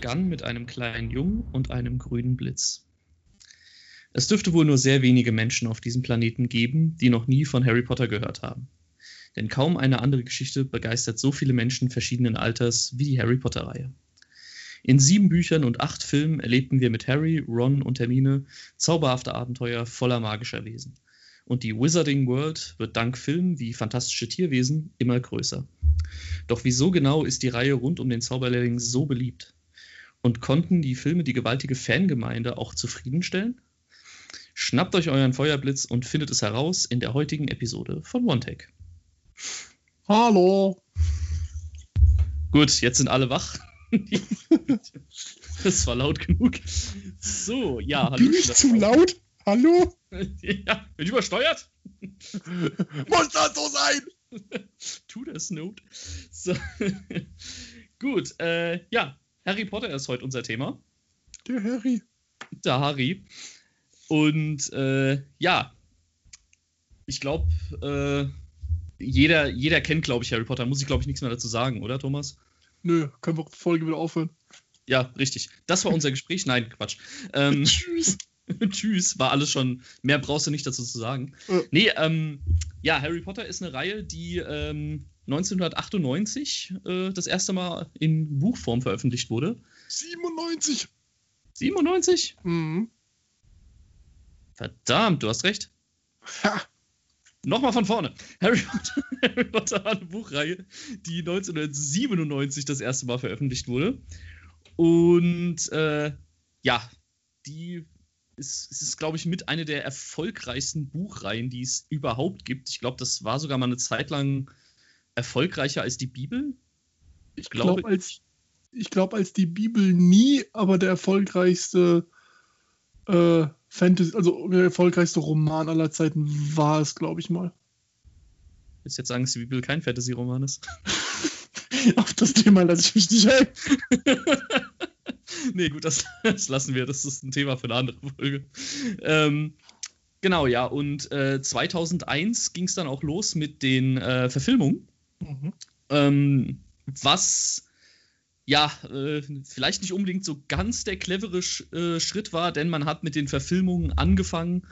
begann mit einem kleinen Jungen und einem grünen Blitz. Es dürfte wohl nur sehr wenige Menschen auf diesem Planeten geben, die noch nie von Harry Potter gehört haben. Denn kaum eine andere Geschichte begeistert so viele Menschen verschiedenen Alters wie die Harry Potter-Reihe. In sieben Büchern und acht Filmen erlebten wir mit Harry, Ron und Hermine zauberhafte Abenteuer voller magischer Wesen. Und die Wizarding World wird dank Filmen wie Fantastische Tierwesen immer größer. Doch wieso genau ist die Reihe rund um den Zauberlehrling so beliebt? Und konnten die Filme die gewaltige Fangemeinde auch zufriedenstellen? Schnappt euch euren Feuerblitz und findet es heraus in der heutigen Episode von OneTech. Hallo. Gut, jetzt sind alle wach. das war laut genug. So, ja, hallo. Bin ich zu laut? Hallo? ja, bin ich übersteuert? Muss das so sein? Tu das Not. So. Gut, äh, ja, Harry Potter ist heute unser Thema. Der Harry. Der Harry. Und äh, ja, ich glaube, äh, jeder, jeder kennt, glaube ich, Harry Potter. Muss ich, glaube ich, nichts mehr dazu sagen, oder, Thomas? Nö, können wir die Folge wieder aufhören. Ja, richtig. Das war unser Gespräch. Nein, Quatsch. Ähm, Tschüss. Tschüss, war alles schon. Mehr brauchst du nicht dazu zu sagen. Ja. Nee, ähm, ja, Harry Potter ist eine Reihe, die ähm, 1998 äh, das erste Mal in Buchform veröffentlicht wurde. 97. 97? Mhm. Verdammt, du hast recht. Ha. Nochmal von vorne. Harry Potter, Harry Potter war eine Buchreihe, die 1997 das erste Mal veröffentlicht wurde. Und äh, ja, die ist, ist glaube ich, mit einer der erfolgreichsten Buchreihen, die es überhaupt gibt. Ich glaube, das war sogar mal eine Zeit lang erfolgreicher als die Bibel. Ich glaube, glaub, als, ich glaube, als die Bibel nie, aber der erfolgreichste äh, Fantasy, also der erfolgreichste Roman aller Zeiten war es, glaube ich mal. Willst du jetzt sagen, dass die Bibel kein Fantasy-Roman ist? Auf das Thema lasse ich mich nicht ein. nee, gut, das, das, lassen wir. Das ist ein Thema für eine andere Folge. Ähm, genau, ja. Und äh, 2001 ging es dann auch los mit den äh, Verfilmungen. Mhm. Ähm, was ja, äh, vielleicht nicht unbedingt so ganz der clevere Sch äh, Schritt war, denn man hat mit den Verfilmungen angefangen,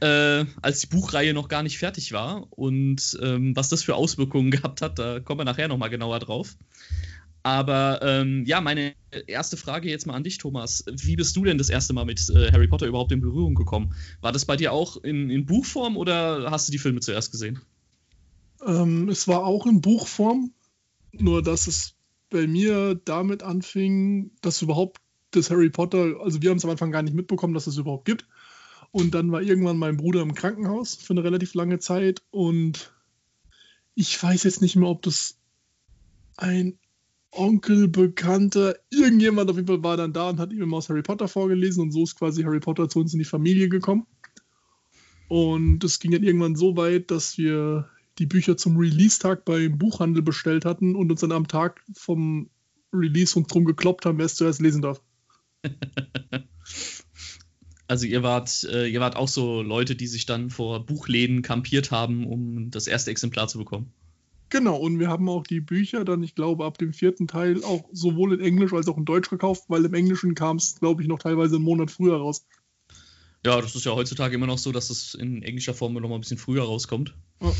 äh, als die Buchreihe noch gar nicht fertig war. Und ähm, was das für Auswirkungen gehabt hat, da kommen wir nachher nochmal genauer drauf. Aber ähm, ja, meine erste Frage jetzt mal an dich, Thomas. Wie bist du denn das erste Mal mit äh, Harry Potter überhaupt in Berührung gekommen? War das bei dir auch in, in Buchform oder hast du die Filme zuerst gesehen? Ähm, es war auch in Buchform, nur dass es bei mir damit anfing, dass überhaupt das Harry Potter, also wir haben es am Anfang gar nicht mitbekommen, dass es überhaupt gibt. Und dann war irgendwann mein Bruder im Krankenhaus für eine relativ lange Zeit und ich weiß jetzt nicht mehr, ob das ein Onkel, Bekannter, irgendjemand auf jeden Fall war dann da und hat ihm immer aus Harry Potter vorgelesen und so ist quasi Harry Potter zu uns in die Familie gekommen. Und es ging dann irgendwann so weit, dass wir die Bücher zum Release-Tag beim Buchhandel bestellt hatten und uns dann am Tag vom Release und drum gekloppt haben, wer es zuerst lesen darf. Also ihr wart, äh, ihr wart auch so Leute, die sich dann vor Buchläden kampiert haben, um das erste Exemplar zu bekommen. Genau, und wir haben auch die Bücher dann, ich glaube, ab dem vierten Teil auch sowohl in Englisch als auch in Deutsch gekauft, weil im Englischen kam es, glaube ich, noch teilweise einen Monat früher raus. Ja, das ist ja heutzutage immer noch so, dass es in englischer Form noch mal ein bisschen früher rauskommt. Ja.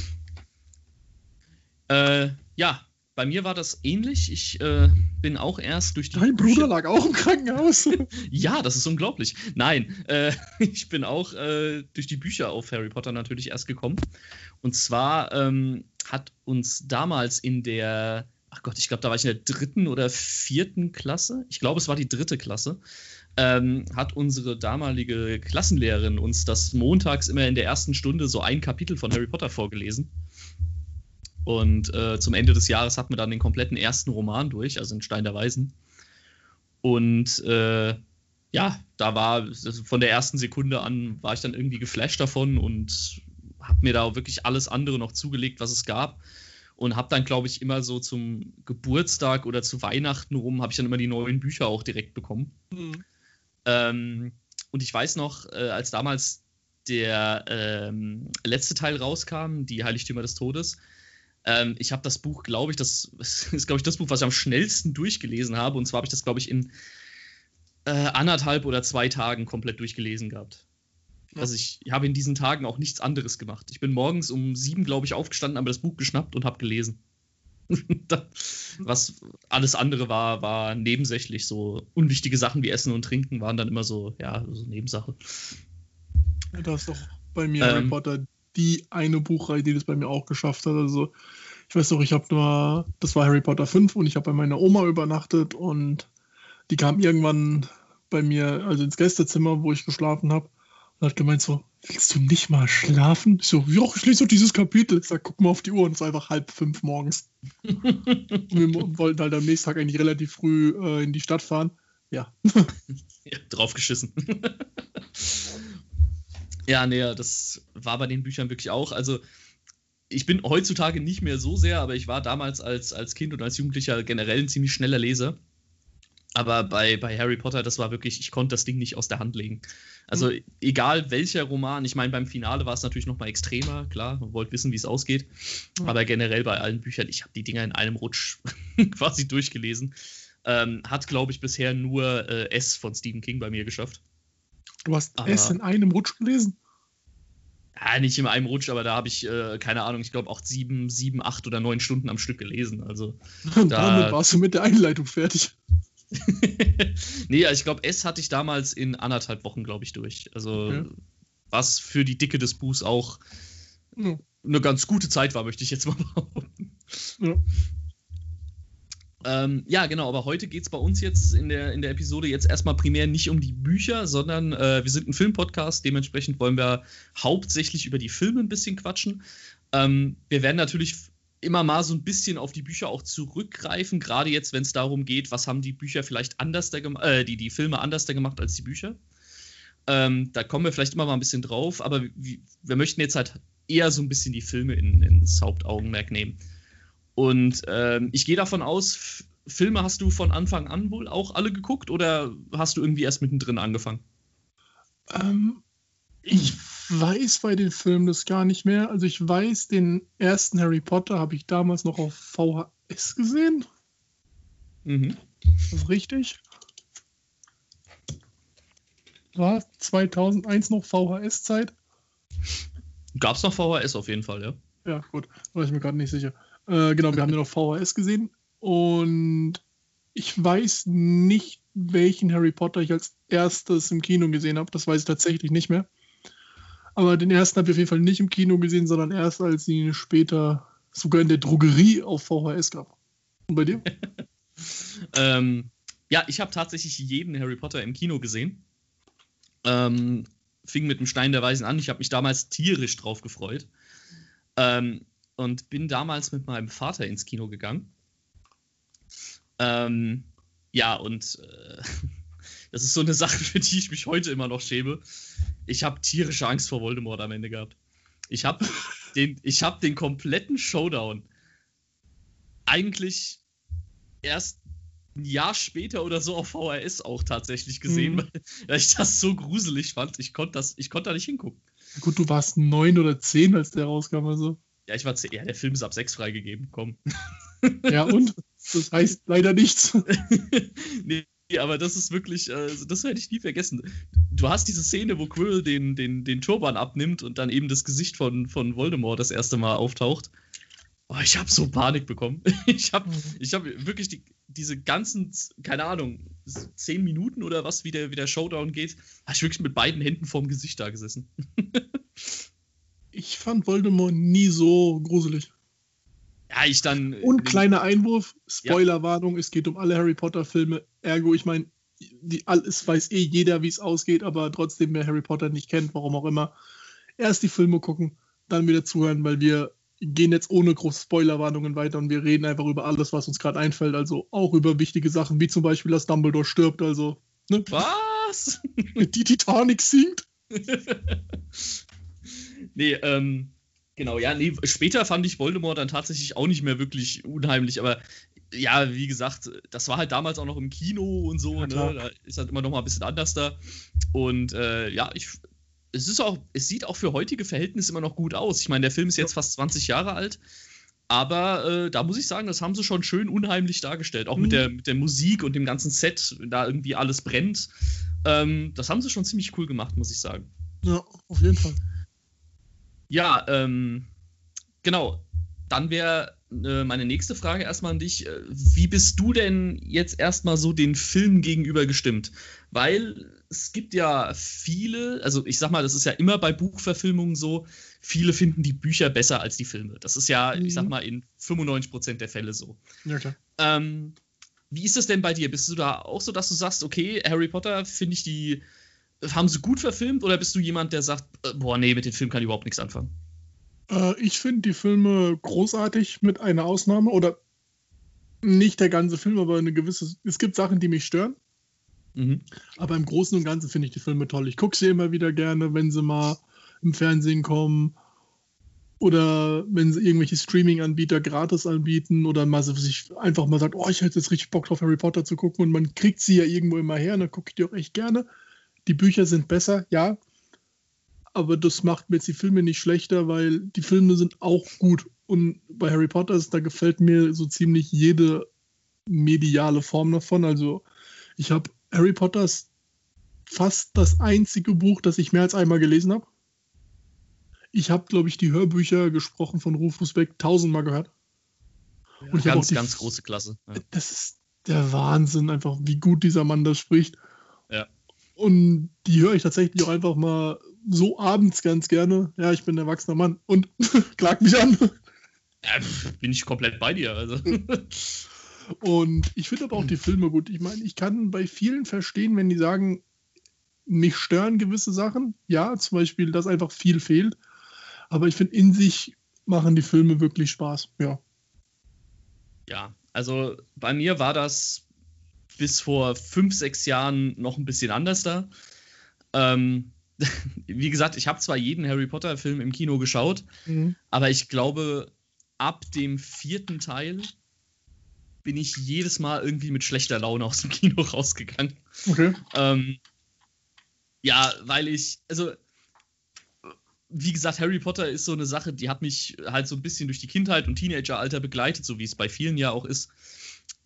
Äh, ja, bei mir war das ähnlich. Ich äh, bin auch erst durch die. Dein Bruder lag auch im Krankenhaus. ja, das ist unglaublich. Nein, äh, ich bin auch äh, durch die Bücher auf Harry Potter natürlich erst gekommen. Und zwar ähm, hat uns damals in der, ach Gott, ich glaube, da war ich in der dritten oder vierten Klasse. Ich glaube, es war die dritte Klasse. Ähm, hat unsere damalige Klassenlehrerin uns das montags immer in der ersten Stunde so ein Kapitel von Harry Potter vorgelesen. Und äh, zum Ende des Jahres hatten wir dann den kompletten ersten Roman durch, also in Stein der Weisen. Und äh, ja, da war von der ersten Sekunde an war ich dann irgendwie geflasht davon und habe mir da wirklich alles andere noch zugelegt, was es gab. Und habe dann, glaube ich, immer so zum Geburtstag oder zu Weihnachten rum, habe ich dann immer die neuen Bücher auch direkt bekommen. Mhm. Ähm, und ich weiß noch, äh, als damals der ähm, letzte Teil rauskam, die Heiligtümer des Todes, Ähm, ich habe das Buch, glaube ich, das ist, glaube ich, das Buch, was ich am schnellsten durchgelesen habe. Und zwar habe ich das, glaube ich, in äh, anderthalb oder zwei Tagen komplett durchgelesen gehabt. Ja. Also ich habe in diesen Tagen auch nichts anderes gemacht. Ich bin morgens um sieben, glaube ich, aufgestanden, habe das Buch geschnappt und habe gelesen. Was alles andere war, war nebensächlich. So unwichtige Sachen wie Essen und Trinken waren dann immer so, ja, so Nebensache. Ja, da ist doch bei mir ähm, Harry Potter die eine Buchreihe, die das bei mir auch geschafft hat. Also ich weiß doch, ich habe nur, das war Harry Potter 5 und ich habe bei meiner Oma übernachtet und die kam irgendwann bei mir, also ins Gästezimmer, wo ich geschlafen habe und hat gemeint so, willst du nicht mal schlafen? Ich so, ja, ich lese doch dieses Kapitel. Ich sag, guck mal auf die Uhr und es ist einfach halb fünf morgens. wir wollten halt am nächsten Tag eigentlich relativ früh äh, in die Stadt fahren. Ja. ja draufgeschissen. ja, nee, das war bei den Büchern wirklich auch. Also, ich bin heutzutage nicht mehr so sehr, aber ich war damals als, als Kind und als Jugendlicher generell ein ziemlich schneller Leser. Aber bei, bei Harry Potter, das war wirklich, ich konnte das Ding nicht aus der Hand legen. Also mhm. egal welcher Roman, ich meine, beim Finale war es natürlich noch mal extremer, klar, man wollte wissen, wie es ausgeht. Mhm. Aber generell bei allen Büchern, ich habe die Dinger in einem Rutsch quasi durchgelesen. Ähm, hat, glaube ich, bisher nur äh, S von Stephen King bei mir geschafft. Du hast aber, S in einem Rutsch gelesen? Ja, nicht in einem Rutsch, aber da habe ich, äh, keine Ahnung, ich glaube auch sieben, sieben, acht oder neun Stunden am Stück gelesen. Also, da, damit warst du mit der Einleitung fertig. nee, also ich glaube, S hatte ich damals in anderthalb Wochen, glaube ich, durch. Also, okay. was für die Dicke des Buchs auch ja. eine ganz gute Zeit war, möchte ich jetzt mal behaupten. Ja. Ähm, ja, genau, aber heute geht es bei uns jetzt in der, in der Episode jetzt erstmal primär nicht um die Bücher, sondern äh, wir sind ein Filmpodcast, dementsprechend wollen wir hauptsächlich über die Filme ein bisschen quatschen. Ähm, wir werden natürlich immer mal so ein bisschen auf die Bücher auch zurückgreifen, gerade jetzt, wenn es darum geht, was haben die Bücher vielleicht anders gemacht, äh, die, die Filme anders gemacht als die Bücher. Ähm, da kommen wir vielleicht immer mal ein bisschen drauf, aber wir, wir möchten jetzt halt eher so ein bisschen die Filme in, ins Hauptaugenmerk nehmen. Und ähm, ich gehe davon aus, Filme hast du von Anfang an wohl auch alle geguckt oder hast du irgendwie erst mittendrin angefangen? Ähm, ich weiß bei den Filmen das gar nicht mehr. Also ich weiß, den ersten Harry Potter habe ich damals noch auf VHS gesehen. Mhm. Das ist richtig. War 2001 noch VHS-Zeit? Gab es noch VHS auf jeden Fall, ja. Ja, gut. War ich mir gerade nicht sicher. Äh, genau, wir haben den auf VHS gesehen. Und ich weiß nicht, welchen Harry Potter ich als erstes im Kino gesehen habe. Das weiß ich tatsächlich nicht mehr. Aber den ersten habe ich auf jeden Fall nicht im Kino gesehen, sondern erst, als ihn später sogar in der Drogerie auf VHS gab. Und bei dir? ähm, ja, ich habe tatsächlich jeden Harry Potter im Kino gesehen. Ähm, fing mit dem Stein der Weisen an. Ich habe mich damals tierisch drauf gefreut. Ähm, und bin damals mit meinem Vater ins Kino gegangen. Ähm, ja, und äh, das ist so eine Sache, für die ich mich heute immer noch schäme. Ich habe tierische Angst vor Voldemort am Ende gehabt. Ich habe den, hab den kompletten Showdown eigentlich erst ein Jahr später oder so auf VHS auch tatsächlich gesehen, mhm. weil ich das so gruselig fand. Ich konnte konnt da nicht hingucken. Gut, du warst neun oder zehn, als der rauskam, also. Ja, ich war zehn. Ja, der Film ist ab sechs freigegeben, komm. Ja, und? Das heißt leider nichts. nee, aber das ist wirklich, also das werde ich nie vergessen. Du hast diese Szene, wo Quirrell den, den, den Turban abnimmt und dann eben das Gesicht von, von Voldemort das erste Mal auftaucht. Oh, ich habe so Panik bekommen. Ich habe ich hab wirklich die, diese ganzen, keine Ahnung, zehn Minuten oder was, wie der, wie der Showdown geht, habe ich wirklich mit beiden Händen vorm Gesicht da gesessen. ich fand Voldemort nie so gruselig. Ja, ich dann. Und kleiner Einwurf, Spoilerwarnung, ja. es geht um alle Harry Potter-Filme. Ergo, ich meine, es weiß eh jeder, wie es ausgeht, aber trotzdem, wer Harry Potter nicht kennt, warum auch immer, erst die Filme gucken, dann wieder zuhören, weil wir gehen jetzt ohne große Spoilerwarnungen weiter und wir reden einfach über alles, was uns gerade einfällt. Also auch über wichtige Sachen, wie zum Beispiel, dass Dumbledore stirbt. Also, ne? Was? Die Titanic sinkt. nee, ähm, Genau, ja, nee, später fand ich Voldemort dann tatsächlich auch nicht mehr wirklich unheimlich, aber ja, wie gesagt, das war halt damals auch noch im Kino und so, ja, ne? Da ist halt immer noch mal ein bisschen anders da. Und äh, ja, ich, es ist auch, es sieht auch für heutige Verhältnisse immer noch gut aus. Ich meine, der Film ist jetzt fast 20 Jahre alt. Aber äh, da muss ich sagen, das haben sie schon schön unheimlich dargestellt. Auch mhm. mit, der, mit der Musik und dem ganzen Set, da irgendwie alles brennt. Ähm, das haben sie schon ziemlich cool gemacht, muss ich sagen. Ja, auf jeden Fall. Ja, ähm, genau. Dann wäre äh, meine nächste Frage erstmal an dich. Äh, wie bist du denn jetzt erstmal so den Film gegenüber gestimmt? Weil es gibt ja viele, also ich sag mal, das ist ja immer bei Buchverfilmungen so, viele finden die Bücher besser als die Filme. Das ist ja, mhm. ich sag mhm. mal, in 95% der Fälle so. Ja, klar. Ähm, wie ist das denn bei dir? Bist du da auch so, dass du sagst, okay, Harry Potter finde ich die, haben sie gut verfilmt oder bist du jemand, der sagt, äh, boah, nee, mit dem Film kann ich überhaupt nichts anfangen? Äh, ich finde die Filme großartig, mit einer Ausnahme oder nicht der ganze Film, aber eine gewisse, es gibt Sachen, die mich stören. Mhm. Aber im Großen und Ganzen finde ich die Filme toll. Ich gucke sie immer wieder gerne, wenn sie mal im Fernsehen kommen oder wenn sie irgendwelche Streaming-Anbieter gratis anbieten oder mal so sich einfach mal sagt, oh, ich hätte jetzt richtig Bock drauf, Harry Potter zu gucken und man kriegt sie ja irgendwo immer her, dann gucke ich die auch echt gerne. Die Bücher sind besser, ja, aber das macht mir jetzt die Filme nicht schlechter, weil die Filme sind auch gut und bei Harry Potter ist, da gefällt mir so ziemlich jede mediale Form davon. Also ich habe Harry Potter ist fast das einzige Buch, das ich mehr als einmal gelesen habe. Ich habe, glaube ich, die Hörbücher gesprochen von Rufus Beck tausendmal gehört. Ja, und ich ganz, die, ganz große Klasse. Ja. Das ist der Wahnsinn, einfach wie gut dieser Mann das spricht. Ja. Und die höre ich tatsächlich auch einfach mal so abends ganz gerne. Ja, ich bin ein erwachsener Mann und klag mich an. Ja, bin ich komplett bei dir. Also. Und ich finde aber auch die Filme gut. Ich meine, ich kann bei vielen verstehen, wenn die sagen, mich stören gewisse Sachen. Ja, zum Beispiel, dass einfach viel fehlt. Aber ich finde, in sich machen die Filme wirklich Spaß. Ja. Ja, also bei mir war das bis vor fünf, sechs Jahren noch ein bisschen anders da. Ähm, wie gesagt, ich habe zwar jeden Harry Potter-Film im Kino geschaut, mhm. aber ich glaube, ab dem vierten Teil bin ich jedes Mal irgendwie mit schlechter Laune aus dem Kino rausgegangen. Okay. Ähm, ja, weil ich, also, wie gesagt, Harry Potter ist so eine Sache, die hat mich halt so ein bisschen durch die Kindheit und Teenageralter begleitet, so wie es bei vielen ja auch ist.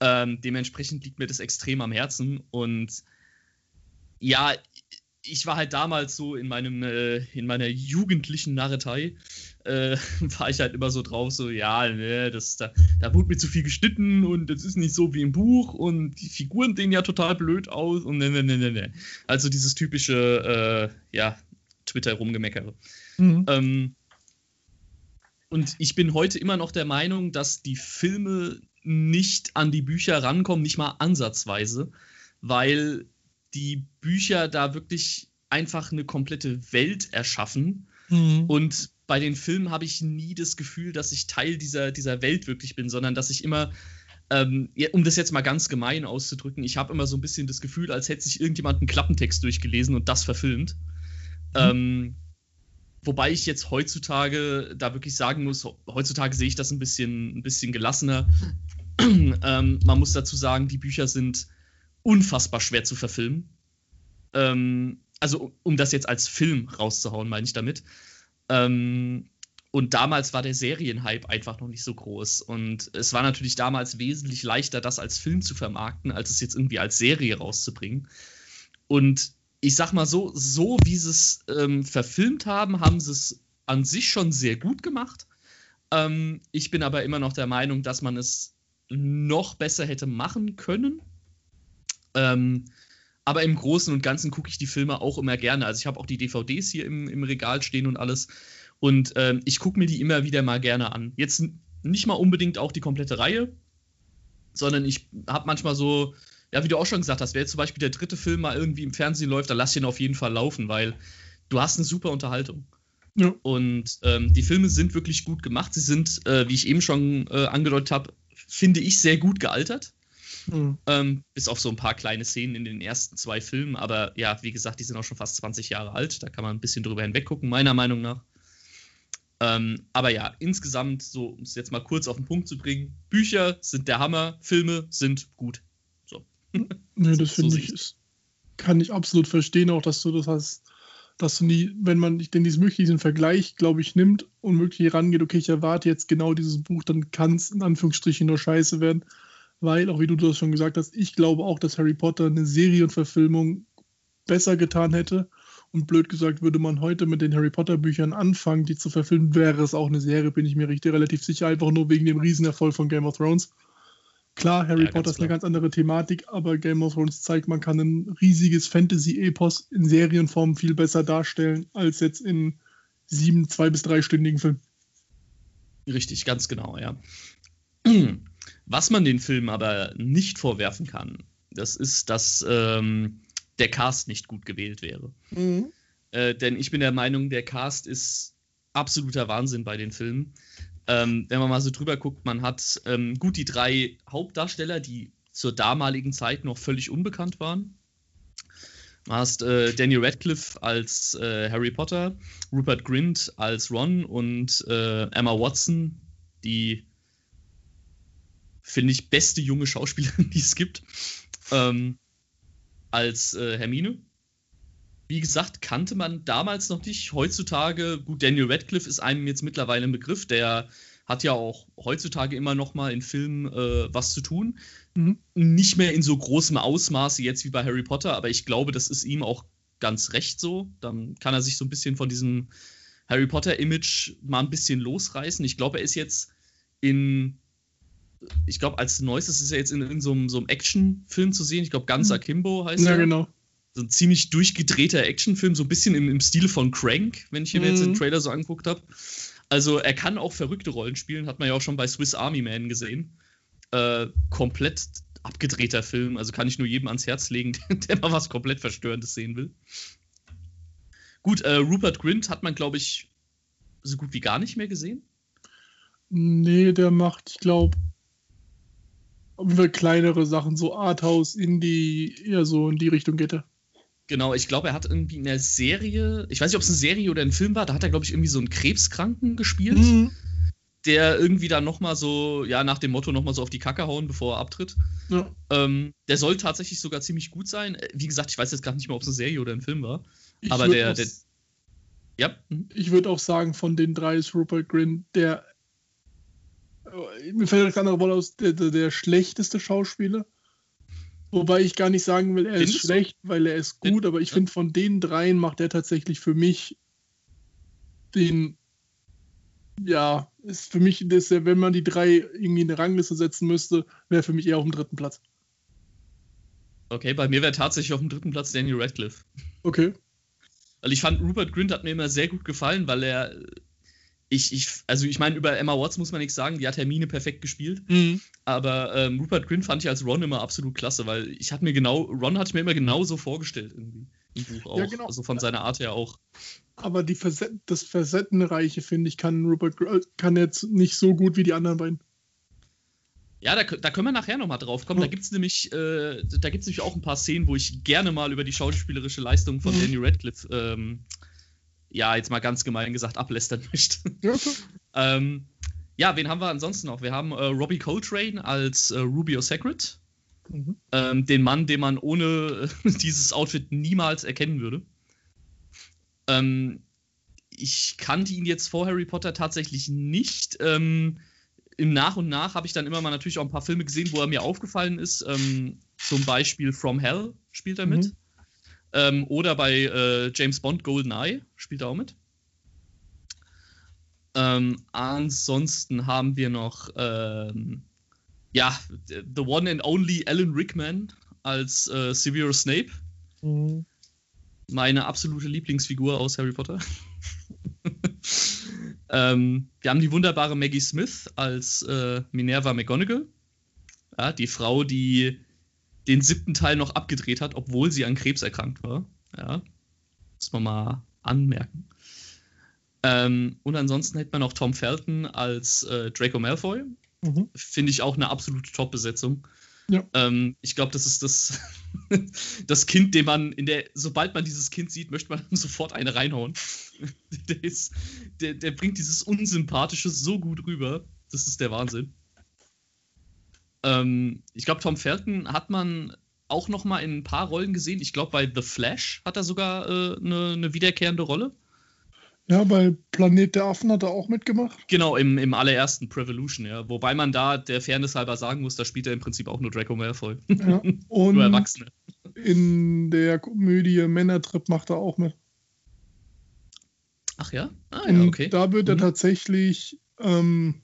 Ähm, dementsprechend liegt mir das extrem am Herzen und ja, ich war halt damals so in meinem, äh, in meiner jugendlichen Narretei, äh, war ich halt immer so drauf, so, ja, ne, das, da, da wurde mir zu viel geschnitten und das ist nicht so wie im Buch und die Figuren sehen ja total blöd aus und ne, ne, ne, ne, ne. Also dieses typische, äh, ja, Twitter-Rumgemeckere. Mhm. Ähm, und ich bin heute immer noch der Meinung, dass die Filme nicht an die Bücher rankommen, nicht mal ansatzweise, weil die Bücher da wirklich einfach eine komplette Welt erschaffen. Mhm. Und bei den Filmen habe ich nie das Gefühl, dass ich Teil dieser, dieser Welt wirklich bin, sondern dass ich immer, ähm, um das jetzt mal ganz gemein auszudrücken, ich habe immer so ein bisschen das Gefühl, als hätte sich irgendjemand einen Klappentext durchgelesen und das verfilmt. Mhm. Ähm, wobei ich jetzt heutzutage da wirklich sagen muss, heutzutage sehe ich das ein bisschen, ein bisschen gelassener. ähm, man muss dazu sagen, die Bücher sind unfassbar schwer zu verfilmen. Ähm, also, um das jetzt als Film rauszuhauen, meine ich damit. Ähm, und damals war der Serienhype einfach noch nicht so groß. Und es war natürlich damals wesentlich leichter, das als Film zu vermarkten, als es jetzt irgendwie als Serie rauszubringen. Und ich sag mal so, so wie sie es ähm, verfilmt haben, haben sie es an sich schon sehr gut gemacht. Ähm, ich bin aber immer noch der Meinung, dass man es noch besser hätte machen können. Ähm, aber im Großen und Ganzen gucke ich die Filme auch immer gerne. Also ich habe auch die DVDs hier im, im Regal stehen und alles. Und ähm, ich gucke mir die immer wieder mal gerne an. Jetzt nicht mal unbedingt auch die komplette Reihe, sondern ich habe manchmal so, ja, wie du auch schon gesagt hast, wenn jetzt zum Beispiel der dritte Film mal irgendwie im Fernsehen läuft, dann lass ihn auf jeden Fall laufen, weil du hast eine super Unterhaltung. Ja. Und ähm, die Filme sind wirklich gut gemacht. Sie sind, äh, wie ich eben schon äh, angedeutet habe, finde ich, sehr gut gealtert. Mhm. Ähm, bis auf so ein paar kleine Szenen in den ersten zwei Filmen. Aber ja, wie gesagt, die sind auch schon fast 20 Jahre alt. Da kann man ein bisschen drüber hinweggucken, meiner Meinung nach. Ähm, aber ja, insgesamt, so um es jetzt mal kurz auf den Punkt zu bringen: Bücher sind der Hammer, Filme sind gut. Nee, das finde so ich, ist, kann ich absolut verstehen, auch dass du das hast dass du nie, wenn man denn diesen möglichen Vergleich, glaube ich, nimmt und wirklich rangeht, okay, ich erwarte jetzt genau dieses Buch, dann kann es in Anführungsstrichen nur scheiße werden. Weil, auch wie du das schon gesagt hast, ich glaube auch, dass Harry Potter eine Serienverfilmung besser getan hätte. Und blöd gesagt, würde man heute mit den Harry Potter Büchern anfangen, die zu verfilmen, wäre es auch eine Serie, bin ich mir richtig relativ sicher, einfach nur wegen dem Riesenerfolg von Game of Thrones. Klar, Harry ja, Potter ist eine ganz andere Thematik, aber Game of Thrones zeigt, man kann ein riesiges Fantasy-Epos in Serienform viel besser darstellen, als jetzt in sieben, zwei- bis dreistündigen Filmen. Richtig, ganz genau, ja. Was man den Film aber nicht vorwerfen kann, das ist, dass ähm, der Cast nicht gut gewählt wäre. Mhm. Äh, denn ich bin der Meinung, der Cast ist absoluter Wahnsinn bei den Filmen. Ähm, wenn man mal so drüber guckt, man hat ähm, gut die drei Hauptdarsteller, die zur damaligen Zeit noch völlig unbekannt waren. Du hast äh, Daniel Radcliffe als äh, Harry Potter, Rupert Grint als Ron und äh, Emma Watson, die, finde ich, beste junge Schauspielerin, die es gibt, ähm, als äh, Hermine wie gesagt, kannte man damals noch nicht. Heutzutage, gut, Daniel Radcliffe ist einem jetzt mittlerweile ein Begriff, der hat ja auch heutzutage immer noch mal in Filmen äh, was zu tun. Mhm. Nicht mehr in so großem Ausmaße jetzt wie bei Harry Potter, aber ich glaube, das ist ihm auch ganz recht so. Dann kann er sich so ein bisschen von diesem Harry Potter-Image mal ein bisschen losreißen. Ich glaube, er ist jetzt in ich glaube, als neuestes ist er jetzt in, in so, einem, so einem Actionfilm zu sehen. Ich glaube, Ganz mhm. Akimbo heißt ja, er. Ja, genau so ein ziemlich durchgedrehter Actionfilm, so ein bisschen im, im Stile von Crank, wenn ich mir mhm. jetzt den mhm. Trailer so angeguckt habe. Also er kann auch verrückte Rollen spielen, hat man ja auch schon bei Swiss Army Man gesehen. Äh, komplett abgedrehter Film, also kann ich nur jedem ans Herz legen, der mal was komplett Verstörendes sehen will. Gut, äh, Rupert Grint hat man, glaube ich, so gut wie gar nicht mehr gesehen. Nee, der macht, ich glaube, kleinere Sachen, so Arthouse, Indie, eher so in die Richtung geht er. Genau, ich glaube, er hat irgendwie in der Serie, ich weiß nicht, ob es eine Serie oder ein Film war, da hat er, glaube ich, irgendwie so einen Krebskranken gespielt, mhm. der irgendwie dann nochmal so, ja, nach dem Motto nochmal so auf die Kacke hauen, bevor er abtritt. Ja. Ähm, der soll tatsächlich sogar ziemlich gut sein. Äh, wie gesagt, ich weiß jetzt gar nicht mehr, ob es eine Serie oder ein Film war. Ich aber der, der. Ja. Mhm. Ich würde auch sagen, von den drei ist Rupert Grin der. Äh, mir fällt das andere Wort aus, der, der, der schlechteste Schauspieler. Wobei ich gar nicht sagen will, er Findest ist schlecht, du? weil er ist gut, aber ich finde, von den dreien macht er tatsächlich für mich den. Ja, ist für mich, das, wenn man die drei irgendwie in eine Rangliste setzen müsste, wäre für mich eher auf dem dritten Platz. Okay, bei mir wäre tatsächlich auf dem dritten Platz Daniel Radcliffe. Okay. Weil ich fand, Rupert Grint hat mir immer sehr gut gefallen, weil er ich, ich, also ich meine, über Emma Watts muss man nichts sagen, die hat Hermine perfekt gespielt. Mhm. Aber ähm, Rupert Grint fand ich als Ron immer absolut klasse, weil ich hatte mir genau, Ron hatte ich mir immer genauso vorgestellt irgendwie. Im Buch auch. Ja, genau. Also von seiner Art her auch. Aber die Facet das Facettenreiche, finde ich, kann Rupert Grint kann jetzt nicht so gut wie die anderen beiden. Ja, da, da können wir nachher nochmal drauf kommen. Da gibt es nämlich, äh, nämlich auch ein paar Szenen, wo ich gerne mal über die schauspielerische Leistung von mhm. Danny Radcliffe ähm, ja, jetzt mal ganz gemein gesagt, ablästern möchte. Ja, ähm, ja, wen haben wir ansonsten noch? Wir haben äh, Robbie Coltrane als äh, Rubio Sacred. Mhm. Ähm, den Mann, den man ohne äh, dieses Outfit niemals erkennen würde. Ähm, ich kannte ihn jetzt vor Harry Potter tatsächlich nicht. Ähm, Im Nach und Nach habe ich dann immer mal natürlich auch ein paar Filme gesehen, wo er mir aufgefallen ist. Ähm, zum Beispiel From Hell spielt er mit. Mhm. Ähm, oder bei äh, James Bond GoldenEye spielt er auch mit. Ähm, ansonsten haben wir noch ähm, ja, The One and Only Alan Rickman als äh, Severus Snape. Mhm. Meine absolute Lieblingsfigur aus Harry Potter. ähm, wir haben die wunderbare Maggie Smith als äh, Minerva McGonagall. Ja, die Frau, die den siebten Teil noch abgedreht hat, obwohl sie an Krebs erkrankt war. Ja, muss man mal anmerken. Ähm, und ansonsten hätte man noch Tom Felton als äh, Draco Malfoy. Mhm. Finde ich auch eine absolute Top-Besetzung. Ja. Ähm, ich glaube, das ist das, das Kind, dem man in der, sobald man dieses Kind sieht, möchte man sofort eine reinhauen. der, ist, der, der bringt dieses Unsympathische so gut rüber. Das ist der Wahnsinn. Ähm, ich glaube, Tom Felton hat man auch noch mal in ein paar Rollen gesehen. Ich glaube, bei The Flash hat er sogar äh, eine, eine wiederkehrende Rolle. Ja, bei Planet der Affen hat er auch mitgemacht. Genau, im, im allerersten Prevolution, ja. Wobei man da der Fairness halber sagen muss, da spielt er im Prinzip auch nur Draco Malfoy. Ja. Und nur Erwachsene. In der Komödie Männertrip macht er auch mit. Ach ja? Ah, Und ja, okay. da wird er Mhm. tatsächlich, ähm,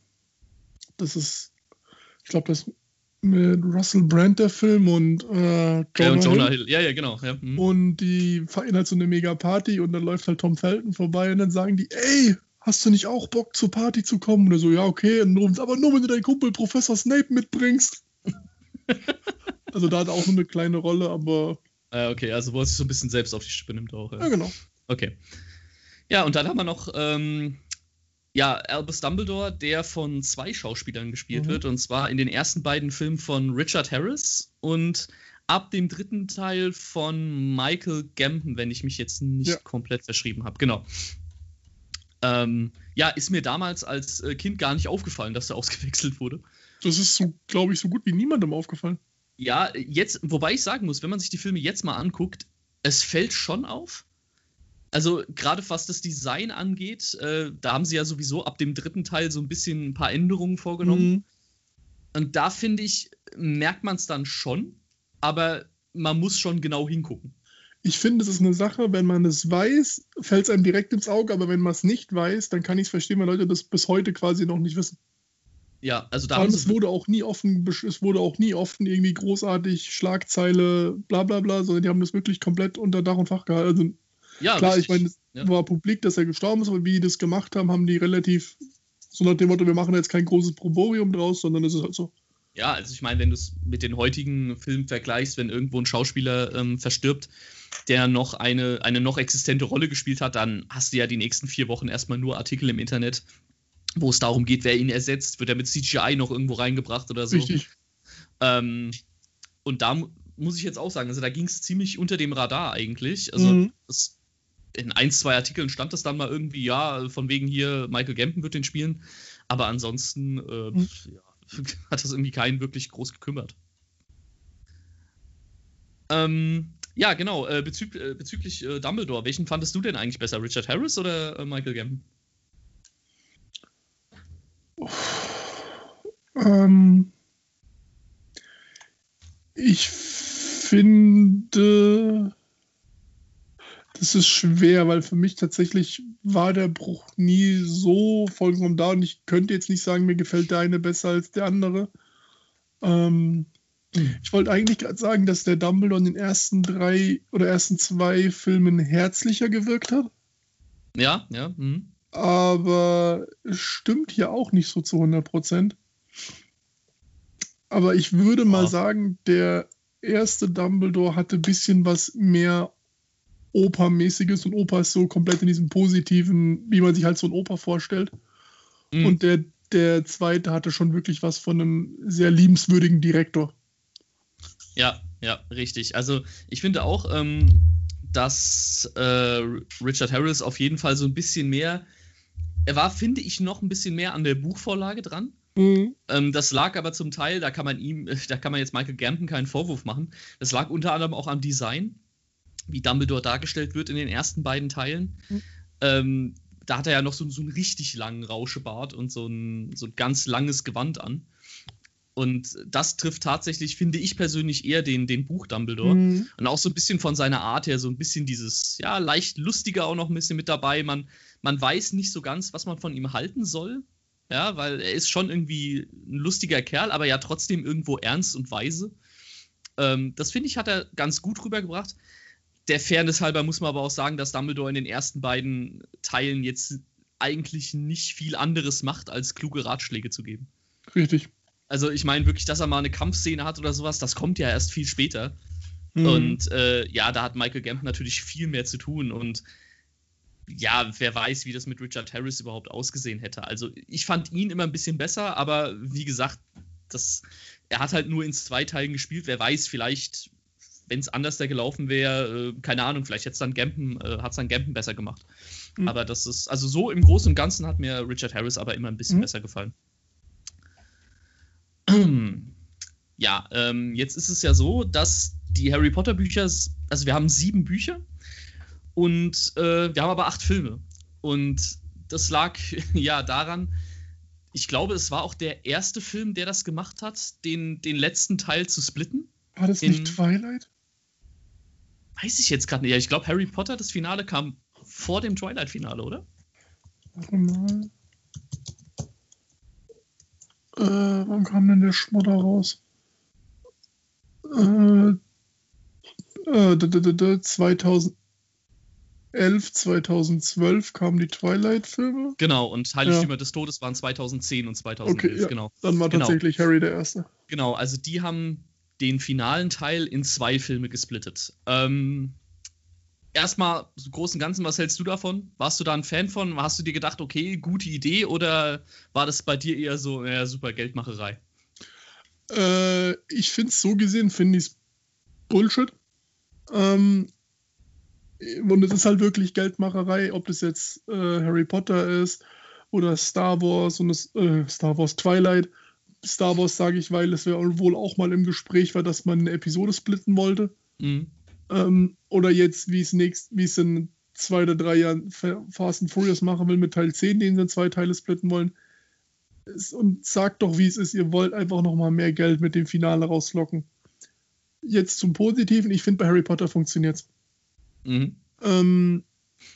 das ist, ich glaube, das mit Russell Brand der Film und äh, Ja, und Jonah Hill. Hill. Ja, ja, genau. Ja. mhm. Und die feiern halt so eine mega Party und dann läuft halt Tom Felton vorbei und dann sagen die, ey, hast du nicht auch Bock zur Party zu kommen? Und er so, ja, okay, aber nur wenn du deinen Kumpel Professor Snape mitbringst. also da hat er auch eine kleine Rolle, aber Ah, okay, also wo er sich so ein bisschen selbst auf die Schippe nimmt auch. ja, Ja. genau. Okay. Ja, und dann haben wir noch ähm, ja, Albus Dumbledore, der von zwei Schauspielern gespielt Mhm. wird. Und zwar in den ersten beiden Filmen von Richard Harris und ab dem dritten Teil von Michael Gambon, wenn ich mich jetzt nicht Ja. komplett verschrieben habe. Genau. Ähm, ja, ist mir damals als äh, Kind gar nicht aufgefallen, dass er ausgewechselt wurde. Das ist so, glaube ich, so gut wie niemandem aufgefallen. Ja, jetzt, wobei ich sagen muss, wenn man sich die Filme jetzt mal anguckt, es fällt schon auf. Also gerade was das Design angeht, äh, da haben sie ja sowieso ab dem dritten Teil so ein bisschen ein paar Änderungen vorgenommen. Mhm. Und da finde ich, merkt man es dann schon, aber man muss schon genau hingucken. Ich finde, es ist eine Sache, wenn man es weiß, fällt es einem direkt ins Auge, aber wenn man es nicht weiß, dann kann ich es verstehen, weil Leute das bis heute quasi noch nicht wissen. Ja, also da Vor haben allem, es wurde auch nie offen, es wurde auch nie offen irgendwie großartig Schlagzeile, bla bla bla, sondern die haben das wirklich komplett unter Dach und Fach gehalten. Also ja, klar, richtig. ich meine, es Ja. war publik, dass er gestorben ist, aber wie die das gemacht haben, haben die relativ so nach dem Motto, wir machen jetzt kein großes Proborium draus, sondern es ist halt so. Ja, also ich meine, wenn du es mit den heutigen Filmen vergleichst, wenn irgendwo ein Schauspieler ähm, verstirbt, der noch eine, eine noch existente Rolle gespielt hat, dann hast du ja die nächsten vier Wochen erstmal nur Artikel im Internet, wo es darum geht, wer ihn ersetzt, wird er mit CGI noch irgendwo reingebracht oder so. Richtig. Ähm, und da mu muss ich jetzt auch sagen, also da ging es ziemlich unter dem Radar eigentlich. Also Mhm. das, in ein, zwei Artikeln stand das dann mal irgendwie, ja, von wegen hier, Michael Gambon wird den spielen. Aber ansonsten äh, Mhm. ja, hat das irgendwie keinen wirklich groß gekümmert. Ähm, ja, genau, äh, bezü äh, bezüglich äh, Dumbledore, welchen fandest du denn eigentlich besser, Richard Harris oder äh, Michael Gambon? Ähm, ich finde, das ist schwer, weil für mich tatsächlich war der Bruch nie so vollkommen da und ich könnte jetzt nicht sagen, mir gefällt der eine besser als der andere. Ähm, ich wollte eigentlich gerade sagen, dass der Dumbledore in den ersten drei oder ersten zwei Filmen herzlicher gewirkt hat, Ja, ja, mhm. aber es stimmt hier auch nicht so zu 100 Prozent. Aber ich würde mal Ja. sagen, der erste Dumbledore hatte ein bisschen was mehr Opermäßiges und Oper ist so komplett in diesem positiven, wie man sich halt so ein Oper vorstellt. Mhm. Und der, der zweite hatte schon wirklich was von einem sehr liebenswürdigen Direktor. Ja, ja, richtig. Also ich finde auch, ähm, dass äh, Richard Harris auf jeden Fall so ein bisschen mehr, er war, finde ich, noch ein bisschen mehr an der Buchvorlage dran. Ähm, das lag aber zum Teil, da kann man ihm, da kann man jetzt Michael Gambon keinen Vorwurf machen. Das lag unter anderem auch am Design, wie Dumbledore dargestellt wird in den ersten beiden Teilen. Mhm. Ähm, da hat er ja noch so, so einen richtig langen Rauschebart und so ein, so ein ganz langes Gewand an. Und das trifft tatsächlich, finde ich persönlich, eher den, den Buch Dumbledore. Mhm. Und auch so ein bisschen von seiner Art her, so ein bisschen dieses, ja, leicht lustiger auch noch ein bisschen mit dabei. Man, man weiß nicht so ganz, was man von ihm halten soll. Ja, weil er ist schon irgendwie ein lustiger Kerl, aber ja trotzdem irgendwo ernst und weise. Ähm, das finde ich, hat er ganz gut rübergebracht. Der Fairness halber muss man aber auch sagen, dass Dumbledore in den ersten beiden Teilen jetzt eigentlich nicht viel anderes macht, als kluge Ratschläge zu geben. Richtig. Also ich meine wirklich, dass er mal eine Kampfszene hat oder sowas, das kommt ja erst viel später. Mhm. Und äh, ja, da hat Michael Gambon natürlich viel mehr zu tun und ja, wer weiß, wie das mit Richard Harris überhaupt ausgesehen hätte. Also ich fand ihn immer ein bisschen besser, aber wie gesagt, das, er hat halt nur in zwei Teilen gespielt. Wer weiß, vielleicht, wenn es anders da gelaufen wäre, äh, keine Ahnung, vielleicht hätte es dann Gambon, äh, hat es dann Gambon besser gemacht. Mhm. Aber das ist, also so im Großen und Ganzen hat mir Richard Harris aber immer ein bisschen Mhm. besser gefallen. Ja, Ja, ähm, jetzt ist es ja so, dass die Harry Potter Bücher, also wir haben sieben Bücher und äh, wir haben aber acht Filme. Und das lag ja daran, ich glaube, es war auch der erste Film, der das gemacht hat, den, den letzten Teil zu splitten. War das In- nicht Twilight? Weiß ich jetzt gerade nicht. Ja, ich glaube, Harry Potter, das Finale kam vor dem Twilight-Finale, oder? Warte mal. Äh, wann kam denn der Schmodder raus? Äh, äh, d- d- d- d- 2011, 2012 kamen die Twilight-Filme. Genau, und Heiligtümer des Todes waren 2010 und 2011, Okay, ja. genau. Dann war Genau. tatsächlich Harry der Erste. Genau, also die haben den finalen Teil in zwei Filme gesplittet. Ähm, erstmal, so großen und Ganzen, was hältst du davon? Warst du da ein Fan von? Hast du dir gedacht, okay, gute Idee oder war das bei dir eher so, ja, super Geldmacherei? Äh, ich finde es so gesehen, finde ich es Bullshit. Ähm, und es ist halt wirklich Geldmacherei, ob das jetzt äh, Harry Potter ist oder Star Wars und das, äh, Star Wars Twilight. Star Wars sage ich, weil es wohl auch mal im Gespräch war, dass man eine Episode splitten wollte. Mhm. Ähm, oder jetzt, wie es nächst, wie es in zwei oder drei Jahren Fa- Fast and Furious machen will mit Teil 10, den sie in zwei Teile splitten wollen. Es, und sagt doch, wie es ist, ihr wollt einfach nochmal mehr Geld mit dem Finale rauslocken. Jetzt zum Positiven, ich finde bei Harry Potter funktioniert Mhm. ähm,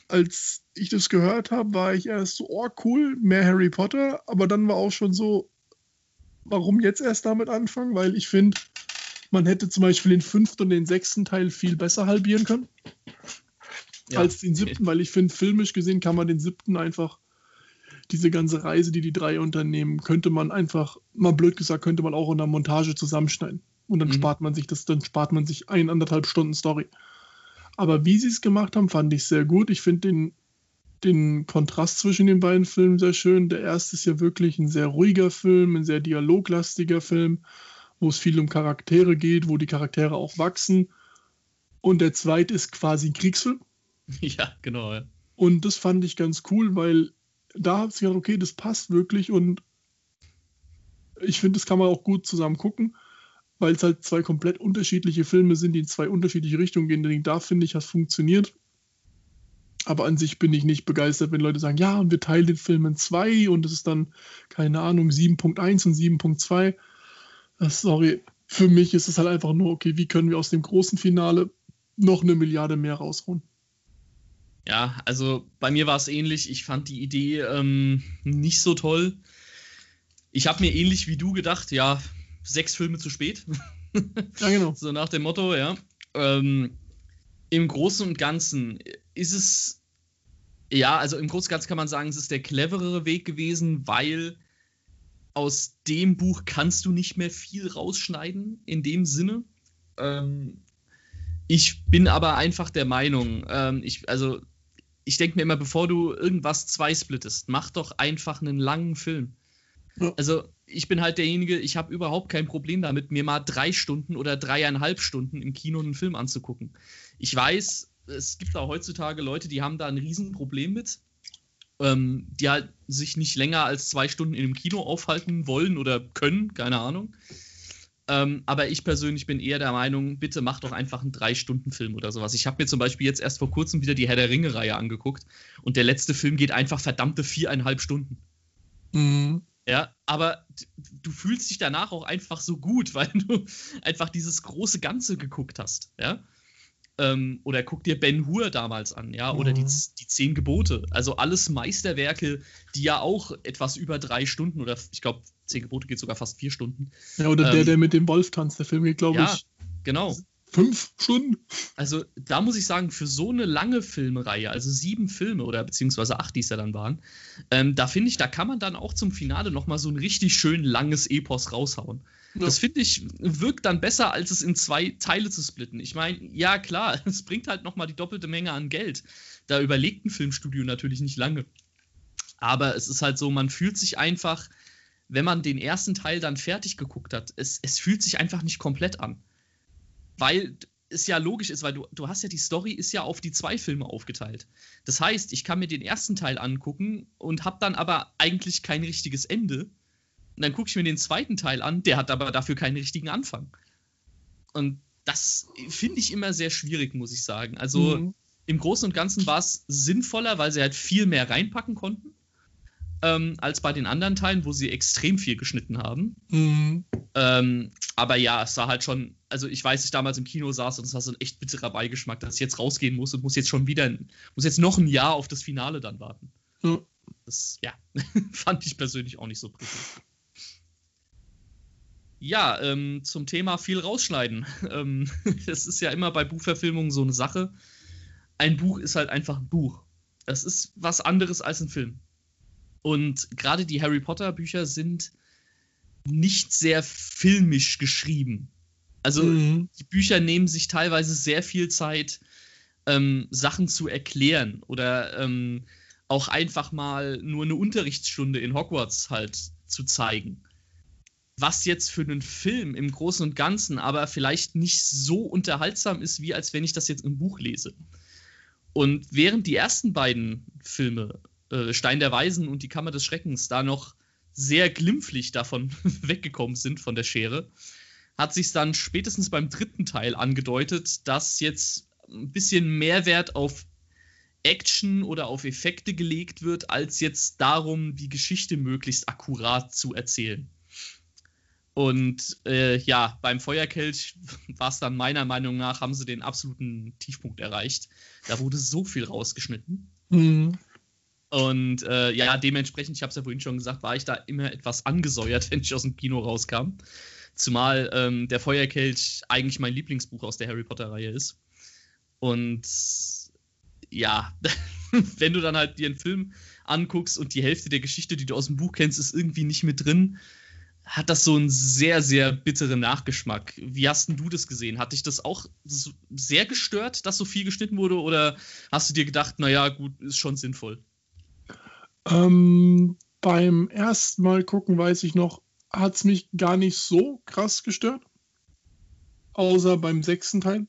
als ich das gehört habe, war ich erst so, oh cool, mehr Harry Potter, aber dann war auch schon so, warum jetzt erst damit anfangen? Weil ich finde, man hätte zum Beispiel den fünften und den sechsten Teil viel besser halbieren können Ja. als den siebten, weil ich finde, filmisch gesehen kann man den siebten einfach, diese ganze Reise, die die drei unternehmen, könnte man einfach, mal blöd gesagt, könnte man auch in der Montage zusammenschneiden. Und dann Mhm. spart man sich das, dann spart man sich ein, anderthalb Stunden Story. Aber wie sie es gemacht haben, fand ich sehr gut. Ich finde den, den Kontrast zwischen den beiden Filmen sehr schön. Der erste ist ja wirklich ein sehr ruhiger Film, ein sehr dialoglastiger Film, wo es viel um Charaktere geht, wo die Charaktere auch wachsen. Und der zweite ist quasi ein Kriegsfilm. Ja, genau. Ja. Und das fand ich ganz cool, weil da habe ich gedacht, okay, das passt wirklich und ich finde, das kann man auch gut zusammen gucken, weil es halt zwei komplett unterschiedliche Filme sind, die in zwei unterschiedliche Richtungen gehen. Deswegen da finde ich, das funktioniert. Aber an sich bin ich nicht begeistert, wenn Leute sagen, ja, und wir teilen den Film in zwei und es ist dann, keine Ahnung, 7.1 und 7.2. Das- Sorry, für mich ist es halt einfach nur, okay, wie können wir aus dem großen Finale noch eine Milliarde mehr rausholen? Ja, also bei mir war es ähnlich. Ich fand die Idee ähm, nicht so toll. Ich habe mir ähnlich wie du gedacht, ja, sechs Filme zu spät. Ja, genau. so nach dem Motto, ja. Ähm, Im Großen und Ganzen ist es, ja, also im Großen und Ganzen kann man sagen, es ist der cleverere Weg gewesen, weil aus dem Buch kannst du nicht mehr viel rausschneiden, in dem Sinne. Ähm, ich bin aber einfach der Meinung, ähm, ich, also ich denke mir immer, bevor du irgendwas zweisplittest, mach doch einfach einen langen Film. Ja. Also ich bin halt derjenige, ich habe überhaupt kein Problem damit, mir mal drei Stunden oder dreieinhalb Stunden im Kino einen Film anzugucken. Ich weiß, es gibt auch heutzutage Leute, die haben da ein Riesenproblem mit, ähm, die halt sich nicht länger als zwei Stunden in einem Kino aufhalten wollen oder können, keine Ahnung. Ähm, aber ich persönlich bin eher der Meinung, bitte mach doch einfach einen Drei-Stunden-Film oder sowas. Ich habe mir zum Beispiel jetzt erst vor kurzem wieder die Herr der Ringe-Reihe angeguckt und der letzte Film geht einfach verdammte viereinhalb Stunden. Mhm. Ja, aber du fühlst dich danach auch einfach so gut, weil du einfach dieses große Ganze geguckt hast, ja. Ähm, oder guck dir Ben Hur damals an, ja, oder die, Mhm. Z- die Zehn Gebote. Also alles Meisterwerke, die ja auch etwas über drei Stunden oder ich glaube, Zehn Gebote geht sogar fast vier Stunden. Ja, oder der, Ähm, der mit dem Wolf tanzt. Der Film geht, glaube Ja, ich, genau. fünf Stunden. Also da muss ich sagen, für so eine lange Filmreihe, also sieben Filme oder beziehungsweise acht, die es ja dann waren, ähm, da finde ich, da kann man dann auch zum Finale nochmal so ein richtig schön langes Epos raushauen. Das finde ich, wirkt dann besser, als es in zwei Teile zu splitten. Ich meine, ja klar, es bringt halt nochmal die doppelte Menge an Geld. Da überlegt ein Filmstudio natürlich nicht lange. Aber es ist halt so, man fühlt sich einfach, wenn man den ersten Teil dann fertig geguckt hat, es, es fühlt sich einfach nicht komplett an. Weil es ja logisch ist, weil du, du hast ja die Story ist ja auf die zwei Filme aufgeteilt. Das heißt, ich kann mir den ersten Teil angucken und habe dann aber eigentlich kein richtiges Ende, Und dann gucke ich mir den zweiten Teil an, der hat aber dafür keinen richtigen Anfang. Und das finde ich immer sehr schwierig, muss ich sagen. Also mhm. im Großen und Ganzen war es sinnvoller, weil sie halt viel mehr reinpacken konnten, ähm, als bei den anderen Teilen, wo sie extrem viel geschnitten haben. Mhm. Ähm, aber ja, es war halt schon, also ich weiß, ich damals im Kino saß und es war so ein echt bitterer Beigeschmack, dass ich jetzt rausgehen muss und muss jetzt schon wieder, muss jetzt noch ein Jahr auf das Finale dann warten. Mhm. Das, ja, fand ich persönlich auch nicht so prickelnd. Ja, ähm, zum Thema viel rausschneiden. Ähm, das ist ja immer bei Buchverfilmungen so eine Sache. Ein Buch ist halt einfach ein Buch. Das ist was anderes als ein Film. Und gerade die Harry Potter Bücher sind nicht sehr filmisch geschrieben. Also mhm. die Bücher nehmen sich teilweise sehr viel Zeit, ähm, Sachen zu erklären oder ähm, auch einfach mal nur eine Unterrichtsstunde in Hogwarts halt zu zeigen was jetzt für einen Film im Großen und Ganzen aber vielleicht nicht so unterhaltsam ist, wie als wenn ich das jetzt im Buch lese. Und während die ersten beiden Filme, äh, Stein der Weisen und die Kammer des Schreckens, da noch sehr glimpflich davon weggekommen sind von der Schere, hat sich dann spätestens beim dritten Teil angedeutet, dass jetzt ein bisschen Mehrwert auf Action oder auf Effekte gelegt wird, als jetzt darum, die Geschichte möglichst akkurat zu erzählen. Und äh, ja, beim Feuerkelch war es dann meiner Meinung nach, haben sie den absoluten Tiefpunkt erreicht. Da wurde so viel rausgeschnitten. Mhm. Und äh, ja, dementsprechend, ich habe es ja vorhin schon gesagt, war ich da immer etwas angesäuert, wenn ich aus dem Kino rauskam. Zumal ähm, der Feuerkelch eigentlich mein Lieblingsbuch aus der Harry Potter-Reihe ist. Und ja, wenn du dann halt dir einen Film anguckst und die Hälfte der Geschichte, die du aus dem Buch kennst, ist irgendwie nicht mit drin, hat das so einen sehr, sehr bitteren Nachgeschmack. Wie hast du das gesehen? Hat dich das auch sehr gestört, dass so viel geschnitten wurde? Oder hast du dir gedacht, naja, gut, ist schon sinnvoll? Ähm, beim ersten Mal gucken, weiß ich noch, hat es mich gar nicht so krass gestört. Außer beim sechsten Teil.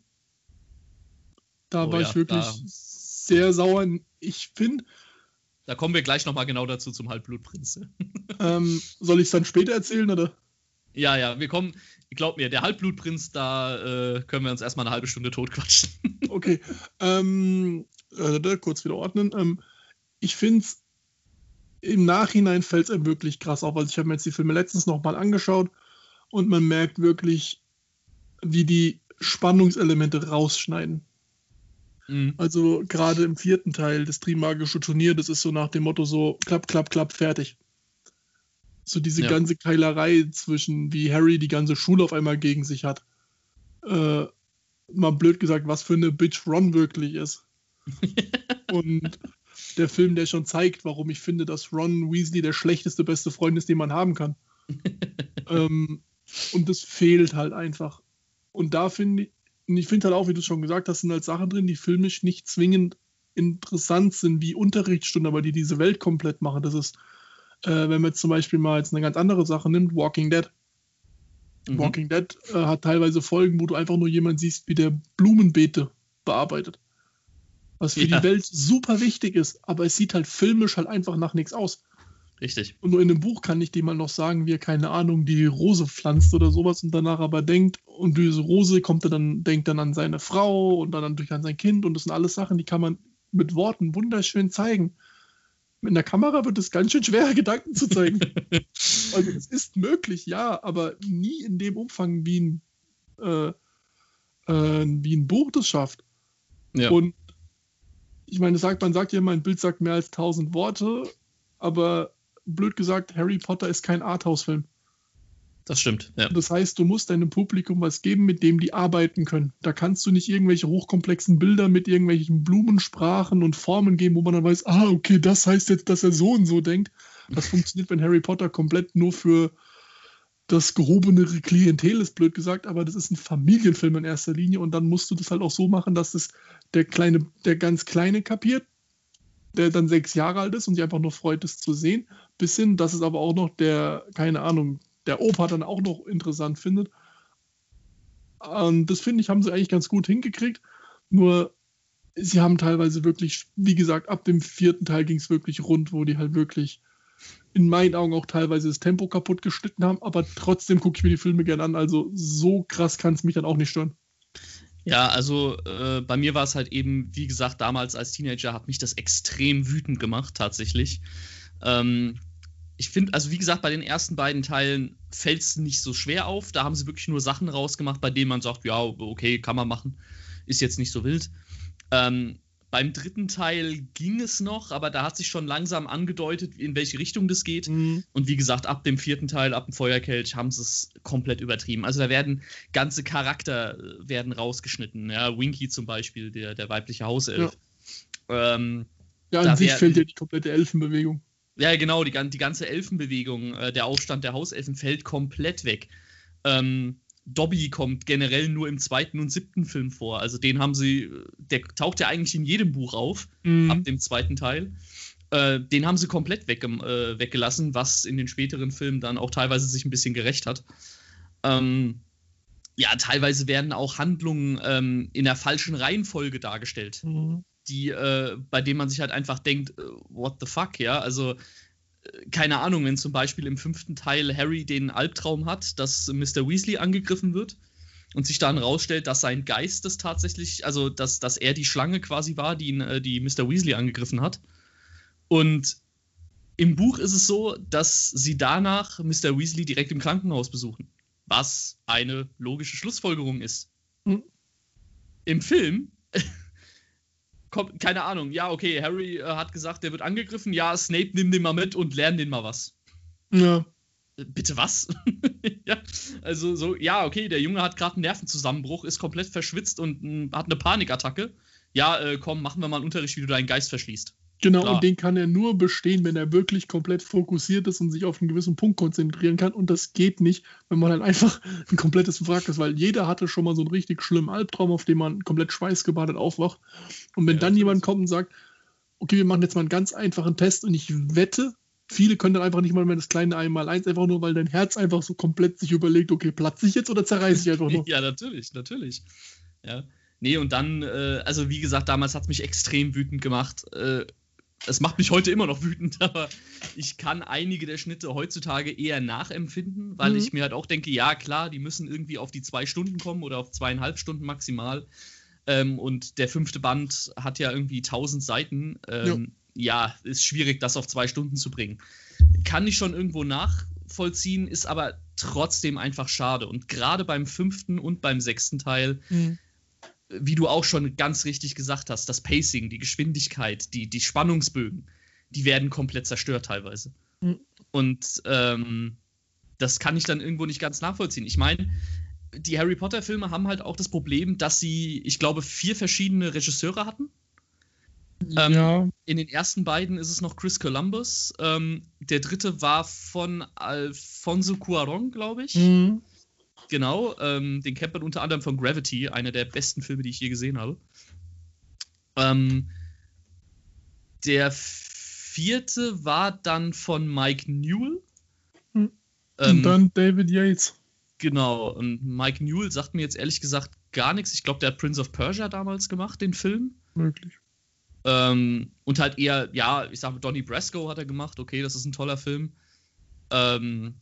Da oh war ja, ich wirklich sehr sauer. Ich finde, da kommen wir gleich nochmal genau dazu zum Halbblutprinz. Ähm, soll ich es dann später erzählen, oder? Ja, ja, wir kommen, glaub mir, der Halbblutprinz, da äh, können wir uns erstmal eine halbe Stunde totquatschen. okay. Ähm, äh, kurz wieder ordnen. Ähm, ich finde es im Nachhinein fällt es einem wirklich krass auf. Also ich habe mir jetzt die Filme letztens nochmal angeschaut und man merkt wirklich, wie die Spannungselemente rausschneiden. Mhm. Also gerade im vierten Teil, das Trimagische Turnier, das ist so nach dem Motto so klapp, klapp, klapp, fertig. So diese ja. ganze Keilerei zwischen, wie Harry die ganze Schule auf einmal gegen sich hat. Äh, mal blöd gesagt, was für eine Bitch Ron wirklich ist. Und der Film, der schon zeigt, warum ich finde, dass Ron Weasley der schlechteste beste Freund ist, den man haben kann. ähm, und das fehlt halt einfach. Und da finde ich, und ich finde halt auch, wie du schon gesagt hast, sind halt Sachen drin, die filmisch nicht zwingend interessant sind, wie Unterrichtsstunden, aber die diese Welt komplett machen. Das ist, äh, wenn man jetzt zum Beispiel mal jetzt eine ganz andere Sache nimmt, Walking Dead. Mhm. Walking Dead äh, hat teilweise Folgen, wo du einfach nur jemanden siehst, wie der Blumenbeete bearbeitet. Was für ja. die Welt super wichtig ist, aber es sieht halt filmisch halt einfach nach nichts aus. Richtig. Und nur in dem Buch kann ich dir mal noch sagen, wie er, keine Ahnung, die Rose pflanzt oder sowas und danach aber denkt, und diese Rose kommt er dann, denkt dann an seine Frau und dann natürlich an sein Kind und das sind alles Sachen, die kann man mit Worten wunderschön zeigen. Mit einer Kamera wird es ganz schön schwer, Gedanken zu zeigen. also es ist möglich, ja, aber nie in dem Umfang, wie ein, äh, äh, wie ein Buch das schafft. Ja. Und ich meine, sagt, man sagt ja immer, ein Bild sagt mehr als tausend Worte, aber blöd gesagt, Harry Potter ist kein Arthouse-Film. Das stimmt, ja. Das heißt, du musst deinem Publikum was geben, mit dem die arbeiten können. Da kannst du nicht irgendwelche hochkomplexen Bilder mit irgendwelchen Blumensprachen und Formen geben, wo man dann weiß, ah, okay, das heißt jetzt, dass er so und so denkt. Das funktioniert, wenn Harry Potter komplett nur für das gehobenere Klientel ist, blöd gesagt, aber das ist ein Familienfilm in erster Linie und dann musst du das halt auch so machen, dass es der kleine, der ganz kleine kapiert, der dann sechs Jahre alt ist und sich einfach nur freut, es zu sehen, bis hin, dass es aber auch noch der, keine Ahnung, der Opa dann auch noch interessant findet. Und das finde ich, haben sie eigentlich ganz gut hingekriegt. Nur, sie haben teilweise wirklich, wie gesagt, ab dem vierten Teil ging es wirklich rund, wo die halt wirklich in meinen Augen auch teilweise das Tempo kaputt geschnitten haben, aber trotzdem gucke ich mir die Filme gerne an. Also so krass kann es mich dann auch nicht stören. Ja, also äh, bei mir war es halt eben, wie gesagt, damals als Teenager hat mich das extrem wütend gemacht, tatsächlich. Ähm, ich finde, also wie gesagt, bei den ersten beiden Teilen fällt es nicht so schwer auf. Da haben sie wirklich nur Sachen rausgemacht, bei denen man sagt, ja, okay, kann man machen. Ist jetzt nicht so wild. Ähm, beim dritten Teil ging es noch, aber da hat sich schon langsam angedeutet, in welche Richtung das geht. Mhm. Und wie gesagt, ab dem vierten Teil, ab dem Feuerkelch, haben sie es komplett übertrieben. Also da werden ganze Charakter äh, werden rausgeschnitten. Ja, Winky zum Beispiel, der, der weibliche Hauself. Ja, ähm, ja an sich fehlt ja die komplette Elfenbewegung. Ja, genau, die, die ganze Elfenbewegung, äh, der Aufstand der Hauselfen fällt komplett weg. Ähm, Dobby kommt generell nur im zweiten und siebten Film vor. Also den haben sie, der taucht ja eigentlich in jedem Buch auf, mhm. ab dem zweiten Teil. Äh, den haben sie komplett wegge äh, weggelassen, was in den späteren Filmen dann auch teilweise sich ein bisschen gerecht hat. Ähm, ja, teilweise werden auch Handlungen ähm, in der falschen Reihenfolge dargestellt, mhm. die, äh, bei denen man sich halt einfach denkt, äh, what the fuck, ja, also keine Ahnung, wenn zum Beispiel im fünften Teil Harry den Albtraum hat, dass Mr. Weasley angegriffen wird und sich dann rausstellt, dass sein Geist das tatsächlich, also dass, dass er die Schlange quasi war, die, ihn, äh, die Mr. Weasley angegriffen hat. Und im Buch ist es so, dass sie danach Mr. Weasley direkt im Krankenhaus besuchen. Was eine logische Schlussfolgerung ist. Mhm. Im Film kommt, keine Ahnung, ja, okay, Harry äh, hat gesagt, der wird angegriffen, ja, Snape, nimm den mal mit und lern den mal was. Ja. Äh, bitte was? ja, also so, ja, okay, der Junge hat gerade einen Nervenzusammenbruch, ist komplett verschwitzt und m, hat eine Panikattacke. Ja, äh, komm, machen wir mal einen Unterricht, wie du deinen Geist verschließt. Genau, Klar. und den kann er nur bestehen, wenn er wirklich komplett fokussiert ist und sich auf einen gewissen Punkt konzentrieren kann. Und das geht nicht, wenn man dann einfach ein komplettes Wrack ist, weil jeder hatte schon mal so einen richtig schlimmen Albtraum, auf dem man komplett schweißgebadet aufwacht. Und wenn ja, dann jemand kommt und sagt, okay, wir machen jetzt mal einen ganz einfachen Test und ich wette, viele können dann einfach nicht mal mehr das kleine einmal eins, einfach nur, weil dein Herz einfach so komplett sich überlegt, okay, platze ich jetzt oder zerreiße ich einfach nur? ja, natürlich, natürlich. Ja. Nee, und dann, äh, also wie gesagt, damals hat es mich extrem wütend gemacht. Äh, es macht mich heute immer noch wütend, aber ich kann einige der Schnitte heutzutage eher nachempfinden, weil mhm. ich mir halt auch denke, ja klar, die müssen irgendwie auf die zwei Stunden kommen oder auf zweieinhalb Stunden maximal. Ähm, und der fünfte Band hat ja irgendwie tausend Seiten. Ähm, ja. ja, ist schwierig, das auf zwei Stunden zu bringen. Kann ich schon irgendwo nachvollziehen, ist aber trotzdem einfach schade. Und gerade beim fünften und beim sechsten Teil mhm wie du auch schon ganz richtig gesagt hast, das Pacing, die Geschwindigkeit, die, die Spannungsbögen, die werden komplett zerstört teilweise. Mhm. Und ähm, das kann ich dann irgendwo nicht ganz nachvollziehen. Ich meine, die Harry Potter-Filme haben halt auch das Problem, dass sie, ich glaube, vier verschiedene Regisseure hatten. Ja. Ähm, in den ersten beiden ist es noch Chris Columbus. Ähm, der dritte war von Alfonso Cuaron, glaube ich. Mhm. Genau, ähm, den kennt man unter anderem von Gravity, einer der besten Filme, die ich je gesehen habe. Ähm, der vierte war dann von Mike Newell. Hm. Ähm, und dann David Yates. Genau, und Mike Newell sagt mir jetzt ehrlich gesagt gar nichts. Ich glaube, der hat Prince of Persia damals gemacht, den Film. Möglich. Ähm, und halt eher, ja, ich sage, Donnie Brasco hat er gemacht. Okay, das ist ein toller Film. Ähm,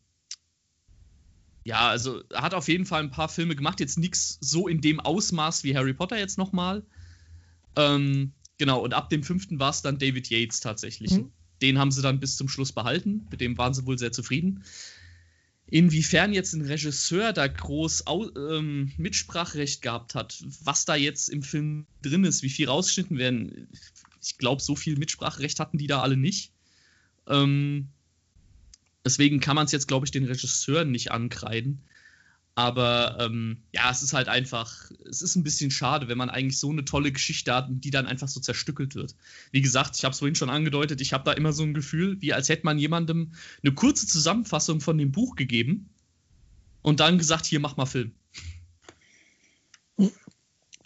ja, also er hat auf jeden Fall ein paar Filme gemacht, jetzt nichts so in dem Ausmaß wie Harry Potter jetzt nochmal. Ähm, genau, und ab dem fünften war es dann David Yates tatsächlich. Mhm. Den haben sie dann bis zum Schluss behalten, mit dem waren sie wohl sehr zufrieden. Inwiefern jetzt ein Regisseur da groß ähm, Mitspracherecht gehabt hat, was da jetzt im Film drin ist, wie viel rausgeschnitten werden, ich glaube, so viel Mitspracherecht hatten die da alle nicht. Ähm, Deswegen kann man es jetzt, glaube ich, den Regisseuren nicht ankreiden. Aber ähm, ja, es ist halt einfach, es ist ein bisschen schade, wenn man eigentlich so eine tolle Geschichte hat und die dann einfach so zerstückelt wird. Wie gesagt, ich habe es vorhin schon angedeutet, ich habe da immer so ein Gefühl, wie als hätte man jemandem eine kurze Zusammenfassung von dem Buch gegeben und dann gesagt, hier mach mal Film. Und,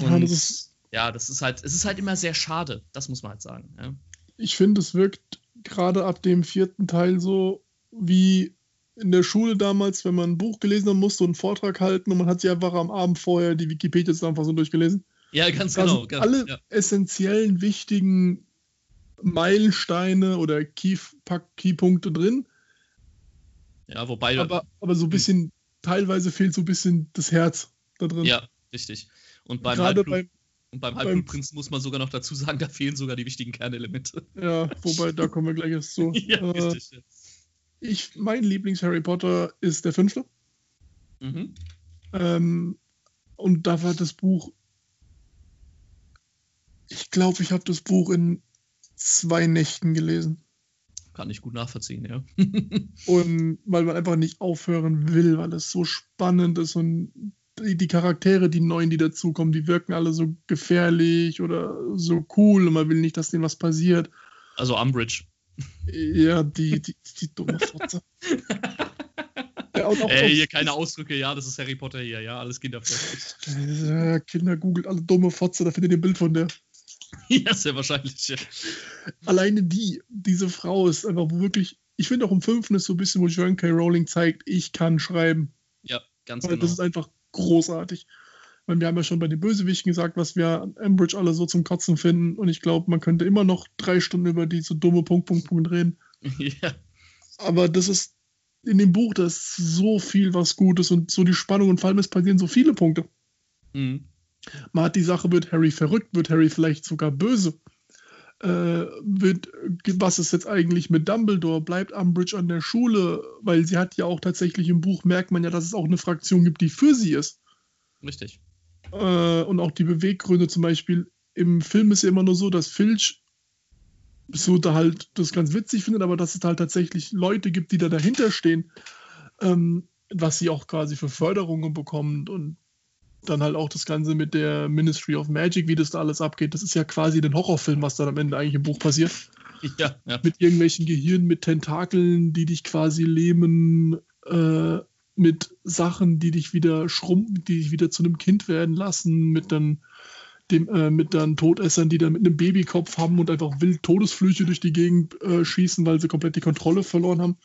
ja, das ist, ja, das ist halt, es ist halt immer sehr schade, das muss man halt sagen. Ja. Ich finde, es wirkt gerade ab dem vierten Teil so, wie in der Schule damals, wenn man ein Buch gelesen hat, musste einen Vortrag halten und man hat sich einfach am Abend vorher die Wikipedia einfach so durchgelesen. Ja, ganz da genau. Ganz, alle ja. essentiellen, wichtigen Meilensteine oder Key, Keypunkte drin. Ja, wobei. Aber, aber so ein bisschen, teilweise fehlt so ein bisschen das Herz da drin. Ja, richtig. Und beim Halbblut, beim, und beim Halbblutprinzen muss man sogar noch dazu sagen, da fehlen sogar die wichtigen Kernelemente. ja, wobei, da kommen wir gleich erst zu. ja, Äh, richtig. Ich, mein Lieblings-Harry Potter ist der fünfte. Mhm. Ähm, und da war das Buch. Ich glaube, ich habe das Buch in zwei Nächten gelesen. Kann ich gut nachvollziehen, ja. Und weil man einfach nicht aufhören will, weil es so spannend ist und die, die Charaktere, die neuen, die dazukommen, die wirken alle so gefährlich oder so cool und man will nicht, dass denen was passiert. Also Umbridge. Ja, die, die, die dumme Fotze. ja, Ey, hier keine Ausdrücke, ja, das ist Harry Potter hier, ja, alles kinderfreundlich. Äh, Kinder googelt alle dumme Fotze, da findet ihr ein Bild von der. ja, sehr wahrscheinlich. Ja. Alleine die, diese Frau ist einfach wirklich. Ich finde auch im fünften ist so ein bisschen, wo Joan K. Rowling zeigt, ich kann schreiben. ja, ganz Weil genau. Das ist einfach großartig. Weil wir haben ja schon bei den Bösewichten gesagt, was wir an Ambridge alle so zum Kotzen finden. Und ich glaube, man könnte immer noch drei Stunden über diese dumme Punkt, Punkt, Punkt reden. ja. Aber das ist in dem Buch, da ist so viel was Gutes und so die Spannung und vor allem es passieren so viele Punkte. Mhm. Man hat die Sache, wird Harry verrückt, wird Harry vielleicht sogar böse? Äh, wird, was ist jetzt eigentlich mit Dumbledore? Bleibt Umbridge an der Schule? Weil sie hat ja auch tatsächlich im Buch, merkt man ja, dass es auch eine Fraktion gibt, die für sie ist. Richtig. Äh, und auch die Beweggründe zum Beispiel. Im Film ist ja immer nur so, dass Filch so da halt das ganz witzig findet, aber dass es halt tatsächlich Leute gibt, die da dahinter stehen, ähm, was sie auch quasi für Förderungen bekommt und dann halt auch das Ganze mit der Ministry of Magic, wie das da alles abgeht. Das ist ja quasi den Horrorfilm, was dann am Ende eigentlich im Buch passiert. Ja, ja. Mit irgendwelchen Gehirnen, mit Tentakeln, die dich quasi lähmen, äh, mit Sachen, die dich wieder schrumpfen, die dich wieder zu einem Kind werden lassen, mit dann dem, äh, mit dann Todessern, die dann mit einem Babykopf haben und einfach wild Todesflüche durch die Gegend äh, schießen, weil sie komplett die Kontrolle verloren haben.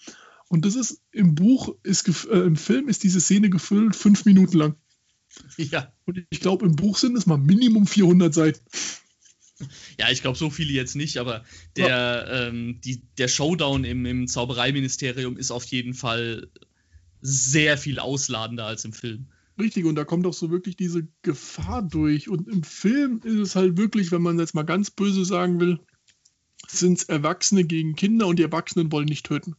Und das ist im Buch, ist äh, im Film ist diese Szene gefüllt fünf Minuten lang. ja. Und ich glaube, im Buch sind es mal Minimum 400 Seiten. Ja, ich glaube, so viele jetzt nicht, aber der, ähm, die, der Showdown im, im Zaubereiministerium ist auf jeden Fall sehr viel ausladender als im Film. Richtig, und da kommt auch so wirklich diese Gefahr durch. Und im Film ist es halt wirklich, wenn man jetzt mal ganz böse sagen will, sind es Erwachsene gegen Kinder und die Erwachsenen wollen nicht töten.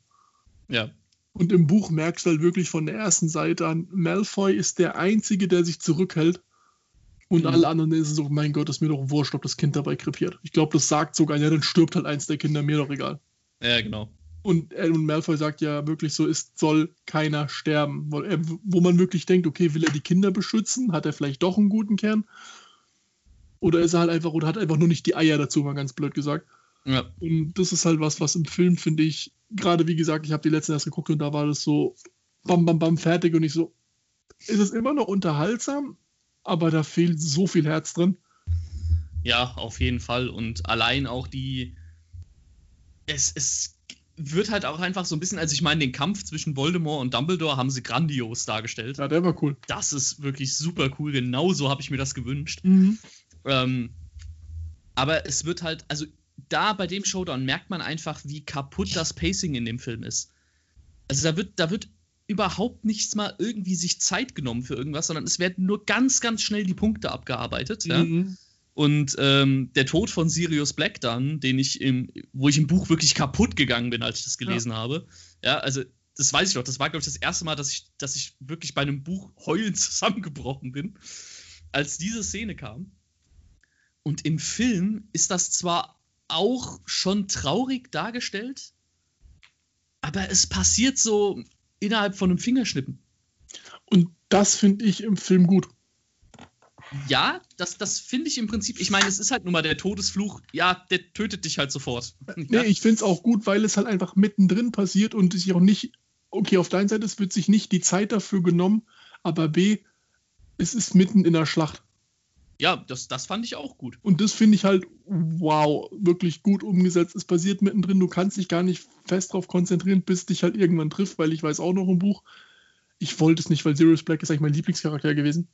Ja. Und im Buch merkst du halt wirklich von der ersten Seite an, Malfoy ist der Einzige, der sich zurückhält. Und Mhm. alle anderen ist so, mein Gott, ist mir doch wurscht, ob das Kind dabei krepiert. Ich glaube, das sagt sogar, ja, dann stirbt halt eins der Kinder, mir doch egal. Ja, genau. Und, äh, und Malfoy sagt ja wirklich so, es soll keiner sterben. Wo, er, wo man wirklich denkt, okay, will er die Kinder beschützen? Hat er vielleicht doch einen guten Kern? Oder ist er halt einfach, oder hat einfach nur nicht die Eier dazu, mal ganz blöd gesagt. Ja. Und das ist halt was, was im Film, finde ich, gerade wie gesagt, ich habe die letzten erst geguckt und da war das so bam, bam, bam, fertig und ich so, ist es immer noch unterhaltsam, aber da fehlt so viel Herz drin. Ja, auf jeden Fall. Und allein auch die. Es, es wird halt auch einfach so ein bisschen, also ich meine, den Kampf zwischen Voldemort und Dumbledore haben sie grandios dargestellt. Ja, der war cool. Das ist wirklich super cool. Genauso habe ich mir das gewünscht. Mhm. Ähm, aber es wird halt, also da bei dem Showdown merkt man einfach, wie kaputt das Pacing in dem Film ist. Also da wird, da wird überhaupt nichts mal irgendwie sich Zeit genommen für irgendwas, sondern es werden nur ganz, ganz schnell die Punkte abgearbeitet. Ja? Und ähm, der Tod von Sirius Black dann, den ich im, wo ich im Buch wirklich kaputt gegangen bin, als ich das gelesen habe. Ja, also das weiß ich doch. Das war, glaube ich, das erste Mal, dass ich, dass ich wirklich bei einem Buch heulend zusammengebrochen bin, als diese Szene kam. Und im Film ist das zwar auch schon traurig dargestellt, aber es passiert so innerhalb von einem Fingerschnippen. Und das finde ich im Film gut. Ja, das, das finde ich im Prinzip. Ich meine, es ist halt nun mal der Todesfluch. Ja, der tötet dich halt sofort. Nee, Ja, ich finde es auch gut, weil es halt einfach mittendrin passiert und sich auch nicht, okay, auf der einen Seite, es wird sich nicht die Zeit dafür genommen, aber B, es ist mitten in der Schlacht. ja das, das fand ich auch gut. Und das finde ich halt, wow, wirklich gut umgesetzt. Es passiert mittendrin, du kannst dich gar nicht fest darauf konzentrieren, bis dich halt irgendwann trifft, weil ich weiß auch noch im Buch, ich wollte es nicht, weil Sirius Black ist eigentlich mein Lieblingscharakter gewesen.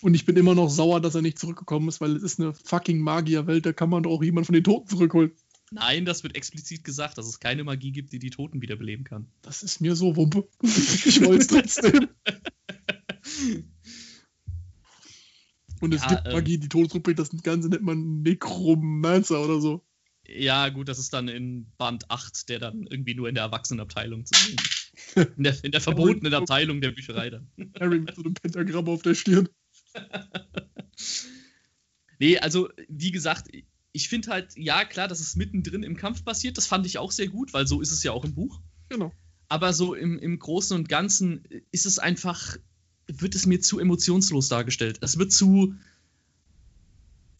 Und ich bin immer noch sauer, dass er nicht zurückgekommen ist, weil es ist eine fucking Magierwelt, da kann man doch auch jemanden von den Toten zurückholen. Nein, das wird explizit gesagt, dass es keine Magie gibt, die die Toten wiederbeleben kann. Das ist mir so Wumpe. Ich wollte es trotzdem. Und es Ja, gibt ähm, Magie, die Todesrückblick, das Ganze nennt man Necromancer oder so. Ja, gut, das ist dann in Band 8, der dann irgendwie nur in der Erwachsenenabteilung zu sehen ist. In der, in der verbotenen Abteilung der Bücherei dann. Harry mit so einem Pentagramm auf der Stirn. Nee, also, wie gesagt, ich finde halt, ja, klar, dass es mittendrin im Kampf passiert, das fand ich auch sehr gut, weil so ist es ja auch im Buch. Genau. Aber so im, im Großen und Ganzen ist es einfach, wird es mir zu emotionslos dargestellt. Es wird zu,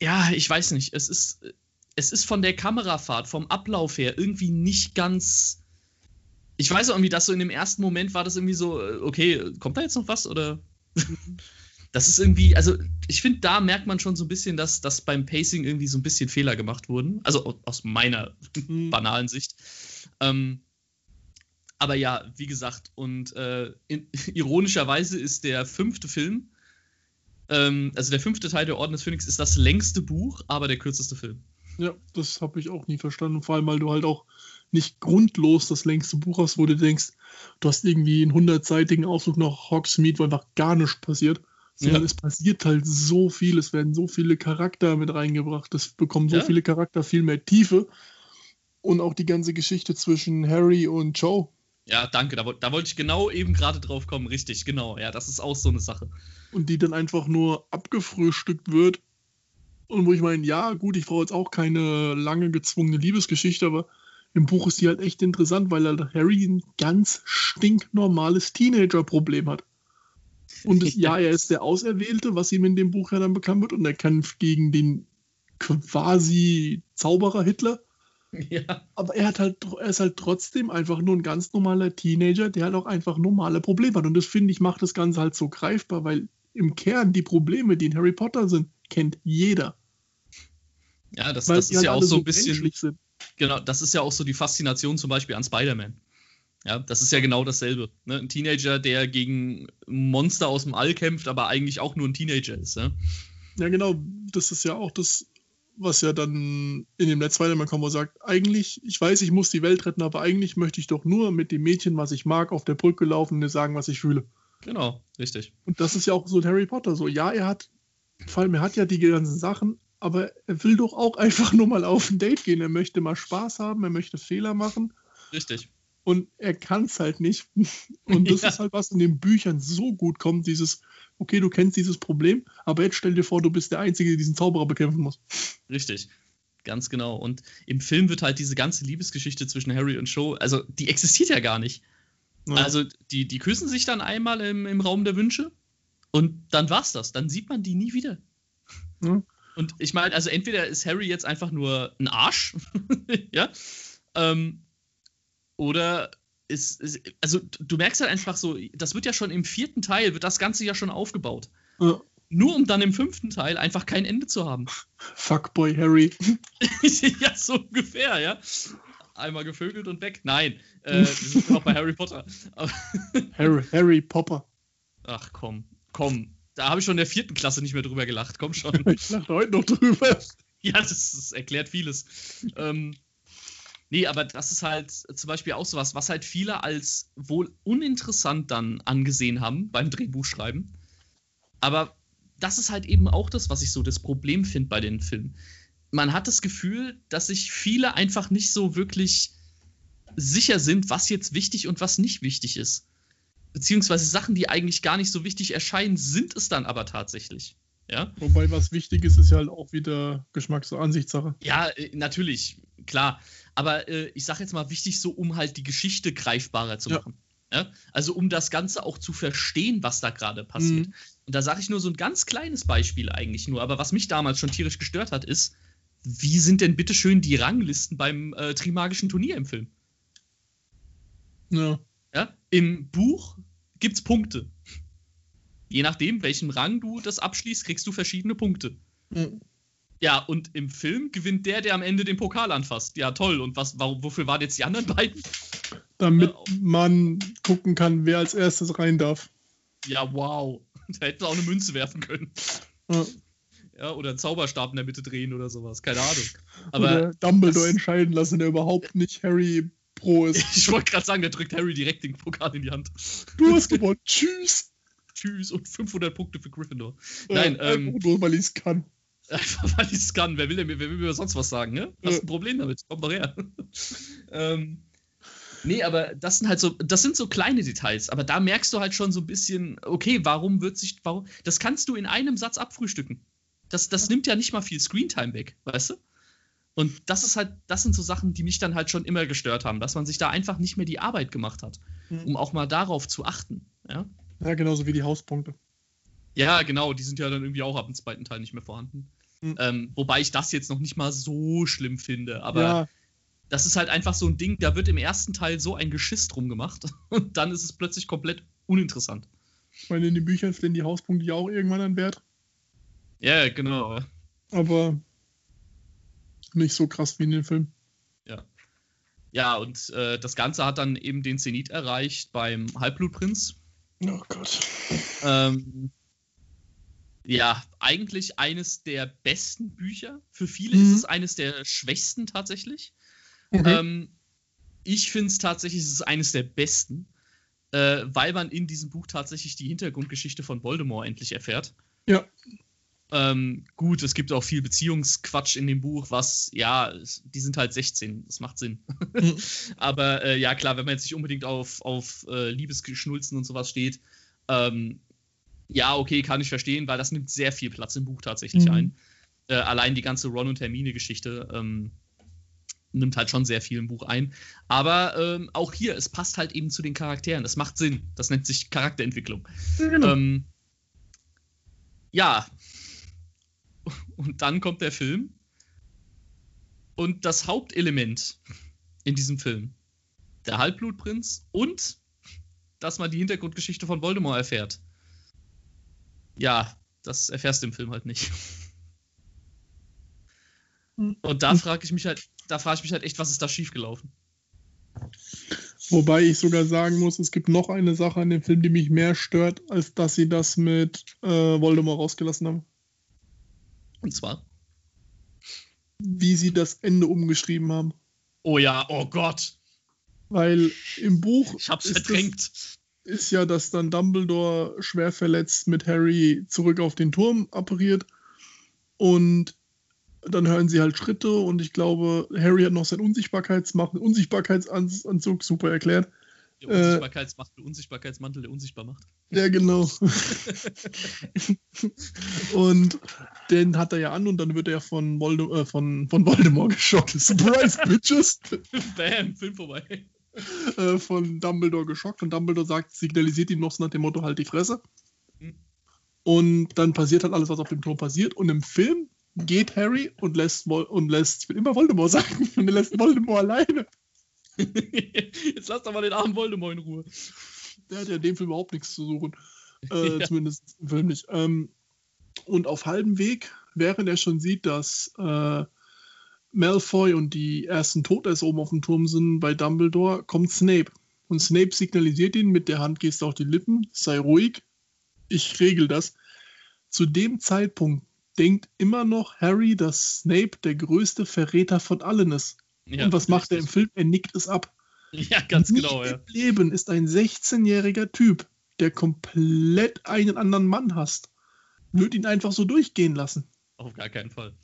ja, ich weiß nicht, es ist, es ist von der Kamerafahrt, vom Ablauf her irgendwie nicht ganz. Ich weiß auch irgendwie, dass so in dem ersten Moment war das irgendwie so, äh, okay, kommt da jetzt noch was oder? Das ist irgendwie, also ich finde, da merkt man schon so ein bisschen, dass, dass beim Pacing irgendwie so ein bisschen Fehler gemacht wurden. Also au- aus meiner Mhm. banalen Sicht. Ähm, aber ja, wie gesagt, und äh, in, ironischerweise ist der fünfte Film, ähm, also der fünfte Teil der Orden des Phönix, ist das längste Buch, aber der kürzeste Film. Ja, das habe ich auch nie verstanden. Vor allem, weil du halt auch nicht grundlos das längste Buch hast, wo du denkst, du hast irgendwie einen hundertseitigen Ausflug nach Hogsmeade, wo einfach gar nichts passiert. Sondern Ja. es passiert halt so viel, es werden so viele Charakter mit reingebracht, es bekommen so Ja. viele Charakter viel mehr Tiefe. Und auch die ganze Geschichte zwischen Harry und Joe. Ja, danke, da, da wollte ich genau eben gerade drauf kommen, richtig, genau. Ja, das ist auch so eine Sache. und die dann einfach nur abgefrühstückt wird. Und wo ich meine, ja, gut, ich brauche jetzt auch keine lange gezwungene Liebesgeschichte, aber im Buch ist die halt echt interessant, weil halt Harry ein ganz stinknormales Teenager-Problem hat. Und es, ja, er ist der Auserwählte, was ihm in dem Buch ja dann bekannt wird, und er kämpft gegen den quasi Zauberer Hitler. Ja, Aber er hat halt, er ist halt trotzdem einfach nur ein ganz normaler Teenager, der halt auch einfach normale Probleme hat. Und das finde ich macht das Ganze halt so greifbar, weil im Kern die Probleme, die in Harry Potter sind, kennt jeder. ja das, das ist halt ja auch so ein bisschen. sind. Genau, das ist ja auch so die Faszination zum Beispiel an Spider-Man. Ja, das ist ja genau dasselbe. Ne? Ein Teenager, der gegen Monster aus dem All kämpft, aber eigentlich auch nur ein Teenager ist. Ja? Ja, genau, das ist ja auch das, was ja dann in dem letzten Spider-Man kommt, wo er sagt, eigentlich, ich weiß, ich muss die Welt retten, aber eigentlich möchte ich doch nur mit dem Mädchen, was ich mag, auf der Brücke laufen und sagen, was ich fühle. Genau, richtig. Und das ist ja auch so Harry Potter so. Ja, er hat, vor allem er hat ja die ganzen Sachen, aber er will doch auch einfach nur mal auf ein Date gehen. Er möchte mal Spaß haben, er möchte Fehler machen Richtig. und er kann es halt nicht. Und das Ja. ist halt, was in den Büchern so gut kommt, dieses, okay, du kennst dieses Problem, aber jetzt stell dir vor, du bist der Einzige, der diesen Zauberer bekämpfen muss. Richtig. Ganz genau. Und im Film wird halt diese ganze Liebesgeschichte zwischen Harry und Joe, also die existiert ja gar nicht. Ja. Also die, die küssen sich dann einmal im, im Raum der Wünsche und dann war's das. Dann sieht man die nie wieder. Ja. Und ich meine, also entweder ist Harry jetzt einfach nur ein Arsch, ja, ähm, oder ist, ist, also du merkst halt einfach so, das wird ja schon im vierten Teil, wird das Ganze ja schon aufgebaut. Ja. Nur um dann im fünften Teil einfach kein Ende zu haben. Fuckboy Harry. ja, so ungefähr, ja. Einmal gevögelt und weg. Nein, äh, wir sind noch bei Harry Potter. Harry, Harry Popper. ach komm, komm. Da habe ich schon in der vierten Klasse nicht mehr drüber gelacht. Komm schon. Ich lache heute noch drüber. ja, das, das erklärt vieles. ähm, nee, aber das ist halt zum Beispiel auch sowas, was halt viele als wohl uninteressant dann angesehen haben beim Drehbuchschreiben. Aber das ist halt eben auch das, was ich so das Problem finde bei den Filmen. Man hat das Gefühl, dass sich viele einfach nicht so wirklich sicher sind, was jetzt wichtig und was nicht wichtig ist. Beziehungsweise Sachen, die eigentlich gar nicht so wichtig erscheinen, sind es dann aber tatsächlich. Ja, Wobei, was wichtig ist, ist ja halt auch wieder Geschmacks- und Ansichtssache. ja äh, natürlich, klar. Aber äh, ich sage jetzt mal wichtig, so um halt die Geschichte greifbarer zu Ja. machen. Ja? Also um das Ganze auch zu verstehen, was da gerade passiert. Mhm. Und da sage ich nur so ein ganz kleines Beispiel eigentlich nur. Aber was mich damals schon tierisch gestört hat, ist, wie sind denn bitteschön die Ranglisten beim äh, Trimagischen Turnier im Film? Ja. Ja? Im Buch gibt es Punkte. Je nachdem, welchem Rang du das abschließt, kriegst du verschiedene Punkte. Mhm. Ja, und im Film gewinnt der, der am Ende den Pokal anfasst. Ja, toll. Und was, warum, wofür waren jetzt die anderen beiden? Damit man gucken kann, wer als erstes rein darf. Ja, wow. Da hätten wir auch eine Münze werfen können. Ja. Ja, oder einen Zauberstab in der Mitte drehen oder sowas. Keine Ahnung. Aber oder Dumbledore entscheiden lassen, der überhaupt nicht Harry pro ist. ich wollte gerade sagen, der drückt Harry direkt den Pokal in die Hand. Du hast gewonnen. Tschüss. Tschüss und 500 Punkte für Gryffindor. Ja, Nein, ähm, einfach nur, weil ich es kann. Einfach weil ich es kann. Wer will, denn, wer will mir sonst was sagen, ne? Hast Ja. ein Problem damit? Komm mal her. ähm, nee, aber das sind halt so, das sind so kleine Details. Aber da merkst du halt schon so ein bisschen, okay, warum wird sich, warum, das kannst du in einem Satz abfrühstücken. Das, das nimmt ja nicht mal viel Screentime weg, weißt du? Und das ist halt, das sind so Sachen, die mich dann halt schon immer gestört haben, dass man sich da einfach nicht mehr die Arbeit gemacht hat, Mhm. um auch mal darauf zu achten. Ja, Ja, genauso wie die Hauspunkte. ja genau, die sind ja dann irgendwie auch ab dem zweiten Teil nicht mehr vorhanden. Mhm. Ähm, wobei ich das jetzt noch nicht mal so schlimm finde, aber ja, das ist halt einfach so ein Ding, da wird im ersten Teil so ein Geschiss drum gemacht und dann ist es plötzlich komplett uninteressant. ich meine, in den Büchern stehen die Hauspunkte ja auch irgendwann an Wert. Ja, genau. Aber nicht so krass wie in den Filmen. Ja, und äh, das Ganze hat dann eben den Zenit erreicht beim Halbblutprinz. Oh Gott. Ähm, ja, eigentlich eines der besten Bücher. Für viele Mhm. ist es eines der schwächsten tatsächlich. Okay. Ähm, ich finde es tatsächlich, es ist eines der besten, äh, weil man in diesem Buch tatsächlich die Hintergrundgeschichte von Voldemort endlich erfährt. Ja. Ähm, gut, es gibt auch viel Beziehungsquatsch in dem Buch, was, ja, die sind halt 16, das macht Sinn. Mhm. Aber äh, ja, klar, wenn man jetzt nicht unbedingt auf, auf äh, Liebesgeschnulzen und sowas steht, ähm, ja, okay, kann ich verstehen, weil das nimmt sehr viel Platz im Buch tatsächlich Mhm. ein. Äh, allein die ganze Ron und Hermine-Geschichte ähm, nimmt halt schon sehr viel im Buch ein. Aber ähm, auch hier, es passt halt eben zu den Charakteren. Das macht Sinn. Das nennt sich Charakterentwicklung. ja, genau. Ähm, ja. Und dann kommt der Film. Und das Hauptelement in diesem Film, der Halbblutprinz und dass man die Hintergrundgeschichte von Voldemort erfährt. Ja, das erfährst du im Film halt nicht. Und da frage ich mich halt, da frage ich mich halt echt, was ist da schiefgelaufen? Wobei ich sogar sagen muss, es gibt noch eine Sache an dem Film, die mich mehr stört, als dass sie das mit äh, Voldemort rausgelassen haben. Und zwar. Wie sie das Ende umgeschrieben haben. Oh ja, oh Gott, Weil im Buch ich hab's ist, das, verdrängt. ist ja, dass dann Dumbledore schwer verletzt mit Harry zurück auf den Turm appariert. Und dann hören sie halt Schritte und ich glaube, Harry hat noch seinen Unsichtbarkeitsmacht, Unsichtbarkeitsanzug super erklärt. Der Äh, Unsichtbarkeitsmacht, der Unsichtbarkeitsmantel, der unsichtbar macht. Ja, genau. und den hat er ja an und dann wird er von, Volde äh, von, von Voldemort geschockt. Surprise, Bitches! Bam, Film vorbei. äh, von Dumbledore geschockt und Dumbledore sagt, signalisiert ihm noch so nach dem Motto, halt die Fresse. Hm. Und dann passiert halt alles, was auf dem Turm passiert. Und im Film geht Harry und lässt, Vol und lässt, ich will immer Voldemort sagen, und er lässt Voldemort alleine. Jetzt lass doch mal den armen Voldemort in Ruhe. Der hat ja in dem Film überhaupt nichts zu suchen. Äh, Ja. Zumindest im Film nicht. Ähm, und auf halbem Weg, während er schon sieht, dass äh, Malfoy und die ersten Todesser oben auf dem Turm sind bei Dumbledore, kommt Snape. Und Snape signalisiert ihn mit der Handgeste auf die Lippen, sei ruhig, ich regel das. Zu dem Zeitpunkt denkt immer noch Harry, dass Snape der größte Verräter von allen ist. Ja, und was macht er im. Film? Er nickt es ab. Ja, ganz Nie genau, ja. im Leben ist ein 16-jähriger Typ, der komplett einen anderen Mann hasst, wird ihn einfach so durchgehen lassen. Auf gar keinen Fall.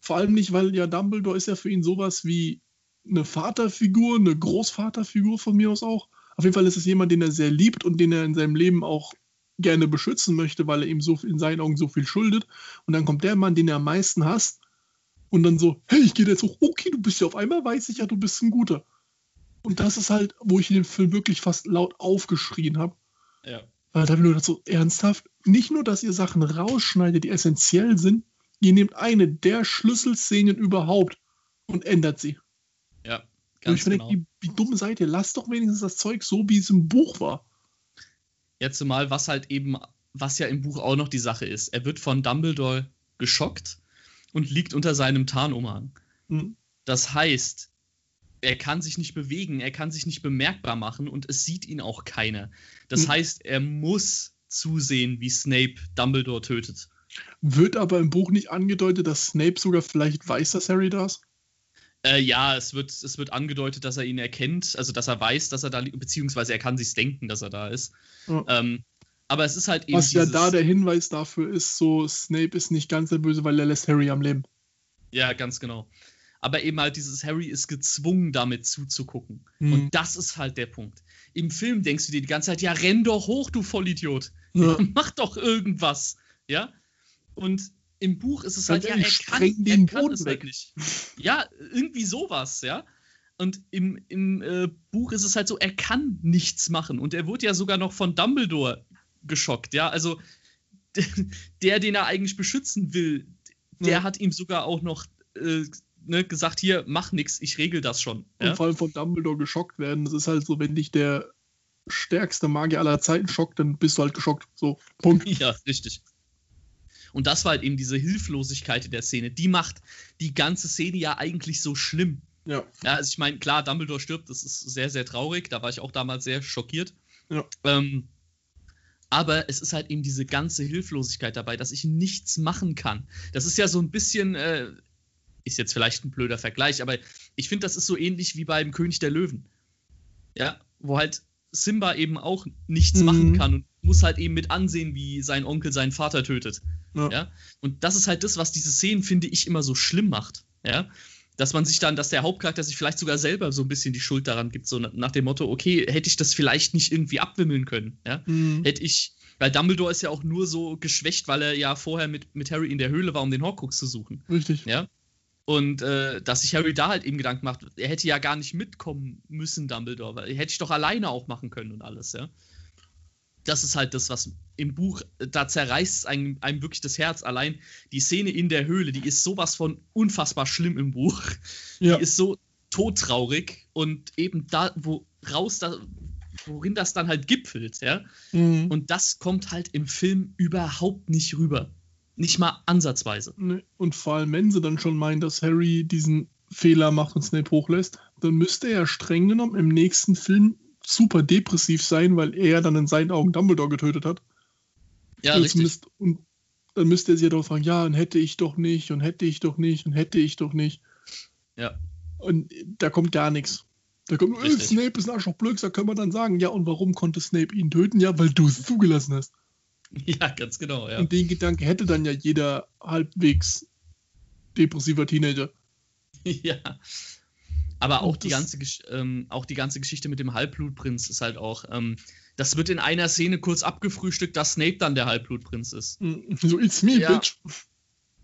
Vor allem nicht, weil ja Dumbledore ist ja für ihn sowas wie eine Vaterfigur, eine Großvaterfigur von mir aus auch. Auf jeden Fall ist es jemand, den er sehr liebt und den er in seinem Leben auch gerne beschützen möchte, weil er ihm so in seinen Augen so viel schuldet. Und dann kommt der Mann, den er am meisten hasst, und dann so, hey, ich gehe jetzt hoch, okay, du bist ja auf einmal, weiß ich ja, du bist ein Guter. Und das ist halt, wo ich in dem Film wirklich fast laut aufgeschrien habe. Ja. Weil da habe ich nur so ernsthaft, nicht nur, dass ihr Sachen rausschneidet, die essentiell sind, ihr nehmt eine der Schlüsselszenen überhaupt und ändert sie. Ja, Und ganz ich finde, genau. wie, wie dumm seid ihr? Lasst doch wenigstens das Zeug so, wie es im Buch war. Jetzt mal, was halt eben, was ja im Buch auch noch die Sache ist. Er wird von Dumbledore geschockt und liegt unter seinem Tarnumhang. Hm. Das heißt, er kann sich nicht bewegen, er kann sich nicht bemerkbar machen und es sieht ihn auch keiner. Das Hm. heißt, er muss zusehen, wie Snape Dumbledore tötet. Wird aber im Buch nicht angedeutet, dass Snape sogar vielleicht weiß, dass Harry da ist? Äh, ja, es wird, es wird angedeutet, dass er ihn erkennt, also dass er weiß, dass er da liegt, beziehungsweise er kann sich denken, dass er da ist. Ja. Ähm, aber es ist halt eben. Was ja da der Hinweis dafür ist, so Snape ist nicht ganz der Böse, weil er lässt Harry am Leben. Ja, ganz genau. Aber eben halt dieses Harry ist gezwungen, damit zuzugucken. Mhm. Und das ist halt der Punkt. Im Film denkst du dir die ganze Zeit, ja, renn doch hoch, du Vollidiot. Ja. Mach doch irgendwas. Ja. Und im Buch ist es halt, ja, er kann, den er kann es weg. halt nicht. Ja, irgendwie sowas, ja. Und im, im äh, Buch ist es halt so, er kann nichts machen. Und er wurde ja sogar noch von Dumbledore geschockt, ja. Also der, den er eigentlich beschützen will, der ja. hat ihm sogar auch noch äh, ne, gesagt, hier, mach nichts, ich regel das schon. Ja? Und vor allem von Dumbledore geschockt werden, das ist halt so, wenn dich der stärkste Magier aller Zeiten schockt, dann bist du halt geschockt. So, Punkt. Ja, richtig. Und das war halt eben diese Hilflosigkeit in der Szene. Die macht die ganze Szene ja eigentlich so schlimm. Ja. ja also ich meine, klar, Dumbledore stirbt, das ist sehr, sehr traurig. Da war ich auch damals sehr schockiert. Ja. Ähm, aber es ist halt eben diese ganze Hilflosigkeit dabei, dass ich nichts machen kann. Das ist ja so ein bisschen, äh, ist jetzt vielleicht ein blöder Vergleich, aber ich finde, das ist so ähnlich wie beim König der Löwen. Ja, wo halt Simba eben auch nichts mhm. machen kann und muss halt eben mit ansehen, wie sein Onkel seinen Vater tötet. Ja. ja. Und das ist halt das, was diese Szenen, finde ich, immer so schlimm macht. Ja. Dass man sich dann, dass der Hauptcharakter sich vielleicht sogar selber so ein bisschen die Schuld daran gibt, so nach dem Motto, okay, hätte ich das vielleicht nicht irgendwie abwimmeln können. Ja. Mhm. Hätte ich, weil Dumbledore ist ja auch nur so geschwächt, weil er ja vorher mit, mit Harry in der Höhle war, um den Horcrux zu suchen. Richtig. Ja. Und äh, dass sich Harry da halt eben Gedanken macht, er hätte ja gar nicht mitkommen müssen, Dumbledore, weil hätte ich doch alleine auch machen können und alles, ja das ist halt das, was im Buch, da zerreißt einem, einem, wirklich das Herz. Allein die Szene in der Höhle, die ist sowas von unfassbar schlimm im Buch. Ja. Die ist so todtraurig und eben da, wo raus, da, worin das dann halt gipfelt, ja. Mhm. Und das kommt halt im Film überhaupt nicht rüber. Nicht mal ansatzweise. Und vor allem, wenn sie dann schon meinen, dass Harry diesen Fehler macht und Snape hochlässt, dann müsste er streng genommen im nächsten Film super depressiv sein, weil er dann in seinen Augen Dumbledore getötet hat. Ja, richtig. Müsst, und dann müsste er sich ja doch fragen, ja, und hätte ich doch nicht, und hätte ich doch nicht, und hätte ich doch nicht. Ja. Und da kommt gar nichts. Da kommt, äh, Snape ist ein Arschloch Blöcks, da können wir dann sagen, ja, und warum konnte Snape ihn töten? Ja, weil du es zugelassen hast. Ja, ganz genau, ja. Und den Gedanke hätte dann ja jeder halbwegs depressiver Teenager. Ja. Aber auch die, ganze, ähm, auch die ganze Geschichte mit dem Halbblutprinz ist halt auch. Ähm, das wird in einer Szene kurz abgefrühstückt, dass Snape dann der Halbblutprinz ist. Mm, so, it's me, ja. bitch.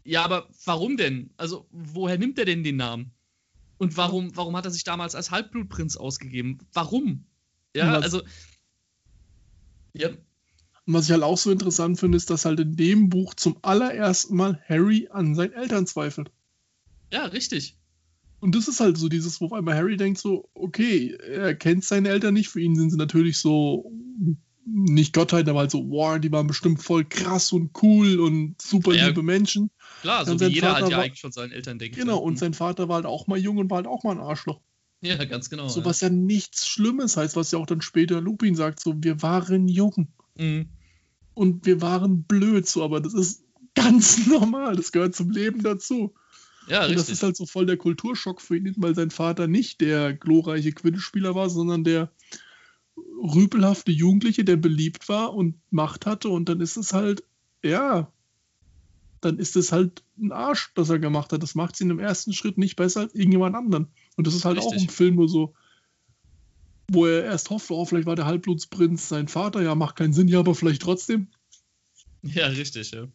Ja, aber warum denn? Also, woher nimmt er denn den Namen? Und warum, warum hat er sich damals als Halbblutprinz ausgegeben? Warum? Ja, also. Ja. Was ich halt auch so interessant finde, ist, dass halt in dem Buch zum allerersten Mal Harry an seinen Eltern zweifelt. Ja, richtig. Und das ist halt so dieses, wo auf einmal Harry denkt so, okay, er kennt seine Eltern nicht, für ihn sind sie natürlich so nicht Gottheit, aber halt so, wow, die waren bestimmt voll krass und cool und super ja, liebe Menschen. Klar, so wie jeder Vater halt ja eigentlich von seinen Eltern denkt. Genau, und mhm. sein Vater war halt auch mal jung und war halt auch mal ein Arschloch. Ja, ganz genau. So ja. was ja nichts Schlimmes heißt, was ja auch dann später Lupin sagt, so, wir waren jung. Mhm. Und wir waren blöd, so, aber das ist ganz normal, das gehört zum Leben dazu. Ja, und das ist halt so voll der Kulturschock für ihn, weil sein Vater nicht der glorreiche Quidditch-Spieler war, sondern der rüpelhafte Jugendliche, der beliebt war und Macht hatte. Und dann ist es halt, ja, dann ist es halt ein Arsch, das er gemacht hat. Das macht sie in dem ersten Schritt nicht besser als irgendjemand anderen. Und das ist halt Richtig. auch ein Film, wo so, wo er erst hofft, oh, vielleicht war der Halbblutsprinz sein Vater. Ja, macht keinen Sinn, ja, aber vielleicht trotzdem. Ja, richtig, ja.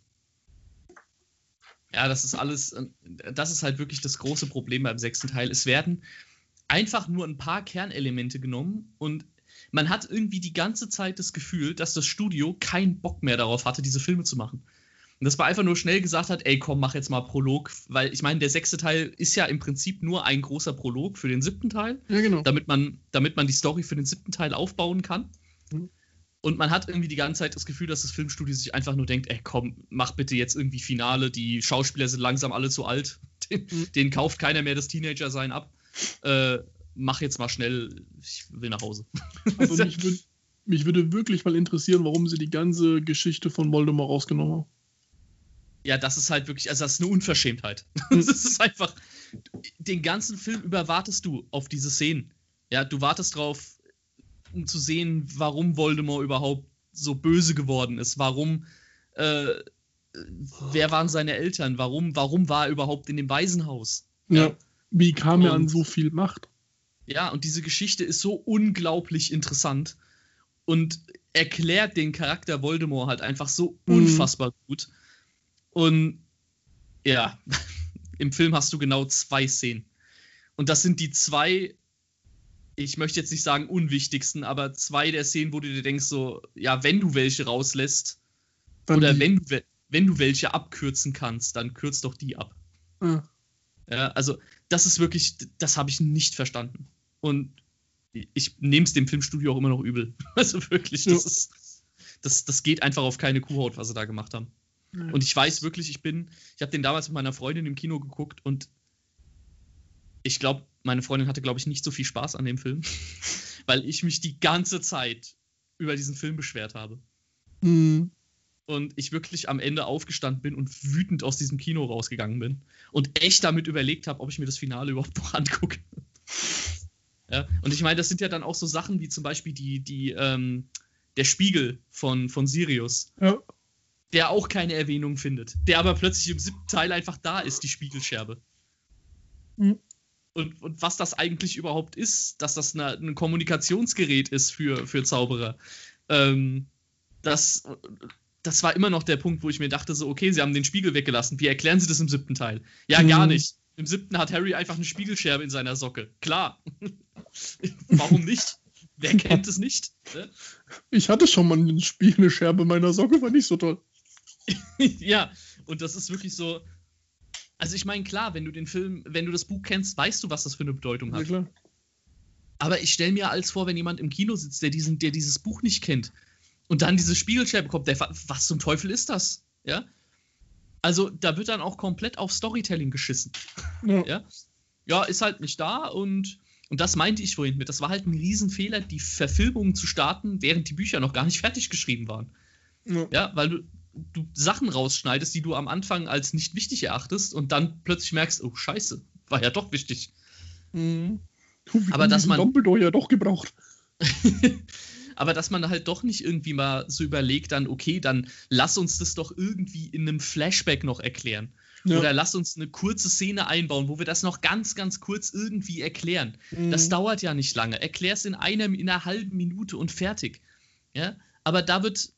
Ja, das ist alles, das ist halt wirklich das große Problem beim sechsten Teil. Es werden einfach nur ein paar Kernelemente genommen und man hat irgendwie die ganze Zeit das Gefühl, dass das Studio keinen Bock mehr darauf hatte, diese Filme zu machen. Und das war einfach nur schnell gesagt hat, ey, komm, mach jetzt mal Prolog, weil ich meine, der sechste Teil ist ja im Prinzip nur ein großer Prolog für den siebten Teil, ja, genau. damit, man, damit man die Story für den siebten Teil aufbauen kann. Mhm. Und man hat irgendwie die ganze Zeit das Gefühl, dass das Filmstudio sich einfach nur denkt, ey komm, mach bitte jetzt irgendwie Finale, die Schauspieler sind langsam alle zu alt, den, mhm. denen kauft keiner mehr das Teenager-Sein ab. Äh, mach jetzt mal schnell, ich will nach Hause. Aber mich, würd, mich würde wirklich mal interessieren, warum sie die ganze Geschichte von Voldemort rausgenommen haben. Ja, das ist halt wirklich, also das ist eine Unverschämtheit. Das ist einfach, den ganzen Film über wartest du auf diese Szenen. Ja, du wartest drauf, um zu sehen, warum Voldemort überhaupt so böse geworden ist. Warum, äh, wer waren seine Eltern? Warum, warum war er überhaupt in dem Waisenhaus? Ja. ja. Wie kam er an so viel Macht? Ja, und diese Geschichte ist so unglaublich interessant und erklärt den Charakter Voldemort halt einfach so mhm. unfassbar gut. Und ja, im Film hast du genau zwei Szenen. Und das sind die zwei, ich möchte jetzt nicht sagen unwichtigsten, aber zwei der Szenen, wo du dir denkst, so, ja, wenn du welche rauslässt, dann oder wenn du, wenn du welche abkürzen kannst, dann kürzt doch die ab. Ja. ja also, das ist wirklich, das habe ich nicht verstanden. Und ich nehme es dem Filmstudio auch immer noch übel. Also wirklich, das ja. ist, das, das geht einfach auf keine Kuhhaut, was sie da gemacht haben. Ja. Und ich weiß wirklich, ich bin, ich habe den damals mit meiner Freundin im Kino geguckt und ich glaube, meine Freundin hatte, glaube ich, nicht so viel Spaß an dem Film, weil ich mich die ganze Zeit über diesen Film beschwert habe. Mhm. Und ich wirklich am Ende aufgestanden bin und wütend aus diesem Kino rausgegangen bin und echt damit überlegt habe, ob ich mir das Finale überhaupt noch angucke. Ja? Und ich meine, das sind ja dann auch so Sachen wie zum Beispiel die, die, ähm, der Spiegel von, von Sirius. Ja. Der auch keine Erwähnung findet. Der aber plötzlich im siebten Teil einfach da ist, die Spiegelscherbe. Mhm. Und, und was das eigentlich überhaupt ist, dass das eine, ein Kommunikationsgerät ist für, für Zauberer. Ähm, das, das war immer noch der Punkt, wo ich mir dachte, so, okay, sie haben den Spiegel weggelassen. Wie erklären sie das im siebten Teil? Ja, mhm. gar nicht. Im siebten hat Harry einfach eine Spiegelscherbe in seiner Socke. Klar. Warum nicht? Wer kennt es nicht? Ne? Ich hatte schon mal eine Spiegelscherbe in meiner Socke, war nicht so toll. ja, und das ist wirklich so. Also ich meine, klar, wenn du den Film, wenn du das Buch kennst, weißt du, was das für eine Bedeutung hat. Ja, klar. Aber ich stelle mir als vor, wenn jemand im Kino sitzt, der, diesen, der dieses Buch nicht kennt und dann diese Spiegelscherbe bekommt, der was zum Teufel ist das? Ja? Also da wird dann auch komplett auf Storytelling geschissen. Ja. ja? ja, ist halt nicht da und, und das meinte ich vorhin mit. Das war halt ein Riesenfehler, die Verfilmungen zu starten, während die Bücher noch gar nicht fertig geschrieben waren. Ja, ja weil du, du Sachen rausschneidest, die du am Anfang als nicht wichtig erachtest und dann plötzlich merkst, oh Scheiße, war ja doch wichtig. Mhm. Aber dass man Dumbledore ja doch gebraucht. aber dass man halt doch nicht irgendwie mal so überlegt, dann, okay, dann lass uns das doch irgendwie in einem Flashback noch erklären. Ja. Oder lass uns eine kurze Szene einbauen, wo wir das noch ganz, ganz kurz irgendwie erklären. Mhm. Das dauert ja nicht lange. Erklär es in einer, in einer halben Minute und fertig. Ja, aber da wird,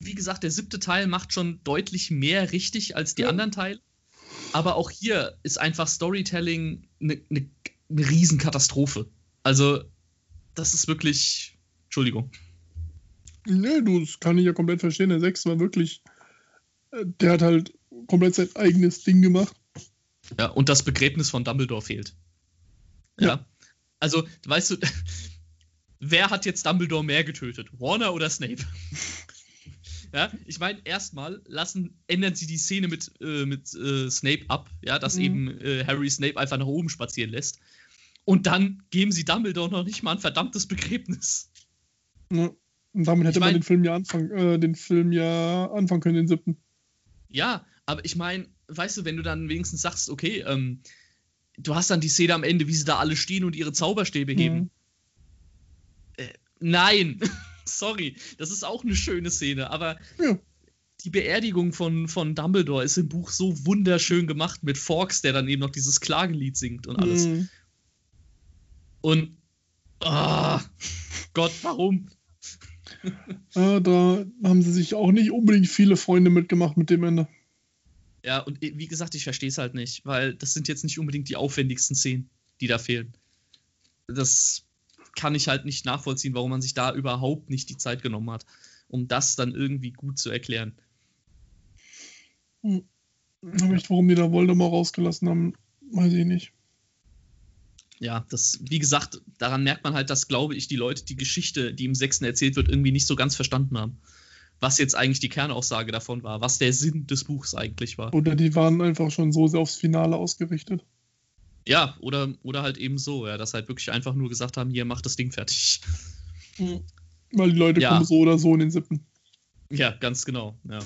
wie gesagt, der siebte Teil macht schon deutlich mehr richtig als die ja. anderen Teile. Aber auch hier ist einfach Storytelling eine, eine, eine Riesenkatastrophe. Also, das ist wirklich Entschuldigung. Nee, du, das kann ich ja komplett verstehen. Der 6 war wirklich, äh, der hat halt komplett sein eigenes Ding gemacht. Ja, und das Begräbnis von Dumbledore fehlt. Ja. ja. Also, weißt du, wer hat jetzt Dumbledore mehr getötet? Warner oder Snape? ja, ich meine, erstmal lassen, ändern sie die Szene mit, äh, mit äh, Snape ab, ja, dass mhm. eben äh, Harry Snape einfach nach oben spazieren lässt. Und dann geben sie Dumbledore noch nicht mal ein verdammtes Begräbnis. Ja. Und damit hätte ich mein, man den Film ja anfangen, äh, den Film ja anfangen können, den siebten. Ja, aber ich meine, weißt du, wenn du dann wenigstens sagst, okay, ähm, du hast dann die Szene am Ende, wie sie da alle stehen und ihre Zauberstäbe mhm. heben. Äh, nein, sorry, das ist auch eine schöne Szene, aber ja. die Beerdigung von, von Dumbledore ist im Buch so wunderschön gemacht mit Forks, der dann eben noch dieses Klagelied singt und alles. Mhm. Und oh, Gott, warum? ja, da haben sie sich auch nicht unbedingt viele Freunde mitgemacht mit dem Ende. Ja, und wie gesagt, ich verstehe es halt nicht, weil das sind jetzt nicht unbedingt die aufwendigsten Szenen, die da fehlen. Das kann ich halt nicht nachvollziehen, warum man sich da überhaupt nicht die Zeit genommen hat, um das dann irgendwie gut zu erklären. Hm. Echt, warum die da Voldemort rausgelassen haben, weiß ich nicht ja, das, wie gesagt, daran merkt man halt, dass, glaube ich, die Leute die Geschichte, die im Sechsten erzählt wird, irgendwie nicht so ganz verstanden haben. Was jetzt eigentlich die Kernaussage davon war, was der Sinn des Buchs eigentlich war. Oder die waren einfach schon so sehr aufs Finale ausgerichtet. Ja, oder, oder halt eben so, ja, dass halt wirklich einfach nur gesagt haben, hier, macht das Ding fertig. Mhm. Weil die Leute ja. kommen so oder so in den Sippen. Ja, ganz genau, ja.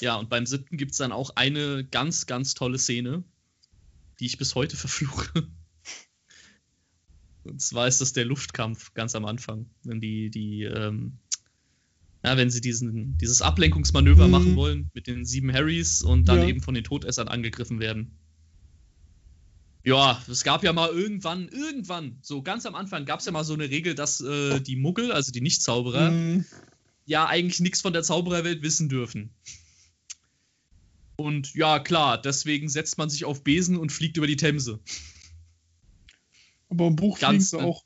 Ja, und beim siebten gibt es dann auch eine ganz, ganz tolle Szene, die ich bis heute verfluche. Und zwar ist das der Luftkampf ganz am Anfang, wenn die, die, ähm, ja, wenn sie diesen, dieses Ablenkungsmanöver mhm. machen wollen mit den sieben Harrys und dann ja. eben von den Todessern angegriffen werden. Ja, es gab ja mal irgendwann, irgendwann, so ganz am Anfang gab es ja mal so eine Regel, dass äh, die Muggel, also die Nicht-Zauberer, mhm. ja eigentlich nichts von der Zaubererwelt wissen dürfen. Und ja, klar, deswegen setzt man sich auf Besen und fliegt über die Themse. Aber im Buch ganz, fliegen sie auch.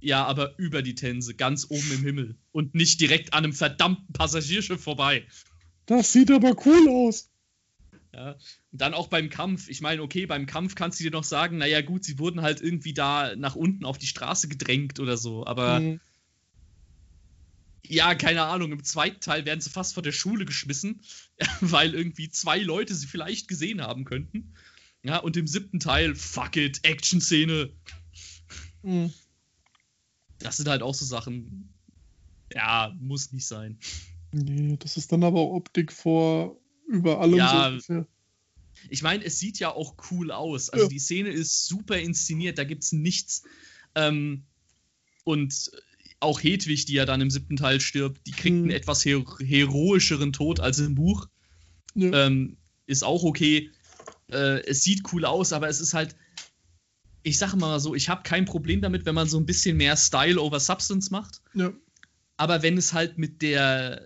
Ja, aber über die Themse, ganz oben im Himmel. Und nicht direkt an einem verdammten Passagierschiff vorbei. Das sieht aber cool aus. Ja. Und dann auch beim Kampf. Ich meine, okay, beim Kampf kannst du dir noch sagen, naja, gut, sie wurden halt irgendwie da nach unten auf die Straße gedrängt oder so, aber. Mhm. Ja, keine Ahnung, im zweiten Teil werden sie fast vor der Schule geschmissen, weil irgendwie zwei Leute sie vielleicht gesehen haben könnten. Ja, und im siebten Teil, fuck it, Action-Szene. Mhm. Das sind halt auch so Sachen, ja, muss nicht sein. Nee, das ist dann aber Optik vor über allem ja, so Ich meine, es sieht ja auch cool aus. Also ja. die Szene ist super inszeniert, da gibt es nichts. Ähm, und auch Hedwig, die ja dann im siebten Teil stirbt, die kriegt hm. einen etwas her heroischeren Tod als im Buch. Ja. Ähm, ist auch okay. Äh, es sieht cool aus, aber es ist halt, ich sage mal so, ich habe kein Problem damit, wenn man so ein bisschen mehr Style over Substance macht. Ja. Aber wenn es halt mit der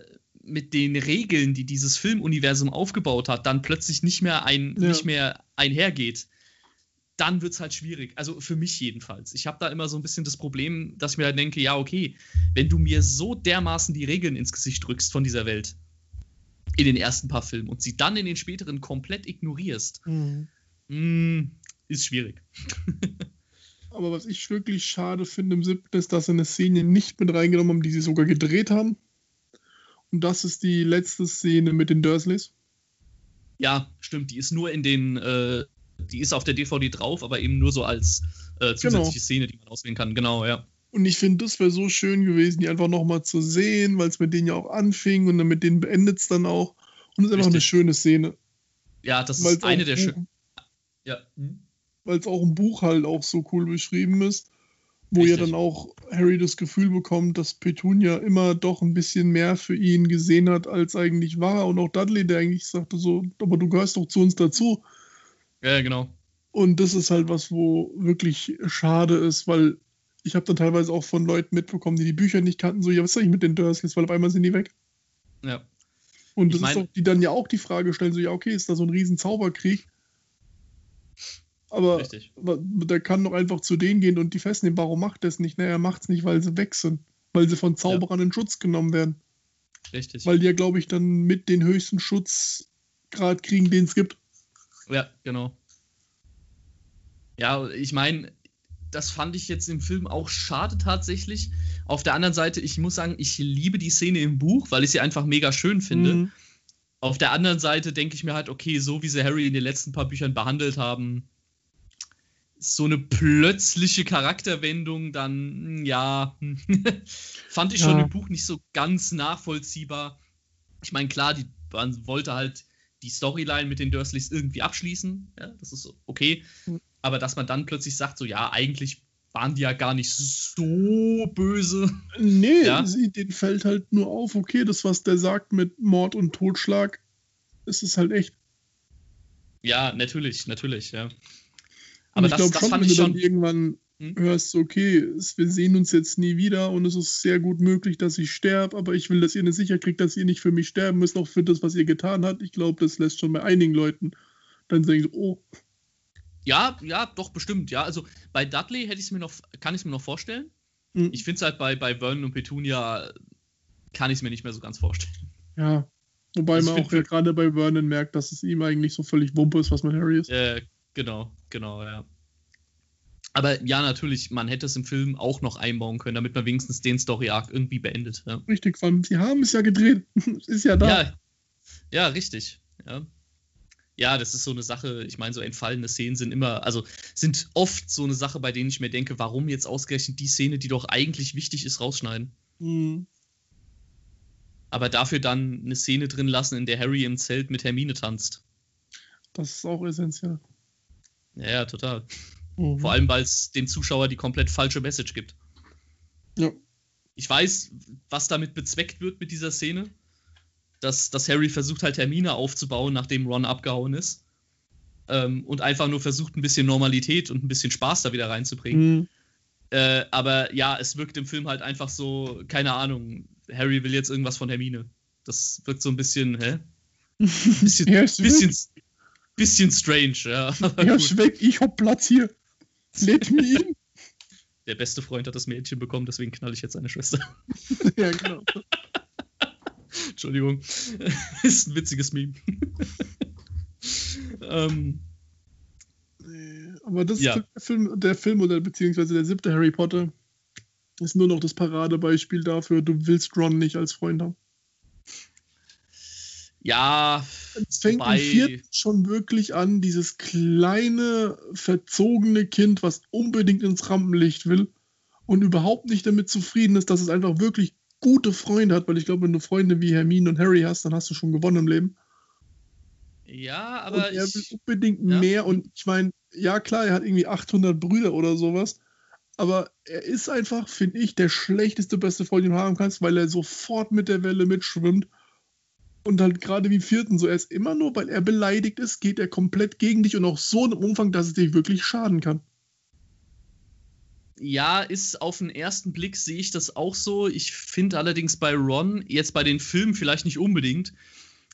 mit den Regeln, die dieses Filmuniversum aufgebaut hat, dann plötzlich nicht mehr, ein, ja. nicht mehr einhergeht, dann wird es halt schwierig. Also für mich jedenfalls. Ich habe da immer so ein bisschen das Problem, dass ich mir halt denke, ja, okay, wenn du mir so dermaßen die Regeln ins Gesicht drückst von dieser Welt in den ersten paar Filmen und sie dann in den späteren komplett ignorierst, mhm. mh, mm, ist schwierig. Aber was ich wirklich schade finde im siebten ist, dass sie eine Szene nicht mit reingenommen haben, die sie sogar gedreht haben. Und das ist die letzte Szene mit den Dursleys. Ja, stimmt. Die ist nur in den, äh, die ist auf der DVD drauf, aber eben nur so als äh, zusätzliche genau. Szene, die man auswählen kann. Genau, ja. Und ich finde, das wäre so schön gewesen, die einfach nochmal zu sehen, weil es mit denen ja auch anfing und dann mit denen beendet es dann auch. Und es ist einfach Richtig. eine schöne Szene. Ja, das weil's ist eine der schönen. Ja. Hm? Weil es auch im Buch halt auch so cool beschrieben ist. Wo Richtig. ja dann auch Harry das Gefühl bekommt, dass Petunia immer doch ein bisschen mehr für ihn gesehen hat, als eigentlich war. Und auch Dudley, der eigentlich sagte so, aber du gehörst doch zu uns dazu. Ja, genau. Und das ist halt was, wo wirklich schade ist, weil ich habe dann teilweise auch von Leuten mitbekommen, die die Bücher nicht kannten, so, ja, was soll ich mit den Dursleys, weil auf einmal sind die weg. Ja. Und das ich mein, ist auch, die dann ja auch die Frage stellen, so, ja, okay, ist da so ein riesen Zauberkrieg? Aber Richtig. der kann doch einfach zu denen gehen und die festnehmen. Warum macht er es nicht? Naja, er macht es nicht, weil sie weg sind. Weil sie von Zauberern ja. in Schutz genommen werden. Richtig. Weil die ja, glaube ich, dann mit den höchsten Schutzgrad kriegen, den es gibt. Ja, genau. Ja, ich meine, das fand ich jetzt im Film auch schade tatsächlich. Auf der anderen Seite, ich muss sagen, ich liebe die Szene im Buch, weil ich sie einfach mega schön finde. Mhm. Auf der anderen Seite denke ich mir halt, okay, so wie sie Harry in den letzten paar Büchern behandelt haben, so eine plötzliche Charakterwendung, dann ja, fand ich ja. schon im Buch nicht so ganz nachvollziehbar. Ich meine, klar, die, man wollte halt die Storyline mit den Dursleys irgendwie abschließen, ja, das ist okay. Mhm. Aber dass man dann plötzlich sagt, so ja, eigentlich waren die ja gar nicht so böse. Nee, ja? sie, denen fällt halt nur auf, okay, das, was der sagt mit Mord und Totschlag, ist es halt echt. Ja, natürlich, natürlich, ja. Aber ich glaube schon, wenn du dann irgendwann hm? hörst, okay, wir sehen uns jetzt nie wieder und es ist sehr gut möglich, dass ich sterbe, aber ich will, dass ihr eine Sicherheit kriegt, dass ihr nicht für mich sterben müsst, auch für das, was ihr getan habt. Ich glaube, das lässt schon bei einigen Leuten dann denken, oh. Ja, ja, doch, bestimmt, ja. Also bei Dudley hätte ich mir noch, kann ich es mir noch vorstellen. Mhm. Ich finde es halt bei, bei Vernon und Petunia kann ich es mir nicht mehr so ganz vorstellen. Ja. Wobei also man auch ja gerade bei Vernon merkt, dass es ihm eigentlich so völlig Wumpe ist, was mit Harry ist. Äh, Genau, genau, ja. Aber ja, natürlich, man hätte es im Film auch noch einbauen können, damit man wenigstens den Story-Arc irgendwie beendet. Ja. Richtig, vor allem, sie haben es ja gedreht. es ist ja da. Ja, ja richtig. Ja. ja, das ist so eine Sache, ich meine, so entfallene Szenen sind immer, also sind oft so eine Sache, bei denen ich mir denke, warum jetzt ausgerechnet die Szene, die doch eigentlich wichtig ist, rausschneiden. Mhm. aber dafür dann eine Szene drin lassen, in der Harry im Zelt mit Hermine tanzt. Das ist auch essentiell. Ja, ja total. Mhm. Vor allem, weil es dem Zuschauer die komplett falsche Message gibt. Ja. Ich weiß, was damit bezweckt wird mit dieser Szene. Dass, dass Harry versucht halt Hermine aufzubauen, nachdem Ron abgehauen ist. Ähm, und einfach nur versucht, ein bisschen Normalität und ein bisschen Spaß da wieder reinzubringen. Mhm. Äh, aber ja, es wirkt im Film halt einfach so, keine Ahnung, Harry will jetzt irgendwas von Hermine. Das wirkt so ein bisschen, hä? Bisschen, ja, bisschen, bisschen strange, ja. Ja, weg, ich hab Platz hier. Let me in. Der beste Freund hat das Mädchen bekommen, deswegen knall ich jetzt seine Schwester. ja, genau. Entschuldigung. ist ein witziges Meme. ähm, aber das ja. ist der Film, der Film oder beziehungsweise der siebte Harry Potter ist nur noch das Paradebeispiel dafür, du willst Ron nicht als Freund haben. Ja, es fängt im vierten schon wirklich an, dieses kleine, verzogene Kind, was unbedingt ins Rampenlicht will und überhaupt nicht damit zufrieden ist, dass es einfach wirklich gute Freunde hat, weil ich glaube, wenn du Freunde wie Hermine und Harry hast, dann hast du schon gewonnen im Leben. Ja, aber. Und er will unbedingt ja. mehr und ich meine, ja klar, er hat irgendwie 800 Brüder oder sowas, aber er ist einfach, finde ich, der schlechteste beste Freund, den du haben kannst, weil er sofort mit der Welle mitschwimmt. Und halt gerade wie vierten, so er ist immer nur, weil er beleidigt ist, geht er komplett gegen dich und auch so im Umfang, dass es dich wirklich schaden kann. Ja, ist auf den ersten Blick sehe ich das auch so. Ich finde allerdings bei Ron, jetzt bei den Filmen vielleicht nicht unbedingt,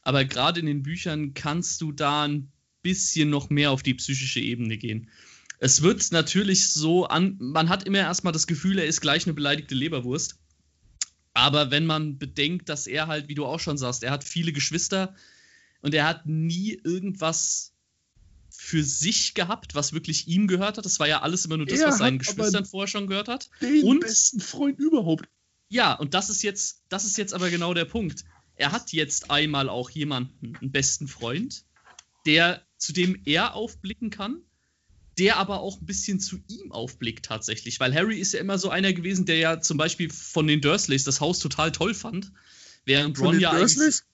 aber gerade in den Büchern kannst du da ein bisschen noch mehr auf die psychische Ebene gehen es wird natürlich so an, man hat immer erstmal das Gefühl, er ist gleich eine beleidigte Leberwurst. Aber wenn man bedenkt, dass er halt, wie du auch schon sagst, er hat viele Geschwister und er hat nie irgendwas für sich gehabt, was wirklich ihm gehört hat. Das war ja alles immer nur das, er was seinen Geschwistern vorher schon gehört hat. Den und, besten Freund überhaupt. Ja, und das ist jetzt, das ist jetzt aber genau der Punkt. Er hat jetzt einmal auch jemanden, einen besten Freund, der, zu dem er aufblicken kann, der aber auch ein bisschen zu ihm aufblickt tatsächlich, weil Harry ist ja immer so einer gewesen, der ja zum Beispiel von den Dursleys das Haus total toll fand, während von Ron ja Dursleys?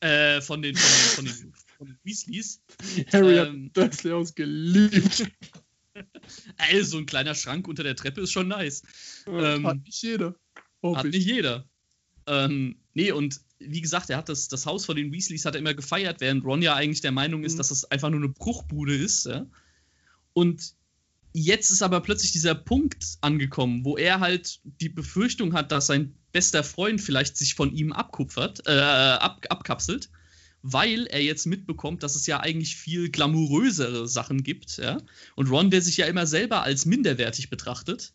Äh, von den, von, von, den, von den Weasleys. Harry ähm, hat Dursley Haus geliebt. Also ein kleiner Schrank unter der Treppe ist schon nice. Ähm, hat nicht jeder. Hat ich. nicht jeder. Ähm, nee, und wie gesagt, er hat das, das Haus von den Weasleys hat er immer gefeiert, während Ron ja eigentlich der Meinung ist, mhm. dass es einfach nur eine Bruchbude ist. Ja? Und jetzt ist aber plötzlich dieser Punkt angekommen, wo er halt die Befürchtung hat, dass sein bester Freund vielleicht sich von ihm abkupfert, äh, ab, abkapselt, weil er jetzt mitbekommt, dass es ja eigentlich viel glamourösere Sachen gibt, ja. Und Ron, der sich ja immer selber als minderwertig betrachtet.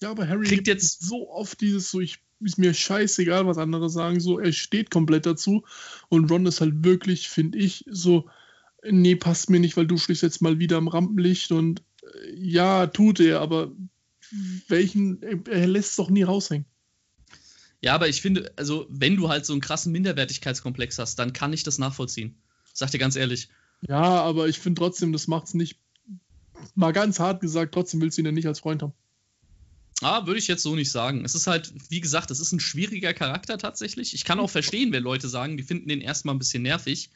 Ja, aber Harry kriegt jetzt so oft dieses so, ich ist mir scheißegal, was andere sagen, so, er steht komplett dazu. Und Ron ist halt wirklich, finde ich, so, nee, passt mir nicht, weil du stehst jetzt mal wieder am Rampenlicht und äh, ja, tut er, aber welchen, er lässt es doch nie raushängen. Ja, aber ich finde, also wenn du halt so einen krassen Minderwertigkeitskomplex hast, dann kann ich das nachvollziehen. Sag dir ganz ehrlich. Ja, aber ich finde trotzdem, das macht es nicht, mal ganz hart gesagt, trotzdem willst du ihn ja nicht als Freund haben. Ah, würde ich jetzt so nicht sagen. Es ist halt, wie gesagt, es ist ein schwieriger Charakter tatsächlich. Ich kann auch verstehen, wenn Leute sagen, die finden den erstmal ein bisschen nervig.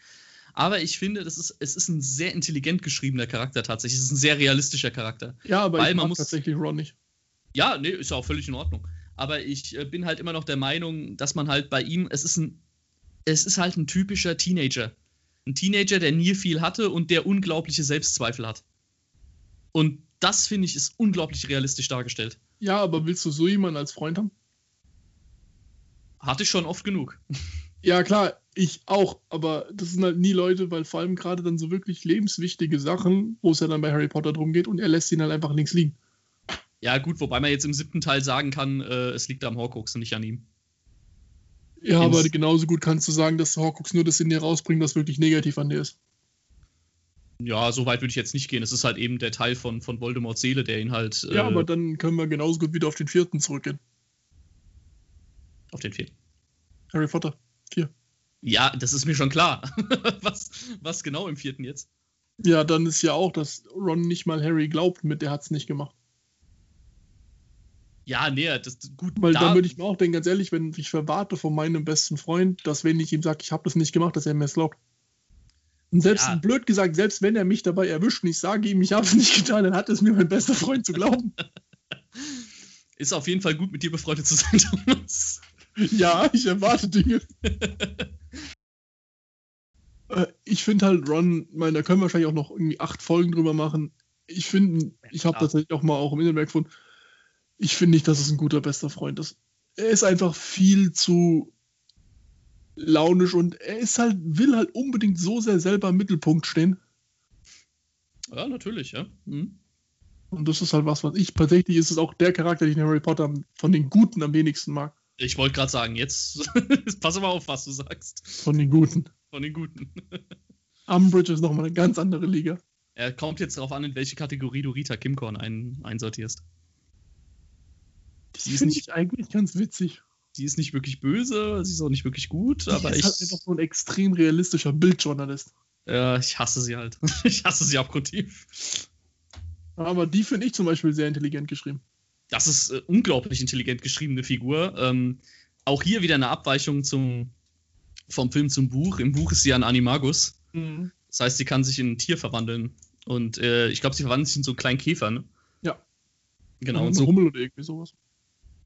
Aber ich finde, das ist, es ist ein sehr intelligent geschriebener Charakter tatsächlich. Es ist ein sehr realistischer Charakter. Ja, aber Weil ich mag muss, tatsächlich Ron nicht. Ja, nee, ist ja auch völlig in Ordnung. Aber ich äh, bin halt immer noch der Meinung, dass man halt bei ihm, es ist ein, es ist halt ein typischer Teenager. Ein Teenager, der nie viel hatte und der unglaubliche Selbstzweifel hat. Und das, finde ich, ist unglaublich realistisch dargestellt. Ja, aber willst du so jemanden als Freund haben? Hatte ich schon oft genug. Ja, klar, ich auch, aber das sind halt nie Leute, weil vor allem gerade dann so wirklich lebenswichtige Sachen, wo es ja dann bei Harry Potter drum geht und er lässt ihn halt einfach links liegen. Ja, gut, wobei man jetzt im siebten Teil sagen kann, äh, es liegt am Horcrux und nicht an ihm. Ja, Ins aber genauso gut kannst du sagen, dass Horcrux nur das in dir rausbringt, was wirklich negativ an dir ist. Ja, so weit würde ich jetzt nicht gehen. Es ist halt eben der Teil von, von Voldemorts Seele, der ihn halt. Äh, ja, aber dann können wir genauso gut wieder auf den vierten zurückgehen. Auf den vierten. Harry Potter. Vier. Ja, das ist mir schon klar. was, was genau im vierten jetzt? Ja, dann ist ja auch, dass Ron nicht mal Harry glaubt, mit der hat es nicht gemacht. Ja, nee, das gut. Weil da, würde ich mir auch denken, ganz ehrlich, wenn ich verwarte von meinem besten Freund, dass wenn ich ihm sage, ich habe das nicht gemacht, dass er mir es glaubt. Und selbst, ja. blöd gesagt, selbst wenn er mich dabei erwischt und ich sage ihm, ich habe es nicht getan, dann hat es mir mein bester Freund zu glauben. Ist auf jeden Fall gut, mit dir befreundet zu sein, Thomas. Ja, ich erwarte Dinge. Äh, ich finde halt Ron, ich meine, da können wir wahrscheinlich auch noch irgendwie acht Folgen drüber machen. Ich finde, ich habe tatsächlich auch mal auch im Internet gefunden, ich finde nicht, dass es ein guter bester Freund ist. Er ist einfach viel zu launisch und er ist halt, will halt unbedingt so sehr selber im Mittelpunkt stehen. Ja, natürlich, ja. Mhm. Und das ist halt was, was ich tatsächlich ist es auch der Charakter, den ich in Harry Potter von den Guten am wenigsten mag. Ich wollte gerade sagen, jetzt pass aber auf, was du sagst. Von den Guten. Von den Guten. Umbridge ist nochmal eine ganz andere Liga. Er kommt jetzt darauf an, in welche Kategorie du Rita Kimkorn ein, einsortierst. Die ist nicht eigentlich ganz witzig. Die ist nicht wirklich böse, sie ist auch nicht wirklich gut, die aber ist ich. Halt einfach so ein extrem realistischer Bildjournalist. Ja, ich hasse sie halt. ich hasse sie abgrundtief. Aber die finde ich zum Beispiel sehr intelligent geschrieben. Das ist äh, unglaublich intelligent geschriebene Figur. Ähm, auch hier wieder eine Abweichung zum, vom Film zum Buch. Im Buch ist sie ein Animagus. Mhm. Das heißt, sie kann sich in ein Tier verwandeln. Und äh, ich glaube, sie verwandelt sich in so einen kleinen Käfer, ne? Ja. Genau. Und, und so, Hummel oder irgendwie sowas.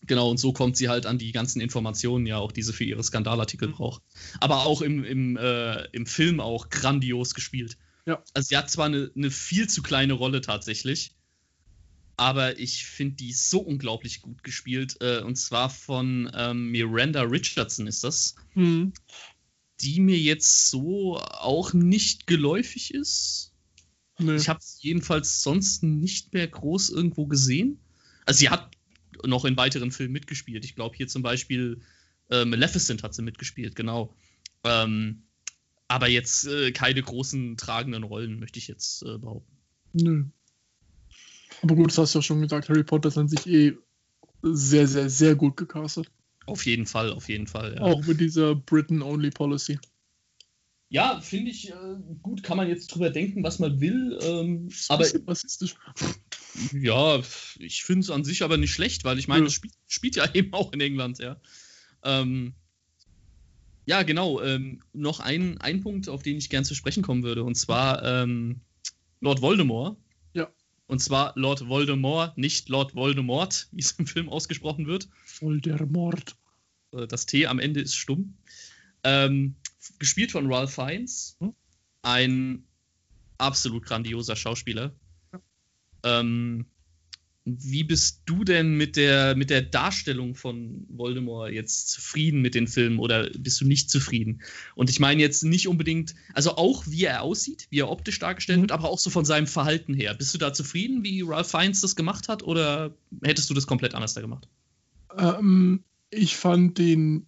Genau, und so kommt sie halt an die ganzen Informationen, ja, auch diese für ihre Skandalartikel mhm. braucht. Aber auch im, im, äh, im Film auch grandios gespielt. Ja. Also sie hat zwar eine, eine viel zu kleine Rolle tatsächlich, aber ich finde die so unglaublich gut gespielt. Äh, und zwar von ähm, Miranda Richardson ist das. Mhm. Die mir jetzt so auch nicht geläufig ist. Nee. Ich habe es jedenfalls sonst nicht mehr groß irgendwo gesehen. Also sie hat noch in weiteren Filmen mitgespielt. Ich glaube hier zum Beispiel äh, Maleficent hat sie mitgespielt, genau. Ähm, aber jetzt äh, keine großen tragenden Rollen, möchte ich jetzt äh, behaupten. Nö. Aber gut, das hast du ja schon gesagt, Harry Potter ist an sich eh sehr, sehr, sehr gut gecastet. Auf jeden Fall, auf jeden Fall. Ja. Auch mit dieser Britain-Only-Policy. Ja, finde ich äh, gut, kann man jetzt drüber denken, was man will. Ähm, aber rassistisch. Ja, ich finde es an sich aber nicht schlecht, weil ich meine, es ja. spielt, spielt, ja eben auch in England, ja. Ähm, ja, genau. Ähm, noch ein, ein Punkt, auf den ich gern zu sprechen kommen würde, und zwar ähm, Lord Voldemort. Und zwar Lord Voldemort, nicht Lord Voldemort, wie es im Film ausgesprochen wird. Voldemort. Äh, das T am Ende ist stumm. Ähm, gespielt von Ralph Fiennes. Hm? Ein absolut grandioser Schauspieler. Ähm, wie bist du denn mit der, mit der Darstellung von Voldemort jetzt zufrieden mit den Filmen oder bist du nicht zufrieden? Und ich meine jetzt nicht unbedingt, also auch wie er aussieht, wie er optisch dargestellt mhm. wird, aber auch so von seinem Verhalten her. Bist du da zufrieden, wie Ralph Fiennes das gemacht hat oder hättest du das komplett anders da gemacht? Ähm, ich fand den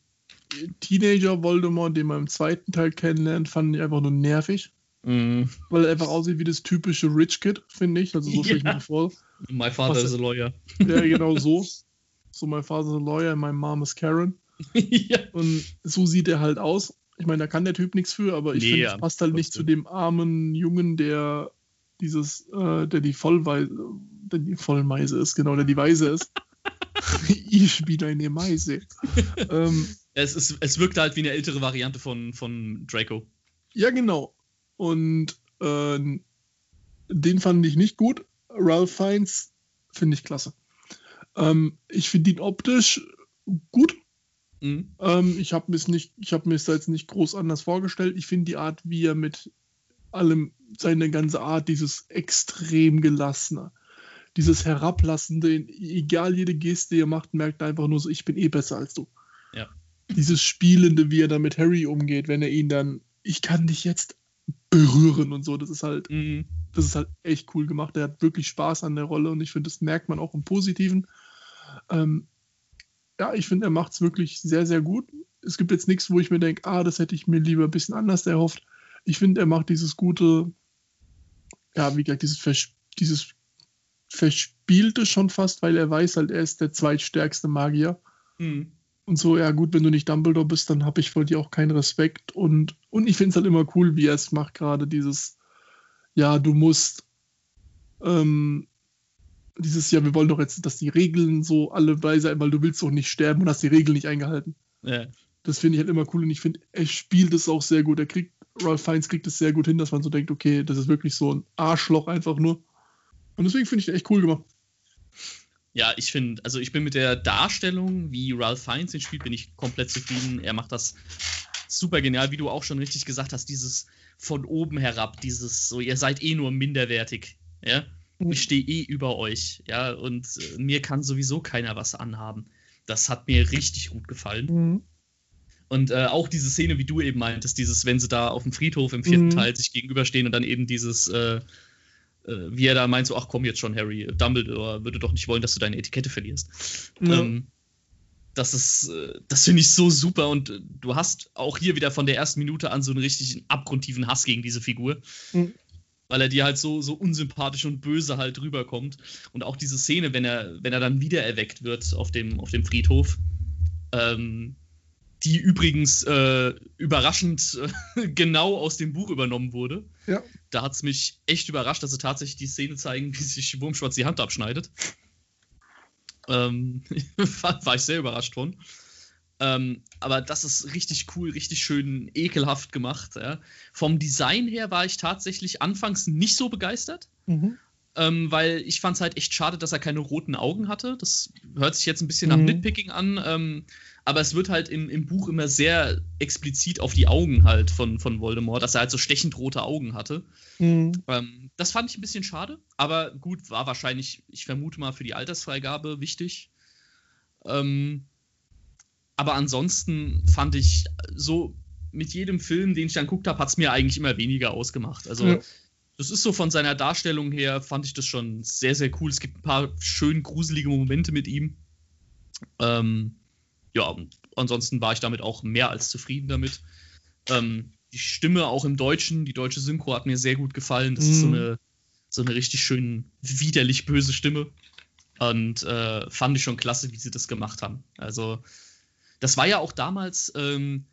Teenager Voldemort, den man im zweiten Teil kennenlernt, fand ich einfach nur nervig. Mm. Weil er einfach aussieht wie das typische Rich Kid, finde ich. Also so stelle ich mir vor. My father Was, is a lawyer. Ja, genau so. So, my father is a lawyer, my mom is Karen. ja. Und so sieht er halt aus. Ich meine, da kann der Typ nichts für, aber ich nee, finde, es passt halt nicht zu dem armen Jungen, der dieses, äh, der die Vollweise, der die Vollmeise ist, genau, der die Weise ist. ich bin eine Meise. ähm, es, ist, es wirkt halt wie eine ältere Variante von, von Draco. Ja, genau. Und äh, den fand ich nicht gut. Ralph Fiennes finde ich klasse. Ähm, ich finde ihn optisch gut. Mhm. Ähm, ich habe mir nicht, ich habe mir es jetzt nicht groß anders vorgestellt. Ich finde die Art, wie er mit allem, seine ganze Art, dieses extrem gelassene, dieses herablassende, egal jede Geste, die er macht, merkt er einfach nur so, ich bin eh besser als du. Ja. Dieses Spielende, wie er dann mit Harry umgeht, wenn er ihn dann, ich kann dich jetzt berühren und so. Das ist halt, mhm. das ist halt echt cool gemacht. Er hat wirklich Spaß an der Rolle und ich finde, das merkt man auch im Positiven. Ähm, ja, ich finde, er macht es wirklich sehr, sehr gut. Es gibt jetzt nichts, wo ich mir denke, ah, das hätte ich mir lieber ein bisschen anders erhofft. Ich finde, er macht dieses gute, ja, wie gesagt, dieses, Vers dieses Verspielte schon fast, weil er weiß halt, er ist der zweitstärkste Magier. Mhm und so, ja gut, wenn du nicht Dumbledore bist, dann habe ich vor dir auch keinen Respekt. Und, und ich finde es halt immer cool, wie er es macht, gerade dieses, ja, du musst, ähm, dieses Jahr, wir wollen doch jetzt, dass die Regeln so alle bei sein, weil du willst doch nicht sterben und hast die Regeln nicht eingehalten. Ja. Das finde ich halt immer cool und ich finde, er spielt es auch sehr gut. Er kriegt, Ralph Fiennes kriegt es sehr gut hin, dass man so denkt, okay, das ist wirklich so ein Arschloch einfach nur. Und deswegen finde ich den echt cool gemacht. Ja, ich finde, also ich bin mit der Darstellung, wie Ralph Fiennes den spielt, bin ich komplett zufrieden. Er macht das super genial, wie du auch schon richtig gesagt hast, dieses von oben herab, dieses so, ihr seid eh nur minderwertig, ja. Mhm. Ich stehe eh über euch, ja, und äh, mir kann sowieso keiner was anhaben. Das hat mir richtig gut gefallen. Mhm. Und äh, auch diese Szene, wie du eben meintest, dieses, wenn sie da auf dem Friedhof im vierten mhm. Teil sich gegenüberstehen und dann eben dieses, äh, wie er da meint, so, ach komm jetzt schon, Harry, Dumbledore würde doch nicht wollen, dass du deine Etikette verlierst. Ja. Ähm, das ist, äh, das finde ich so super und äh, du hast auch hier wieder von der ersten Minute an so einen richtigen abgrundtiefen Hass gegen diese Figur. Mhm. Weil er dir halt so, so unsympathisch und böse halt rüberkommt. Und auch diese Szene, wenn er, wenn er dann wieder erweckt wird auf dem, auf dem Friedhof, ähm, die übrigens äh, überraschend äh, genau aus dem Buch übernommen wurde. Ja. Da hat es mich echt überrascht, dass sie tatsächlich die Szene zeigen, wie sich Wurmschwarz die Hand abschneidet. Ähm, war ich sehr überrascht von. Ähm, aber das ist richtig cool, richtig schön ekelhaft gemacht. Ja. Vom Design her war ich tatsächlich anfangs nicht so begeistert. Mhm. Ähm, weil ich fand es halt echt schade, dass er keine roten Augen hatte. Das hört sich jetzt ein bisschen mhm. nach Nitpicking an. Ähm, aber es wird halt im, im Buch immer sehr explizit auf die Augen halt von, von Voldemort, dass er halt so stechend rote Augen hatte. Mhm. Ähm, das fand ich ein bisschen schade, aber gut, war wahrscheinlich, ich vermute mal, für die Altersfreigabe wichtig. Ähm, aber ansonsten fand ich so mit jedem Film, den ich dann geguckt habe, hat es mir eigentlich immer weniger ausgemacht. Also ja. Das ist so von seiner Darstellung her, fand ich das schon sehr, sehr cool. Es gibt ein paar schön gruselige Momente mit ihm. Ähm, ja, ansonsten war ich damit auch mehr als zufrieden damit. Ähm, die Stimme auch im Deutschen, die deutsche Synchro hat mir sehr gut gefallen. Das mm. ist so mhm. eine, so eine richtig schön widerlich böse Stimme. Und äh, fand ich schon klasse, wie sie das gemacht haben. Also, das war ja auch damals ähm,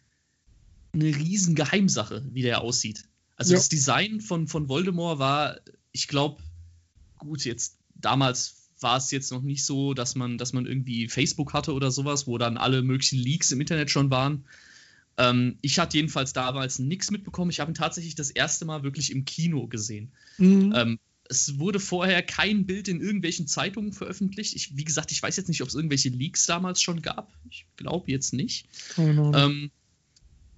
eine riesen Geheimsache, wie der aussieht. Also, ja. das Design von, von Voldemort war, ich glaube, gut, jetzt damals war es jetzt noch nicht so, dass man, dass man irgendwie Facebook hatte oder sowas, wo dann alle möglichen Leaks im Internet schon waren. Ähm, ich hatte jedenfalls damals nichts mitbekommen. Ich habe ihn tatsächlich das erste Mal wirklich im Kino gesehen. Mhm. Ähm, es wurde vorher kein Bild in irgendwelchen Zeitungen veröffentlicht. Ich, wie gesagt, ich weiß jetzt nicht, ob es irgendwelche Leaks damals schon gab. Ich glaube jetzt nicht. Oh, ähm,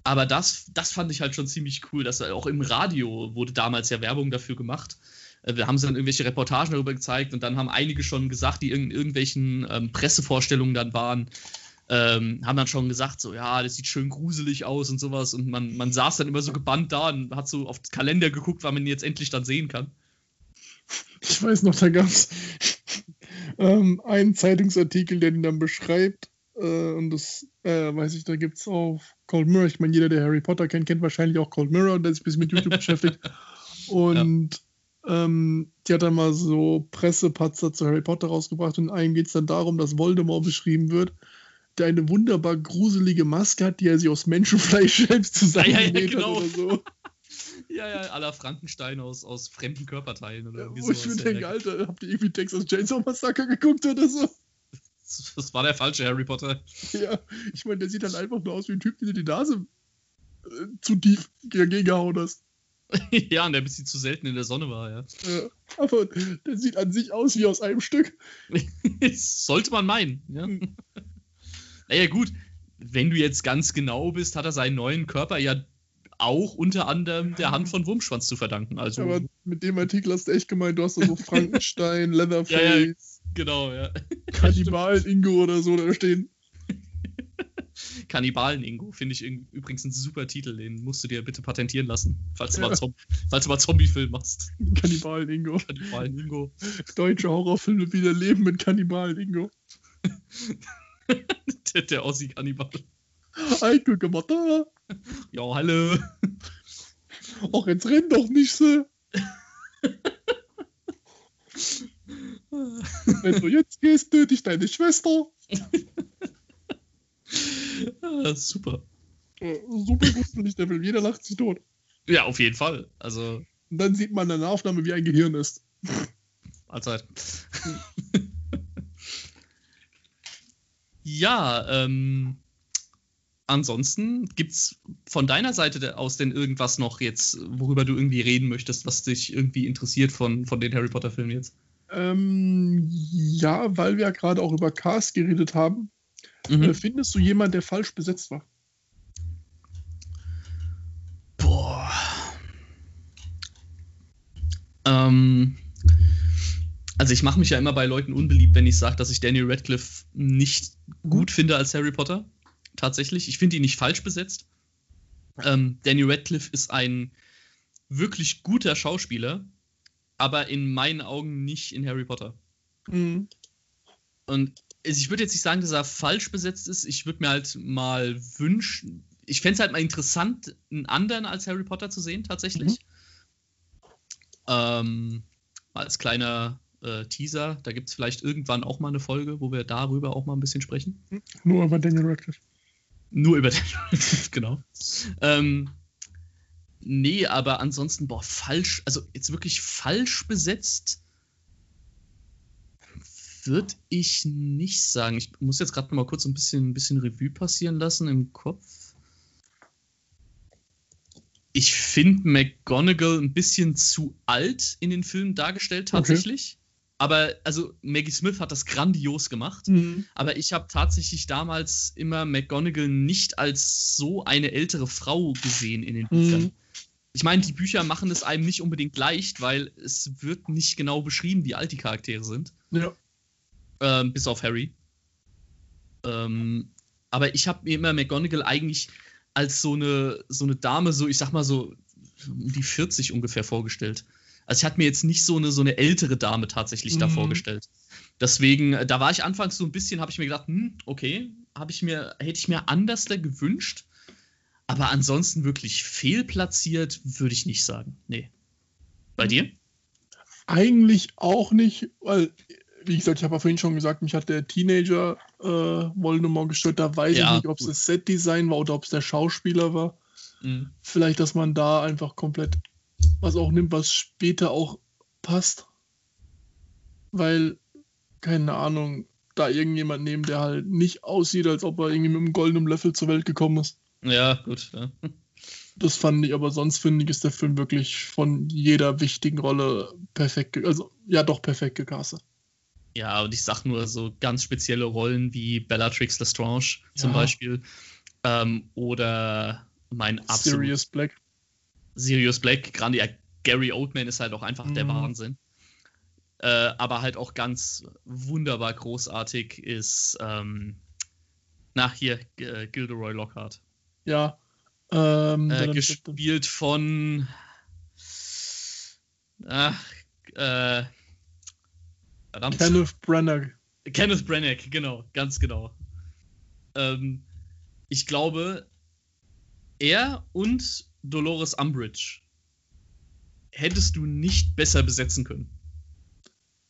aber das, das fand ich halt schon ziemlich cool, dass auch im Radio wurde damals ja Werbung dafür gemacht. Äh, wir haben sie dann irgendwelche Reportagen darüber gezeigt und dann haben einige schon gesagt, die in irgendwelchen ähm, Pressevorstellungen dann waren, ähm, haben dann schon gesagt, so, ja, das sieht schön gruselig aus und sowas. Und man, man saß dann immer so gebannt da und hat so auf den Kalender geguckt, wann man ihn jetzt endlich dann sehen kann. Ich weiß noch, da gab es ähm, einen Zeitungsartikel, der den dann beschreibt. Äh, und das äh, weiß ich, da gibt es auf Cold Mirror. Ich meine, jeder, der Harry Potter kennt, kennt wahrscheinlich auch Cold Mirror, der sich ein bisschen mit YouTube beschäftigt. Und ja. Ähm, die hat dann mal so Pressepatzer zu Harry Potter rausgebracht und in einem geht es dann darum, dass Voldemort beschrieben wird, der eine wunderbar gruselige Maske hat, die er sich aus Menschenfleisch selbst zusammengenäht ja, ja, genau. oder so. Ja, ja, aller Frankenstein aus, aus fremden Körperteilen oder ja, Wo ich mir denke, Alter, habt ihr irgendwie Texas Chainsaw Massacre geguckt oder so? Das war der falsche Harry Potter. Ja, ich meine, der sieht dann einfach nur aus wie ein Typ, der die Nase äh, zu tief dagegen gehauen hast. ja, und der ein bisschen zu selten in der Sonne war, ja. ja. Aber der sieht an sich aus wie aus einem Stück. Sollte man meinen, ja. Hm. Naja, gut, wenn du jetzt ganz genau bist, hat er seinen neuen Körper ja auch unter anderem der Hand von Wurmschwanz zu verdanken. Also, Aber mit dem Artikel hast du echt gemeint, du hast so Frankenstein, Leatherface. Ja, ja, genau, ja. Kannibal Ingo oder so da stehen. Kannibalen-Ingo finde ich übrigens ein super Titel. Den musst du dir bitte patentieren lassen, falls du mal, Zom falls du mal Zombie-Film machst. Kannibalen-Ingo. Kannibalen-Ingo. Deutsche Horrorfilme wieder leben mit Kannibalen-Ingo. der, der Ossi-Kannibal. Ein guter Mutter. Ja, hallo. Och, jetzt renn doch nicht so. Wenn du jetzt gehst, töte ich deine Schwester. Ah, ja, super. Äh, super gruselig, der Film. Jeder lacht sich tot. Ja, auf jeden Fall. Also. Und dann sieht man in der Aufnahme, wie ein Gehirn ist. Allzeit. ja, ähm, ansonsten gibt's von deiner Seite aus denn irgendwas noch jetzt, worüber du irgendwie reden möchtest, was dich irgendwie interessiert von, von den Harry Potter Filmen jetzt? Ähm, ja, weil wir ja gerade auch über Cast geredet haben. Mhm. Äh, findest du jemanden, der falsch besetzt war? Boah. Ähm, also ich mache mich ja immer bei Leuten unbeliebt, wenn ich sage, dass ich Daniel Radcliffe nicht gut finde als Harry Potter. Tatsächlich. Ich finde ihn nicht falsch besetzt. Ähm, Daniel Radcliffe ist ein wirklich guter Schauspieler, aber in meinen Augen nicht in Harry Potter. Mhm. Und ich würde jetzt nicht sagen, dass er falsch besetzt ist. Ich würde mir halt mal wünschen, ich fände es halt mal interessant, einen anderen als Harry Potter zu sehen, tatsächlich. Mhm. Ähm, als kleiner äh, Teaser, da gibt es vielleicht irgendwann auch mal eine Folge, wo wir darüber auch mal ein bisschen sprechen. Nur über Daniel Radcliffe. Nur über Daniel Radcliffe, genau. Ähm, nee, aber ansonsten, boah, falsch, also jetzt wirklich falsch besetzt würde ich nicht sagen. Ich muss jetzt gerade mal kurz ein bisschen, ein bisschen Revue passieren lassen im Kopf. Ich finde McGonagall ein bisschen zu alt in den Filmen dargestellt, tatsächlich. Okay. Aber also Maggie Smith hat das grandios gemacht. Mhm. Aber ich habe tatsächlich damals immer McGonagall nicht als so eine ältere Frau gesehen in den Büchern. Mhm. Ich meine, die Bücher machen es einem nicht unbedingt leicht, weil es wird nicht genau beschrieben, wie alt die Charaktere sind. Ja. Ähm, bis auf Harry. Ähm, aber ich habe mir immer McGonagall eigentlich als so eine, so eine Dame, so ich sag mal so um die 40 ungefähr vorgestellt. Also ich hatte mir jetzt nicht so eine, so eine ältere Dame tatsächlich mhm. da vorgestellt. Deswegen, äh, da war ich anfangs so ein bisschen, habe ich mir gedacht, hm, okay, habe ich mir, hätte ich mir anders da gewünscht. Aber ansonsten wirklich fehlplatziert, würde ich nicht sagen. Nee. Bei dir? Eigentlich auch nicht, weil, wie gesagt, ich habe ja vorhin schon gesagt, mich hat der Teenager äh, Voldemort gestört. Da weiß ja, ich nicht, ob es das Setdesign war oder ob es der Schauspieler war. Mhm. Vielleicht, dass man da einfach komplett was auch nimmt, was später auch passt. Weil, keine Ahnung, da irgendjemand nehmen, der halt nicht aussieht, als ob er irgendwie mit einem goldenen Löffel zur Welt gekommen ist. Ja, gut. Ja. Das fand ich, aber sonst finde ich, ist der Film wirklich von jeder wichtigen Rolle perfekt, also ja, doch perfekt gecastet. Ja, und ich sag nur so ganz spezielle Rollen wie Bellatrix Lestrange zum ja. Beispiel. Ähm, oder mein absolut. Sirius Black. Sirius Black, gerade ja, Gary Oldman ist halt auch einfach mhm. der Wahnsinn. Äh, aber halt auch ganz wunderbar großartig ist, ähm, nach hier, äh, Gilderoy Lockhart. Ja. Ähm, äh, gespielt von. Ach, äh, verdammt. Kenneth Branagh. Kenneth Branagh, genau, ganz genau. Ähm, ich glaube, er und Dolores Umbridge hättest du nicht besser besetzen können.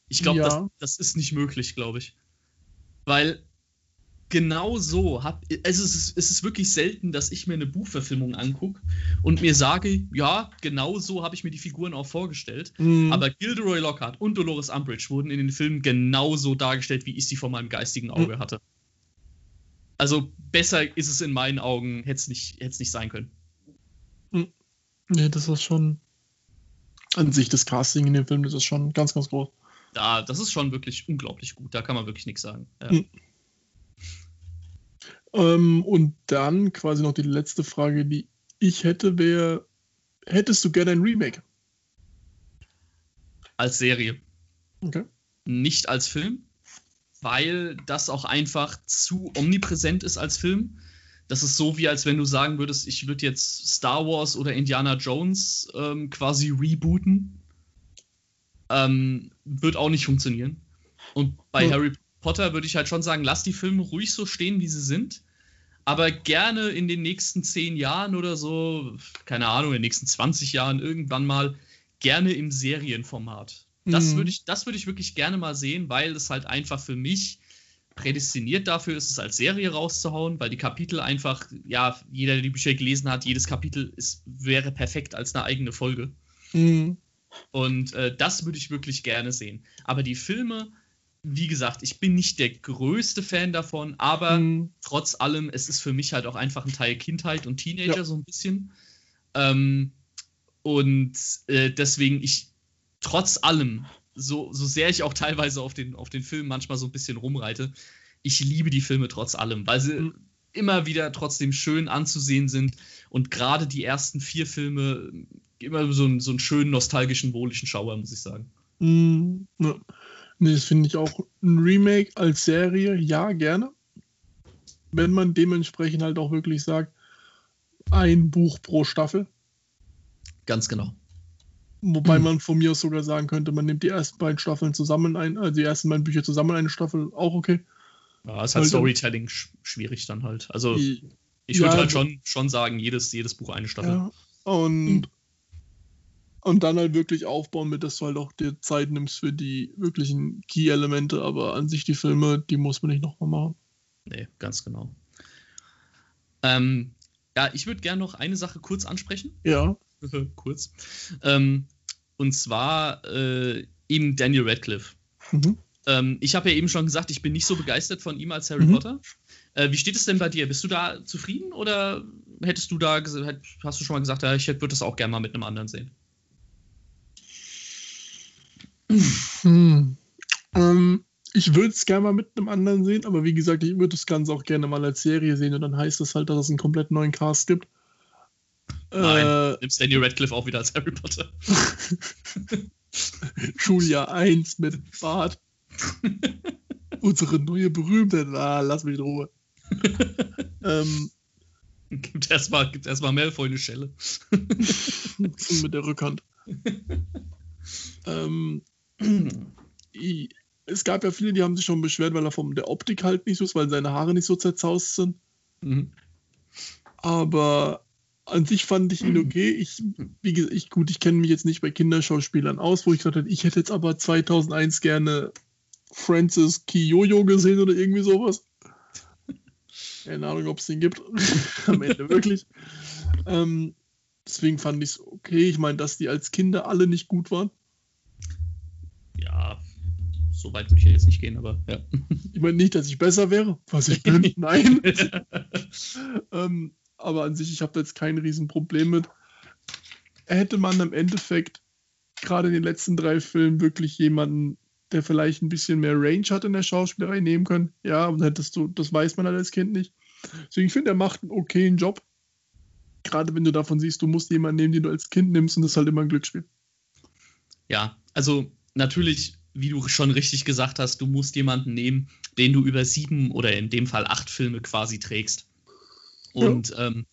Ich glaube, ja. das, das, ist nicht möglich, glaube ich. Weil genau so hab, also es ist, es ist wirklich selten, dass ich mir eine Buchverfilmung angucke und mir sage, ja, genau so habe ich mir die Figuren auch vorgestellt. Mhm. Aber Gilderoy Lockhart und Dolores Umbridge wurden in den Filmen genauso dargestellt, wie ich sie vor meinem geistigen Auge mhm. hatte. Also besser ist es in meinen Augen, hätte es nicht, nicht sein können. Hm. Nee, das ist schon an sich das Casting in dem Film, das ist schon ganz, ganz groß. Ja, das ist schon wirklich unglaublich gut. Da kann man wirklich nichts sagen. Ja. Hm. Ähm, und dann quasi noch die letzte Frage, die ich hätte, wäre: Hättest du gerne ein Remake? Als Serie. Okay. Nicht als Film, weil das auch einfach zu omnipräsent ist als Film. Das ist so, wie als wenn du sagen würdest, ich würde jetzt Star Wars oder Indiana Jones ähm, quasi rebooten. Ähm, wird auch nicht funktionieren. Und bei ja. Harry Potter würde ich halt schon sagen, lass die Filme ruhig so stehen, wie sie sind. Aber gerne in den nächsten zehn Jahren oder so, keine Ahnung, in den nächsten 20 Jahren irgendwann mal, gerne im Serienformat. Das mhm. würde ich, würd ich wirklich gerne mal sehen, weil es halt einfach für mich prädestiniert dafür ist, es als Serie rauszuhauen, weil die Kapitel einfach, ja, jeder, der die Bücher gelesen hat, jedes Kapitel ist, wäre perfekt als eine eigene Folge. Mhm. Und äh, das würde ich wirklich gerne sehen. Aber die Filme, wie gesagt, ich bin nicht der größte Fan davon, aber Mhm. trotz allem, es ist für mich halt auch einfach ein Teil Kindheit und Teenager Ja. so ein bisschen. Ähm, und äh, deswegen, ich, trotz allem, so, so sehr ich auch teilweise auf den, auf den Film manchmal so ein bisschen rumreite, ich liebe die Filme trotz allem, weil sie Mhm. immer wieder trotzdem schön anzusehen sind und gerade die ersten vier Filme immer so, einen- so einen schönen nostalgischen, wohligen Schauer, muss ich sagen. Mm, ne. Nee, das finde ich auch ein Remake als Serie, ja, gerne. Wenn man dementsprechend halt auch wirklich sagt, ein Buch pro Staffel. Ganz genau. Wobei Mhm. man von mir aus sogar sagen könnte, man nimmt die ersten beiden Staffeln zusammen ein, also die ersten beiden Bücher zusammen eine Staffel, auch okay. Ja, ist halt Storytelling sch schwierig dann halt. Also ich würde Ja, halt so- schon, schon sagen, jedes, jedes Buch eine Staffel. Ja, und, und dann halt wirklich aufbauen, mit dass du halt auch dir Zeit nimmst für die wirklichen Key-Elemente, aber an sich die Filme, die muss man nicht nochmal machen. Nee, ganz genau. Ähm, ja, ich würde gerne noch eine Sache kurz ansprechen. Ja. kurz. Ähm, und zwar äh, eben Daniel Radcliffe. Mhm. Ähm, ich habe ja eben schon gesagt, ich bin nicht so begeistert von ihm als Harry Mhm. Potter. Äh, wie steht es denn bei dir? Bist du da zufrieden oder hättest du da, hast du schon mal gesagt, ja, ich würde das auch gerne mal mit einem anderen sehen? Hm. Ähm, ich würde es gerne mal mit einem anderen sehen, aber wie gesagt, ich würde das Ganze auch gerne mal als Serie sehen und dann heißt das halt, dass es einen komplett neuen Cast gibt. Nein. Äh, Nimmst Daniel Radcliffe auch wieder als Harry Potter? Schuljahr 1 mit Bart. Unsere neue Berühmte. Ah, lass mich in Ruhe. ähm, Gibt erstmal gibt erst mal Malfoy eine Schelle. mit der Rückhand. ähm, es gab ja viele, die haben sich schon beschwert, weil er von der Optik halt nicht so ist, weil seine Haare nicht so zerzaust sind. Mhm. Aber an sich fand ich ihn okay. Ich, wie gesagt, ich, gut, ich kenne mich jetzt nicht bei Kinderschauspielern aus, wo ich gesagt hätte, ich hätte jetzt aber 2001 gerne Francis Kiyoyo gesehen oder irgendwie sowas. Keine Ahnung, ob es den gibt. Am Ende wirklich. Ähm, deswegen fand ich es okay. Ich meine, dass die als Kinder alle nicht gut waren. So weit würde ich jetzt nicht gehen, aber ja. Ich meine nicht, dass ich besser wäre, was ich bin. Nein. ähm, aber an sich, ich habe da jetzt kein Riesenproblem mit. Hätte man im Endeffekt gerade in den letzten drei Filmen wirklich jemanden, der vielleicht ein bisschen mehr Range hat in der Schauspielerei nehmen können, ja, aber dann hättest du, das weiß man halt als Kind nicht. Deswegen ich finde, er macht einen okayen Job. Gerade wenn du davon siehst, du musst jemanden nehmen, den du als Kind nimmst und das ist halt immer ein Glücksspiel. Ja, also natürlich, wie du schon richtig gesagt hast, du musst jemanden nehmen, den du über sieben oder in dem Fall acht Filme quasi trägst. Und ähm,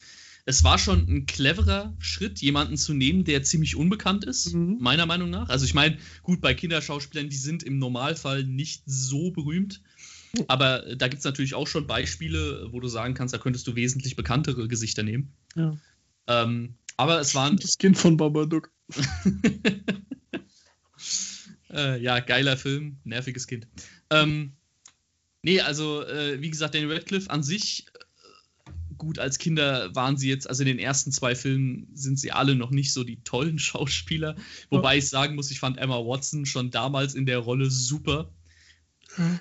es war schon ein cleverer Schritt, jemanden zu nehmen, der ziemlich unbekannt ist, Mhm. meiner Meinung nach. Also ich meine, gut, bei Kinderschauspielern, die sind im Normalfall nicht so berühmt. Aber äh, da gibt es natürlich auch schon Beispiele, wo du sagen kannst, da könntest du wesentlich bekanntere Gesichter nehmen. Ja. Ähm, aber es waren Das Kind von Babadook. Äh, ja, geiler Film, nerviges Kind. Ähm, nee, also, äh, wie gesagt, Daniel Radcliffe an sich, äh, gut, als Kinder waren sie jetzt, also in den ersten zwei Filmen sind sie alle noch nicht so die tollen Schauspieler. Wobei ich sagen muss, ich fand Emma Watson schon damals in der Rolle super. Ja.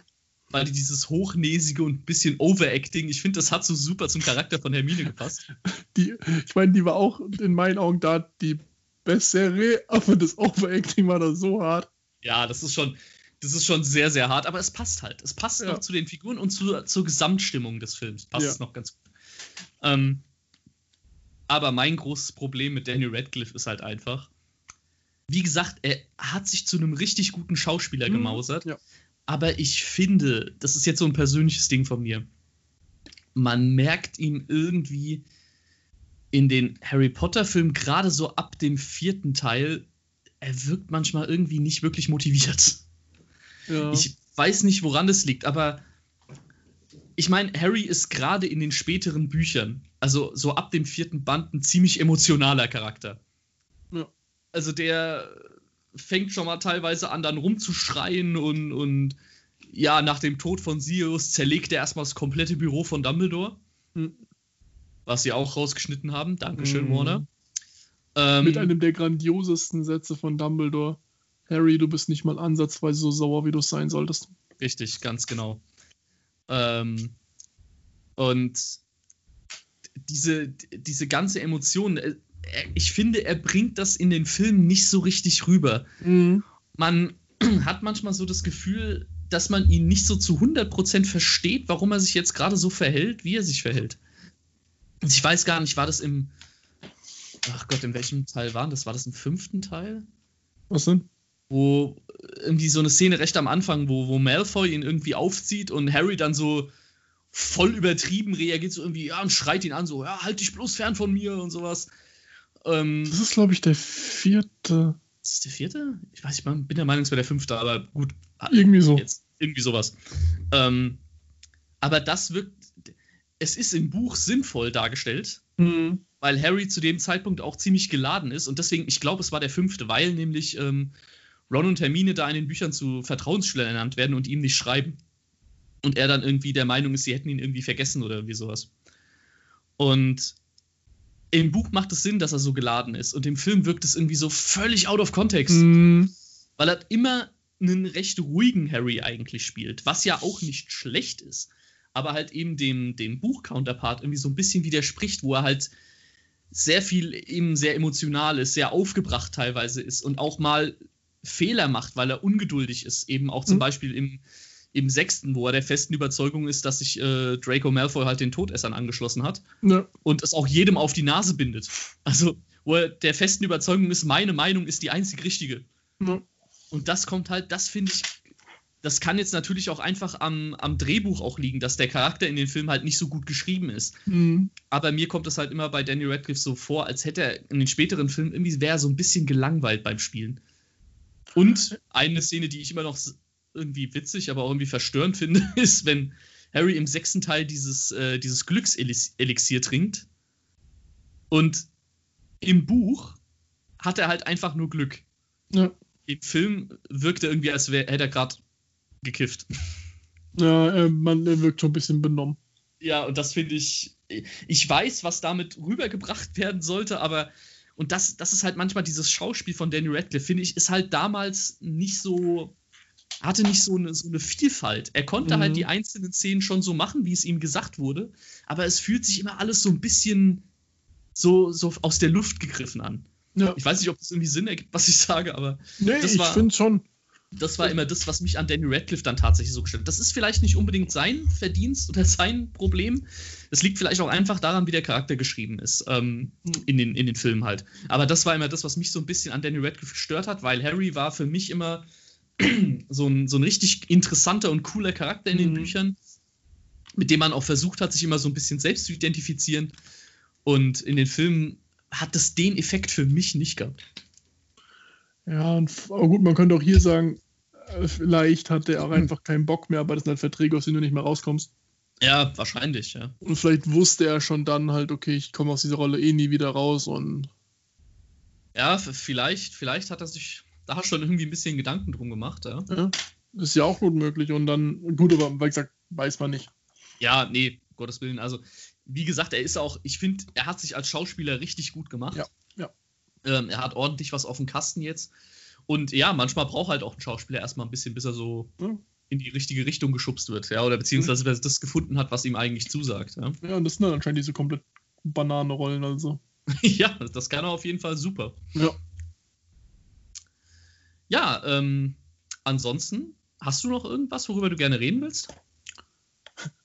Weil die dieses hochnäsige und ein bisschen Overacting, ich finde, das hat so super zum Charakter von Hermine gepasst. die, ich meine, die war auch in meinen Augen da die bessere, aber das Overacting war da so hart. Ja, das ist schon, das ist schon sehr, sehr hart, aber es passt halt. Es passt Ja. noch zu den Figuren und zu, zur Gesamtstimmung des Films. Passt Ja. es noch ganz gut. Ähm, aber mein großes Problem mit Daniel Radcliffe ist halt einfach, wie gesagt, er hat sich zu einem richtig guten Schauspieler Mhm, gemausert. ja. Aber ich finde, das ist jetzt so ein persönliches Ding von mir. Man merkt ihm irgendwie in den Harry Potter-Filmen, gerade so ab dem vierten Teil, er wirkt manchmal irgendwie nicht wirklich motiviert. Ja. Ich weiß nicht, woran das liegt, aber ich meine, Harry ist gerade in den späteren Büchern, also so ab dem vierten Band, ein ziemlich emotionaler Charakter. Ja. Also der fängt schon mal teilweise an, dann rumzuschreien und, und ja, nach dem Tod von Sirius zerlegt er erstmal das komplette Büro von Dumbledore, Mhm. was sie auch rausgeschnitten haben. Dankeschön, Mhm. Warner. Ähm, Mit einem der grandiosesten Sätze von Dumbledore. Harry, du bist nicht mal ansatzweise so sauer, wie du sein solltest. Richtig, ganz genau. Ähm, und diese, diese ganze Emotion, äh, ich finde, er bringt das in den Filmen nicht so richtig rüber. Mhm. Man hat manchmal so das Gefühl, dass man ihn nicht so zu 100% versteht, warum er sich jetzt gerade so verhält, wie er sich verhält. Und ich weiß gar nicht, war das im. Ach Gott, in welchem Teil war das? War das im fünften Teil? Was denn? Wo irgendwie so eine Szene recht am Anfang, wo, wo Malfoy ihn irgendwie aufzieht und Harry dann so voll übertrieben reagiert, so irgendwie, ja, und schreit ihn an, so, ja, halt dich bloß fern von mir und sowas. Ähm, das ist, glaube ich, der vierte. Ist das der vierte? Ich weiß nicht, ich bin der Meinung, es wäre der fünfte, aber gut. Irgendwie so. Jetzt, irgendwie sowas. Ähm, aber das wirkt, es ist im Buch sinnvoll dargestellt, mhm. Weil Harry zu dem Zeitpunkt auch ziemlich geladen ist und deswegen, ich glaube, es war der fünfte, weil nämlich ähm, Ron und Hermine da in den Büchern zu Vertrauensschülern ernannt werden und ihm nicht schreiben. Und er dann irgendwie der Meinung ist, sie hätten ihn irgendwie vergessen oder irgendwie sowas. Und im Buch macht es Sinn, dass er so geladen ist. Und im Film wirkt es irgendwie so völlig out of context. Mm. Weil er immer einen recht ruhigen Harry eigentlich spielt. Was ja auch nicht schlecht ist. Aber halt eben dem, dem Buch-Counterpart irgendwie so ein bisschen widerspricht, wo er halt sehr viel eben sehr emotional ist, sehr aufgebracht teilweise ist und auch mal Fehler macht, weil er ungeduldig ist. Eben auch zum mhm. Beispiel im, im sechsten, wo er der festen Überzeugung ist, dass sich äh, Draco Malfoy halt den Todessern angeschlossen hat ja. und es auch jedem auf die Nase bindet. Also, wo er der festen Überzeugung ist, meine Meinung ist die einzig richtige. Ja. Und das kommt halt, das finde ich, das kann jetzt natürlich auch einfach am, am Drehbuch auch liegen, dass der Charakter in den Film halt nicht so gut geschrieben ist. Mhm. Aber mir kommt es halt immer bei Danny Radcliffe so vor, als hätte er in den späteren Filmen irgendwie wäre so ein bisschen gelangweilt beim Spielen. Und eine Szene, die ich immer noch irgendwie witzig, aber auch irgendwie verstörend finde, ist, wenn Harry im sechsten Teil dieses, äh, dieses Glückselixier trinkt. Und im Buch hat er halt einfach nur Glück. Ja. Im Film wirkt er irgendwie, als wär, hätte er gerade gekifft. Ja, äh, man wirkt schon ein bisschen benommen. Ja, und das finde ich. Ich weiß, was damit rübergebracht werden sollte, aber und das, das ist halt manchmal dieses Schauspiel von Danny Radcliffe, finde ich, ist halt damals nicht so, hatte nicht so eine, so eine Vielfalt. Er konnte halt mhm. halt die einzelnen Szenen schon so machen, wie es ihm gesagt wurde, aber es fühlt sich immer alles so ein bisschen so, so aus der Luft gegriffen an. Ja. Ich weiß nicht, ob das irgendwie Sinn ergibt, was ich sage, aber. Nee, das ich finde schon das war immer das, was mich an Danny Radcliffe dann tatsächlich so gestellt hat. Das ist vielleicht nicht unbedingt sein Verdienst oder sein Problem. Es liegt vielleicht auch einfach daran, wie der Charakter geschrieben ist, ähm, in, den, in den Filmen halt. Aber das war immer das, was mich so ein bisschen an Danny Radcliffe gestört hat, weil Harry war für mich immer so ein, so ein richtig interessanter und cooler Charakter in den mhm. Büchern, mit dem man auch versucht hat, sich immer so ein bisschen selbst zu identifizieren. Und in den Filmen hat das den Effekt für mich nicht gehabt. Ja, und, aber gut, man könnte auch hier sagen, äh, vielleicht hat er auch hm. einfach keinen Bock mehr, aber das sind halt Verträge, aus denen du nicht mehr rauskommst. Ja, wahrscheinlich, ja. Und vielleicht wusste er schon dann halt, okay, ich komme aus dieser Rolle eh nie wieder raus und. Ja, vielleicht, vielleicht hat er sich da schon irgendwie ein bisschen Gedanken drum gemacht, ja. Ja, ist ja auch gut möglich und dann, gut, aber wie gesagt, weiß man nicht. Ja, nee, Gottes Willen. Also, wie gesagt, er ist auch, ich finde, er hat sich als Schauspieler richtig gut gemacht. Ja, ja. Ähm, er hat ordentlich was auf dem Kasten jetzt. Und ja, manchmal braucht halt auch ein Schauspieler erstmal ein bisschen, bis er so ja. in die richtige Richtung geschubst wird, ja, oder beziehungsweise bis er das gefunden hat, was ihm eigentlich zusagt. Ja, ja und das sind dann anscheinend diese komplett Bananenrollen, also. ja, das kann er auf jeden Fall super. Ja. Ja, ähm, ansonsten, hast du noch irgendwas, worüber du gerne reden willst?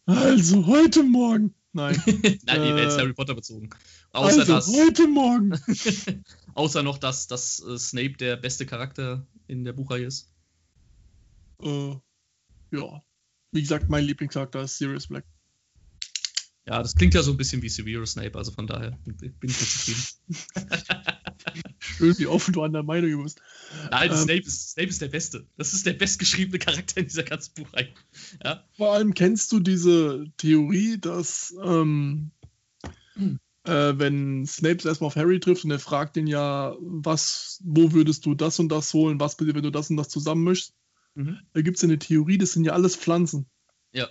Also, heute Morgen. Nein. Nein, äh, jetzt Harry Potter bezogen. Außer also, dass, heute Morgen. außer noch, dass, dass äh, Snape der beste Charakter in der Buchreihe ist. Äh, ja. Wie gesagt, mein Lieblingscharakter ist Sirius Black. Ja, das klingt ja so ein bisschen wie Severus Snape, also von daher bin ich zufrieden. Schön, wie offen du an der Meinung bist. Nein, ähm, Snape, ist, Snape ist der Beste. Das ist der bestgeschriebene Charakter in dieser ganzen Buchreihe. Ja? Vor allem kennst du diese Theorie, dass ähm, hm. Äh, wenn Snape erstmal auf Harry trifft und er fragt ihn ja, was, wo würdest du das und das holen, was passiert, wenn du das und das zusammenmischst? Mhm. Da gibt es eine Theorie, das sind ja alles Pflanzen. Ja.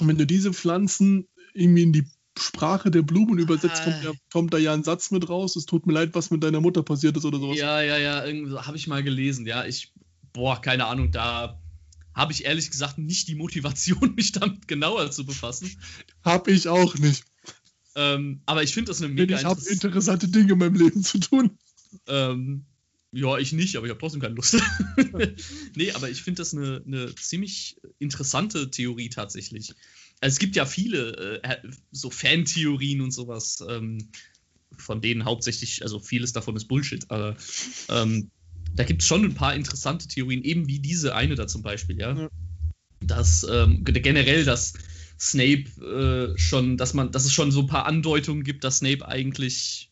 Und wenn du diese Pflanzen irgendwie in die Sprache der Blumen übersetzt, kommt, ja, kommt, da ja ein Satz mit raus. Es tut mir leid, was mit deiner Mutter passiert ist oder sowas. Ja, ja, ja, habe ich mal gelesen. Ja, ich, boah, keine Ahnung, da habe ich ehrlich gesagt nicht die Motivation, mich damit genauer zu befassen. Hab ich auch nicht. Ähm, aber ich finde das eine mega Ich habe interessante Dinge in meinem Leben zu tun. Ähm, ja, ich nicht, aber ich habe trotzdem keine Lust. nee, aber ich finde das eine, eine ziemlich interessante Theorie tatsächlich. Also es gibt ja viele äh, so Fantheorien und sowas, ähm, von denen hauptsächlich, also vieles davon ist Bullshit, aber ähm, da gibt es schon ein paar interessante Theorien, eben wie diese eine da zum Beispiel, ja. ja. Dass ähm, generell, dass Snape äh, schon, dass man, dass es schon so ein paar Andeutungen gibt, dass Snape eigentlich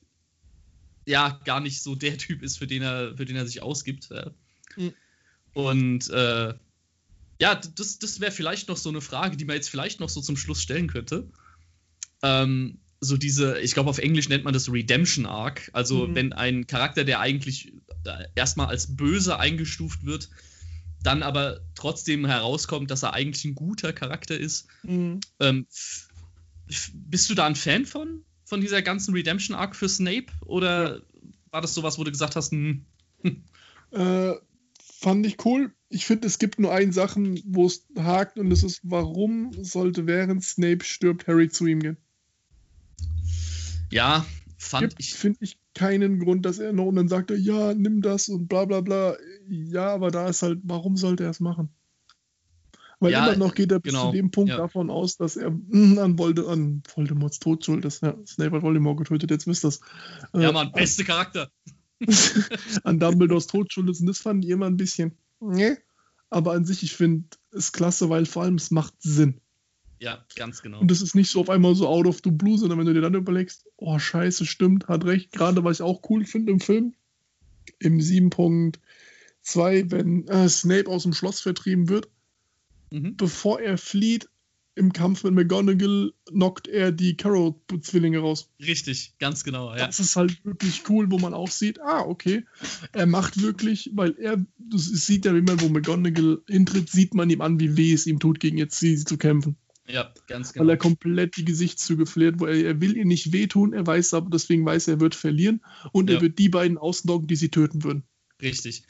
ja gar nicht so der Typ ist, für den er, für den er sich ausgibt. Ja. Mhm. Und äh, ja, das, das wäre vielleicht noch so eine Frage, die man jetzt vielleicht noch so zum Schluss stellen könnte. Ähm, so diese, ich glaube auf Englisch nennt man das Redemption Arc. Also mhm. wenn ein Charakter, der eigentlich erstmal als böse eingestuft wird, dann aber trotzdem herauskommt, dass er eigentlich ein guter Charakter ist. Mhm. Ähm, bist du da ein Fan von? Von dieser ganzen Redemption Arc für Snape? Oder war das sowas, wo du gesagt hast, hm? Äh, fand ich cool. Ich finde, es gibt nur eine Sache, wo es hakt, und das ist, warum sollte während Snape stirbt, Harry zu ihm gehen? Ja, fand Gibt, ich. Finde ich keinen Grund, dass er noch und dann sagt er, ja, nimm das und bla bla bla. Ja, aber da ist halt, warum sollte er es machen? Weil ja, immer noch geht er bis genau, zu dem Punkt ja. davon aus, dass er mh, an, Volde, an Voldemorts Tod schuld ist. Ja, Snape hat Voldemort getötet, jetzt wisst ihr das. Ja, äh, Mann, beste Charakter. an Dumbledores Tod schuld ist und das fand ich immer ein bisschen. Nee. Aber an sich, ich finde es klasse, weil vor allem es macht Sinn. Ja, ganz genau. Und das ist nicht so auf einmal so out of the blue, sondern wenn du dir dann überlegst, oh scheiße, stimmt, hat recht. Gerade was ich auch cool finde im Film, im 7.2, wenn äh, Snape aus dem Schloss vertrieben wird, mhm. bevor er flieht, im Kampf mit McGonagall knockt er die Carrow-Zwillinge raus. Richtig, ganz genau. Ja. Das ist halt wirklich cool, wo man auch sieht, ah, okay, er macht wirklich, weil er, das sieht ja, wie man, wo McGonagall hintritt, sieht man ihm an, wie weh es ihm tut, gegen jetzt sie zu kämpfen. Ja, ganz genau. Weil er komplett die Gesichtszüge verliert, wo er, er will ihr nicht wehtun, er weiß aber, deswegen weiß er, er wird verlieren und ja. er wird die beiden ausnocken, die sie töten würden. Richtig.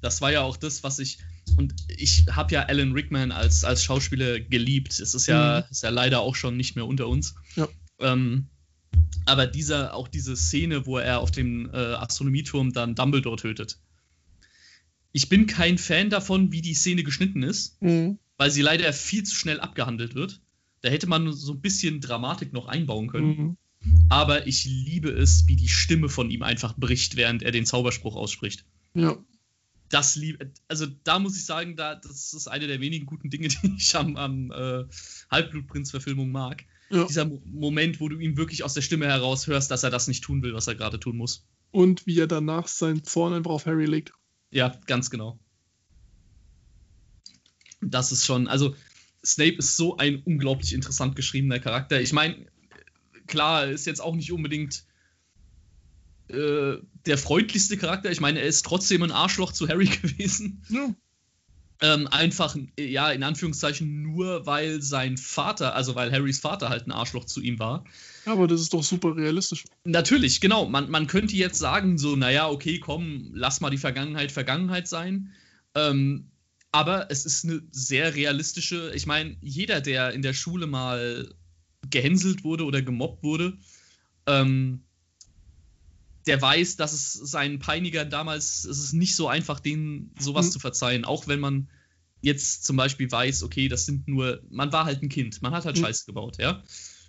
Das war ja auch das, was ich. Und ich habe ja Alan Rickman als, als Schauspieler geliebt. Es ist ja, mhm. ist ja leider auch schon nicht mehr unter uns. Ja. Ähm, aber dieser, auch diese Szene, wo er auf dem äh, Astronomieturm dann Dumbledore tötet. Ich bin kein Fan davon, wie die Szene geschnitten ist. Mhm weil sie leider viel zu schnell abgehandelt wird. Da hätte man so ein bisschen Dramatik noch einbauen können. Mhm. Aber ich liebe es, wie die Stimme von ihm einfach bricht, während er den Zauberspruch ausspricht. Ja. Das liebe, also da muss ich sagen, da, das ist eine der wenigen guten Dinge, die ich am, am äh, Halbblutprinz-Verfilmung mag. Ja. Dieser Mo Moment, wo du ihn wirklich aus der Stimme heraus hörst, dass er das nicht tun will, was er gerade tun muss. Und wie er danach seinen Zorn einfach auf Harry legt. Ja, ganz genau das ist schon, also Snape ist so ein unglaublich interessant geschriebener Charakter. Ich meine, klar, ist jetzt auch nicht unbedingt äh, der freundlichste Charakter. Ich meine, er ist trotzdem ein Arschloch zu Harry gewesen. Ja. Ähm, einfach, ja, in Anführungszeichen nur, weil sein Vater, also weil Harrys Vater halt ein Arschloch zu ihm war. Ja, aber das ist doch super realistisch. Natürlich, genau. Man, man könnte jetzt sagen, so, naja, okay, komm, lass mal die Vergangenheit Vergangenheit sein. Ähm, aber es ist eine sehr realistische, ich meine, jeder, der in der Schule mal gehänselt wurde oder gemobbt wurde, ähm, der weiß, dass es seinen Peinigern damals, es ist nicht so einfach, denen sowas mhm. zu verzeihen, auch wenn man jetzt zum Beispiel weiß, okay, das sind nur, man war halt ein Kind, man hat halt mhm. Scheiße gebaut, ja.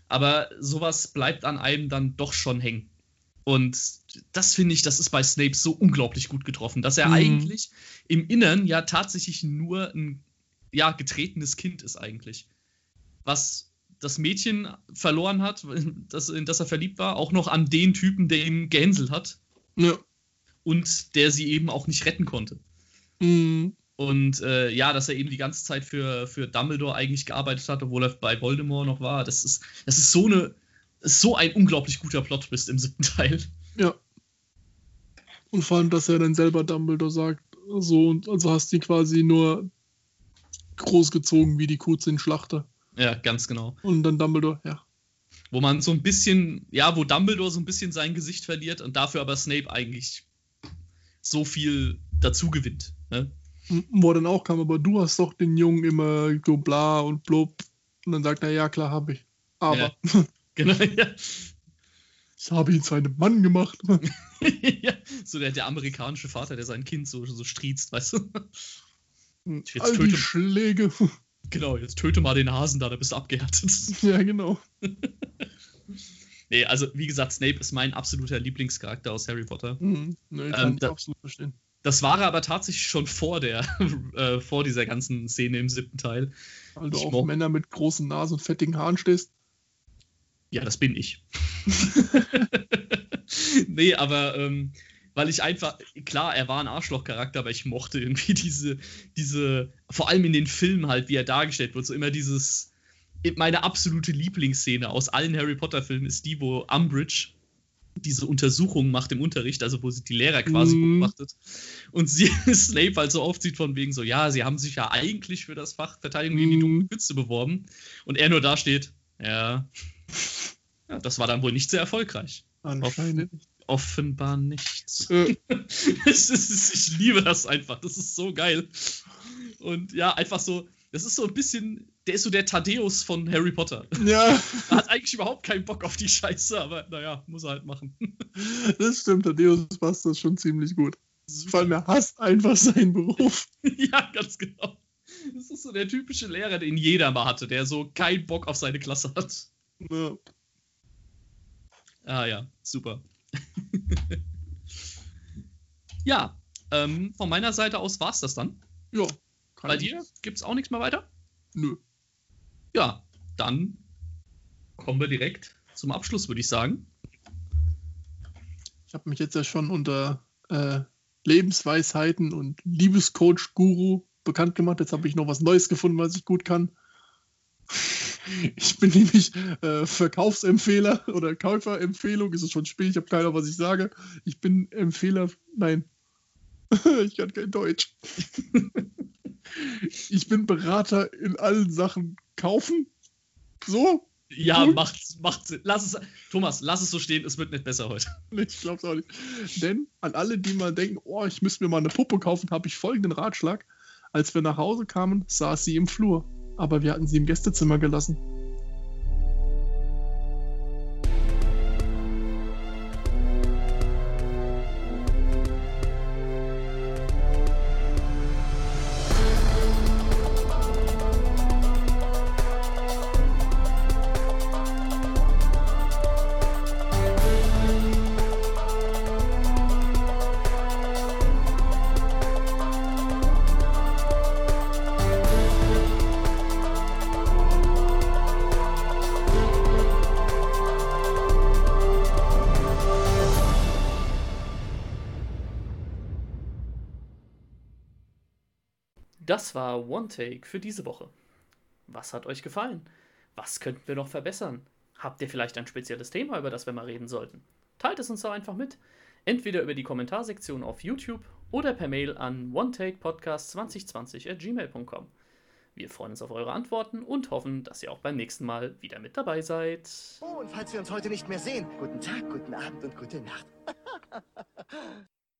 Aber sowas bleibt an einem dann doch schon hängen. Und das finde ich, das ist bei Snape so unglaublich gut getroffen, dass er mhm. eigentlich im Innern ja tatsächlich nur ein ja, getretenes Kind ist eigentlich. Was das Mädchen verloren hat, das, in das er verliebt war, auch noch an den Typen, der ihn gehänselt hat. Ja. Und der sie eben auch nicht retten konnte. Mhm. Und äh, ja, dass er eben die ganze Zeit für, für Dumbledore eigentlich gearbeitet hat, obwohl er bei Voldemort noch war. Das ist, das ist so eine so ein unglaublich guter Plot bist im siebten Teil. Ja. Und vor allem, dass er dann selber Dumbledore sagt, so, und also hast du ihn quasi nur großgezogen wie die Kuh in Schlachter. Ja, ganz genau. Und dann Dumbledore, ja. Wo man so ein bisschen, ja, wo Dumbledore so ein bisschen sein Gesicht verliert und dafür aber Snape eigentlich so viel dazu gewinnt. Ne? Wo er dann auch kam, aber du hast doch den Jungen immer so bla und blub. Und dann sagt er, ja klar, habe ich. Aber Ja. Genau, ja. Ich habe ihn zu einem Mann gemacht. ja. So der, der amerikanische Vater, der sein Kind so, so striezt, weißt du? Jetzt All die töte- Schläge. Genau, jetzt töte mal den Hasen da, da bist du abgehärtet. ja, genau. nee, also wie gesagt, Snape ist mein absoluter Lieblingscharakter aus Harry Potter. Mhm. Nee, Ähm, kann ich da- absolut verstehen. Das war er aber tatsächlich schon vor der, äh, vor dieser ganzen Szene im siebten Teil. Weil du ich auf Männer mit großen Nasen und fettigen Haaren stehst. Ja, das bin ich. nee, aber ähm, weil ich einfach, klar, er war ein Arschlochcharakter, aber ich mochte irgendwie diese, diese, vor allem in den Filmen halt, wie er dargestellt wird, so immer dieses, meine absolute Lieblingsszene aus allen Harry Potter-Filmen ist die, wo Umbridge diese Untersuchung macht im Unterricht, also wo sie die Lehrer quasi Mhm. beobachtet und sie Snape halt so aufzieht von wegen so, ja, sie haben sich ja eigentlich für das Fach Verteidigung gegen die Mhm. dunkle Künste beworben und er nur da steht, ja, ja, das war dann wohl nicht sehr erfolgreich. Anscheinend. Offenbar nicht. Äh, Es ist, ich liebe das einfach. Das ist so geil. Und ja, einfach so, das ist so ein bisschen, der ist so der Thaddeus von Harry Potter. ja, Er hat eigentlich überhaupt keinen Bock auf die Scheiße, aber naja, muss er halt machen. das stimmt. Thaddeus passt das schon ziemlich gut. Vor allem, er hasst einfach seinen Beruf. ja, ganz genau. Das ist so der typische Lehrer, den jeder mal hatte, der so keinen Bock auf seine Klasse hat. Ja. Ah ja, super. ja, ähm, von meiner Seite aus war's das dann. Ja. Bei dir gibt's auch nichts mehr weiter? Nö. Ja, dann kommen wir direkt zum Abschluss, würde ich sagen. Ich habe mich jetzt ja schon unter äh, Lebensweisheiten und Liebescoach-Guru bekannt gemacht. Jetzt habe ich noch was Neues gefunden, was ich gut kann. Ich bin nämlich äh, Verkaufsempfehler oder Käuferempfehlung. Ist es schon spät? Ich habe keine Ahnung, was ich sage. Ich bin Empfehler. Nein, ich kann kein Deutsch. ich bin Berater in allen Sachen kaufen. So? Ja, Gut. macht, macht Sinn. Lass es, Thomas, lass es so stehen, es wird nicht besser heute. Ich glaube es auch nicht. Denn an alle, die mal denken, oh, ich müsste mir mal eine Puppe kaufen, habe ich folgenden Ratschlag. Als wir nach Hause kamen, saß sie im Flur. Aber wir hatten sie im Gästezimmer gelassen. War One Take für diese Woche. Was hat euch gefallen? Was könnten wir noch verbessern? Habt ihr vielleicht ein spezielles Thema, über das wir mal reden sollten? Teilt es uns doch einfach mit. Entweder über die Kommentarsektion auf YouTube oder per Mail an onetakepodcast2020 at gmail.com. Wir freuen uns auf eure Antworten und hoffen, dass ihr auch beim nächsten Mal wieder mit dabei seid. Oh, und falls wir uns heute nicht mehr sehen, guten Tag, guten Abend und gute Nacht.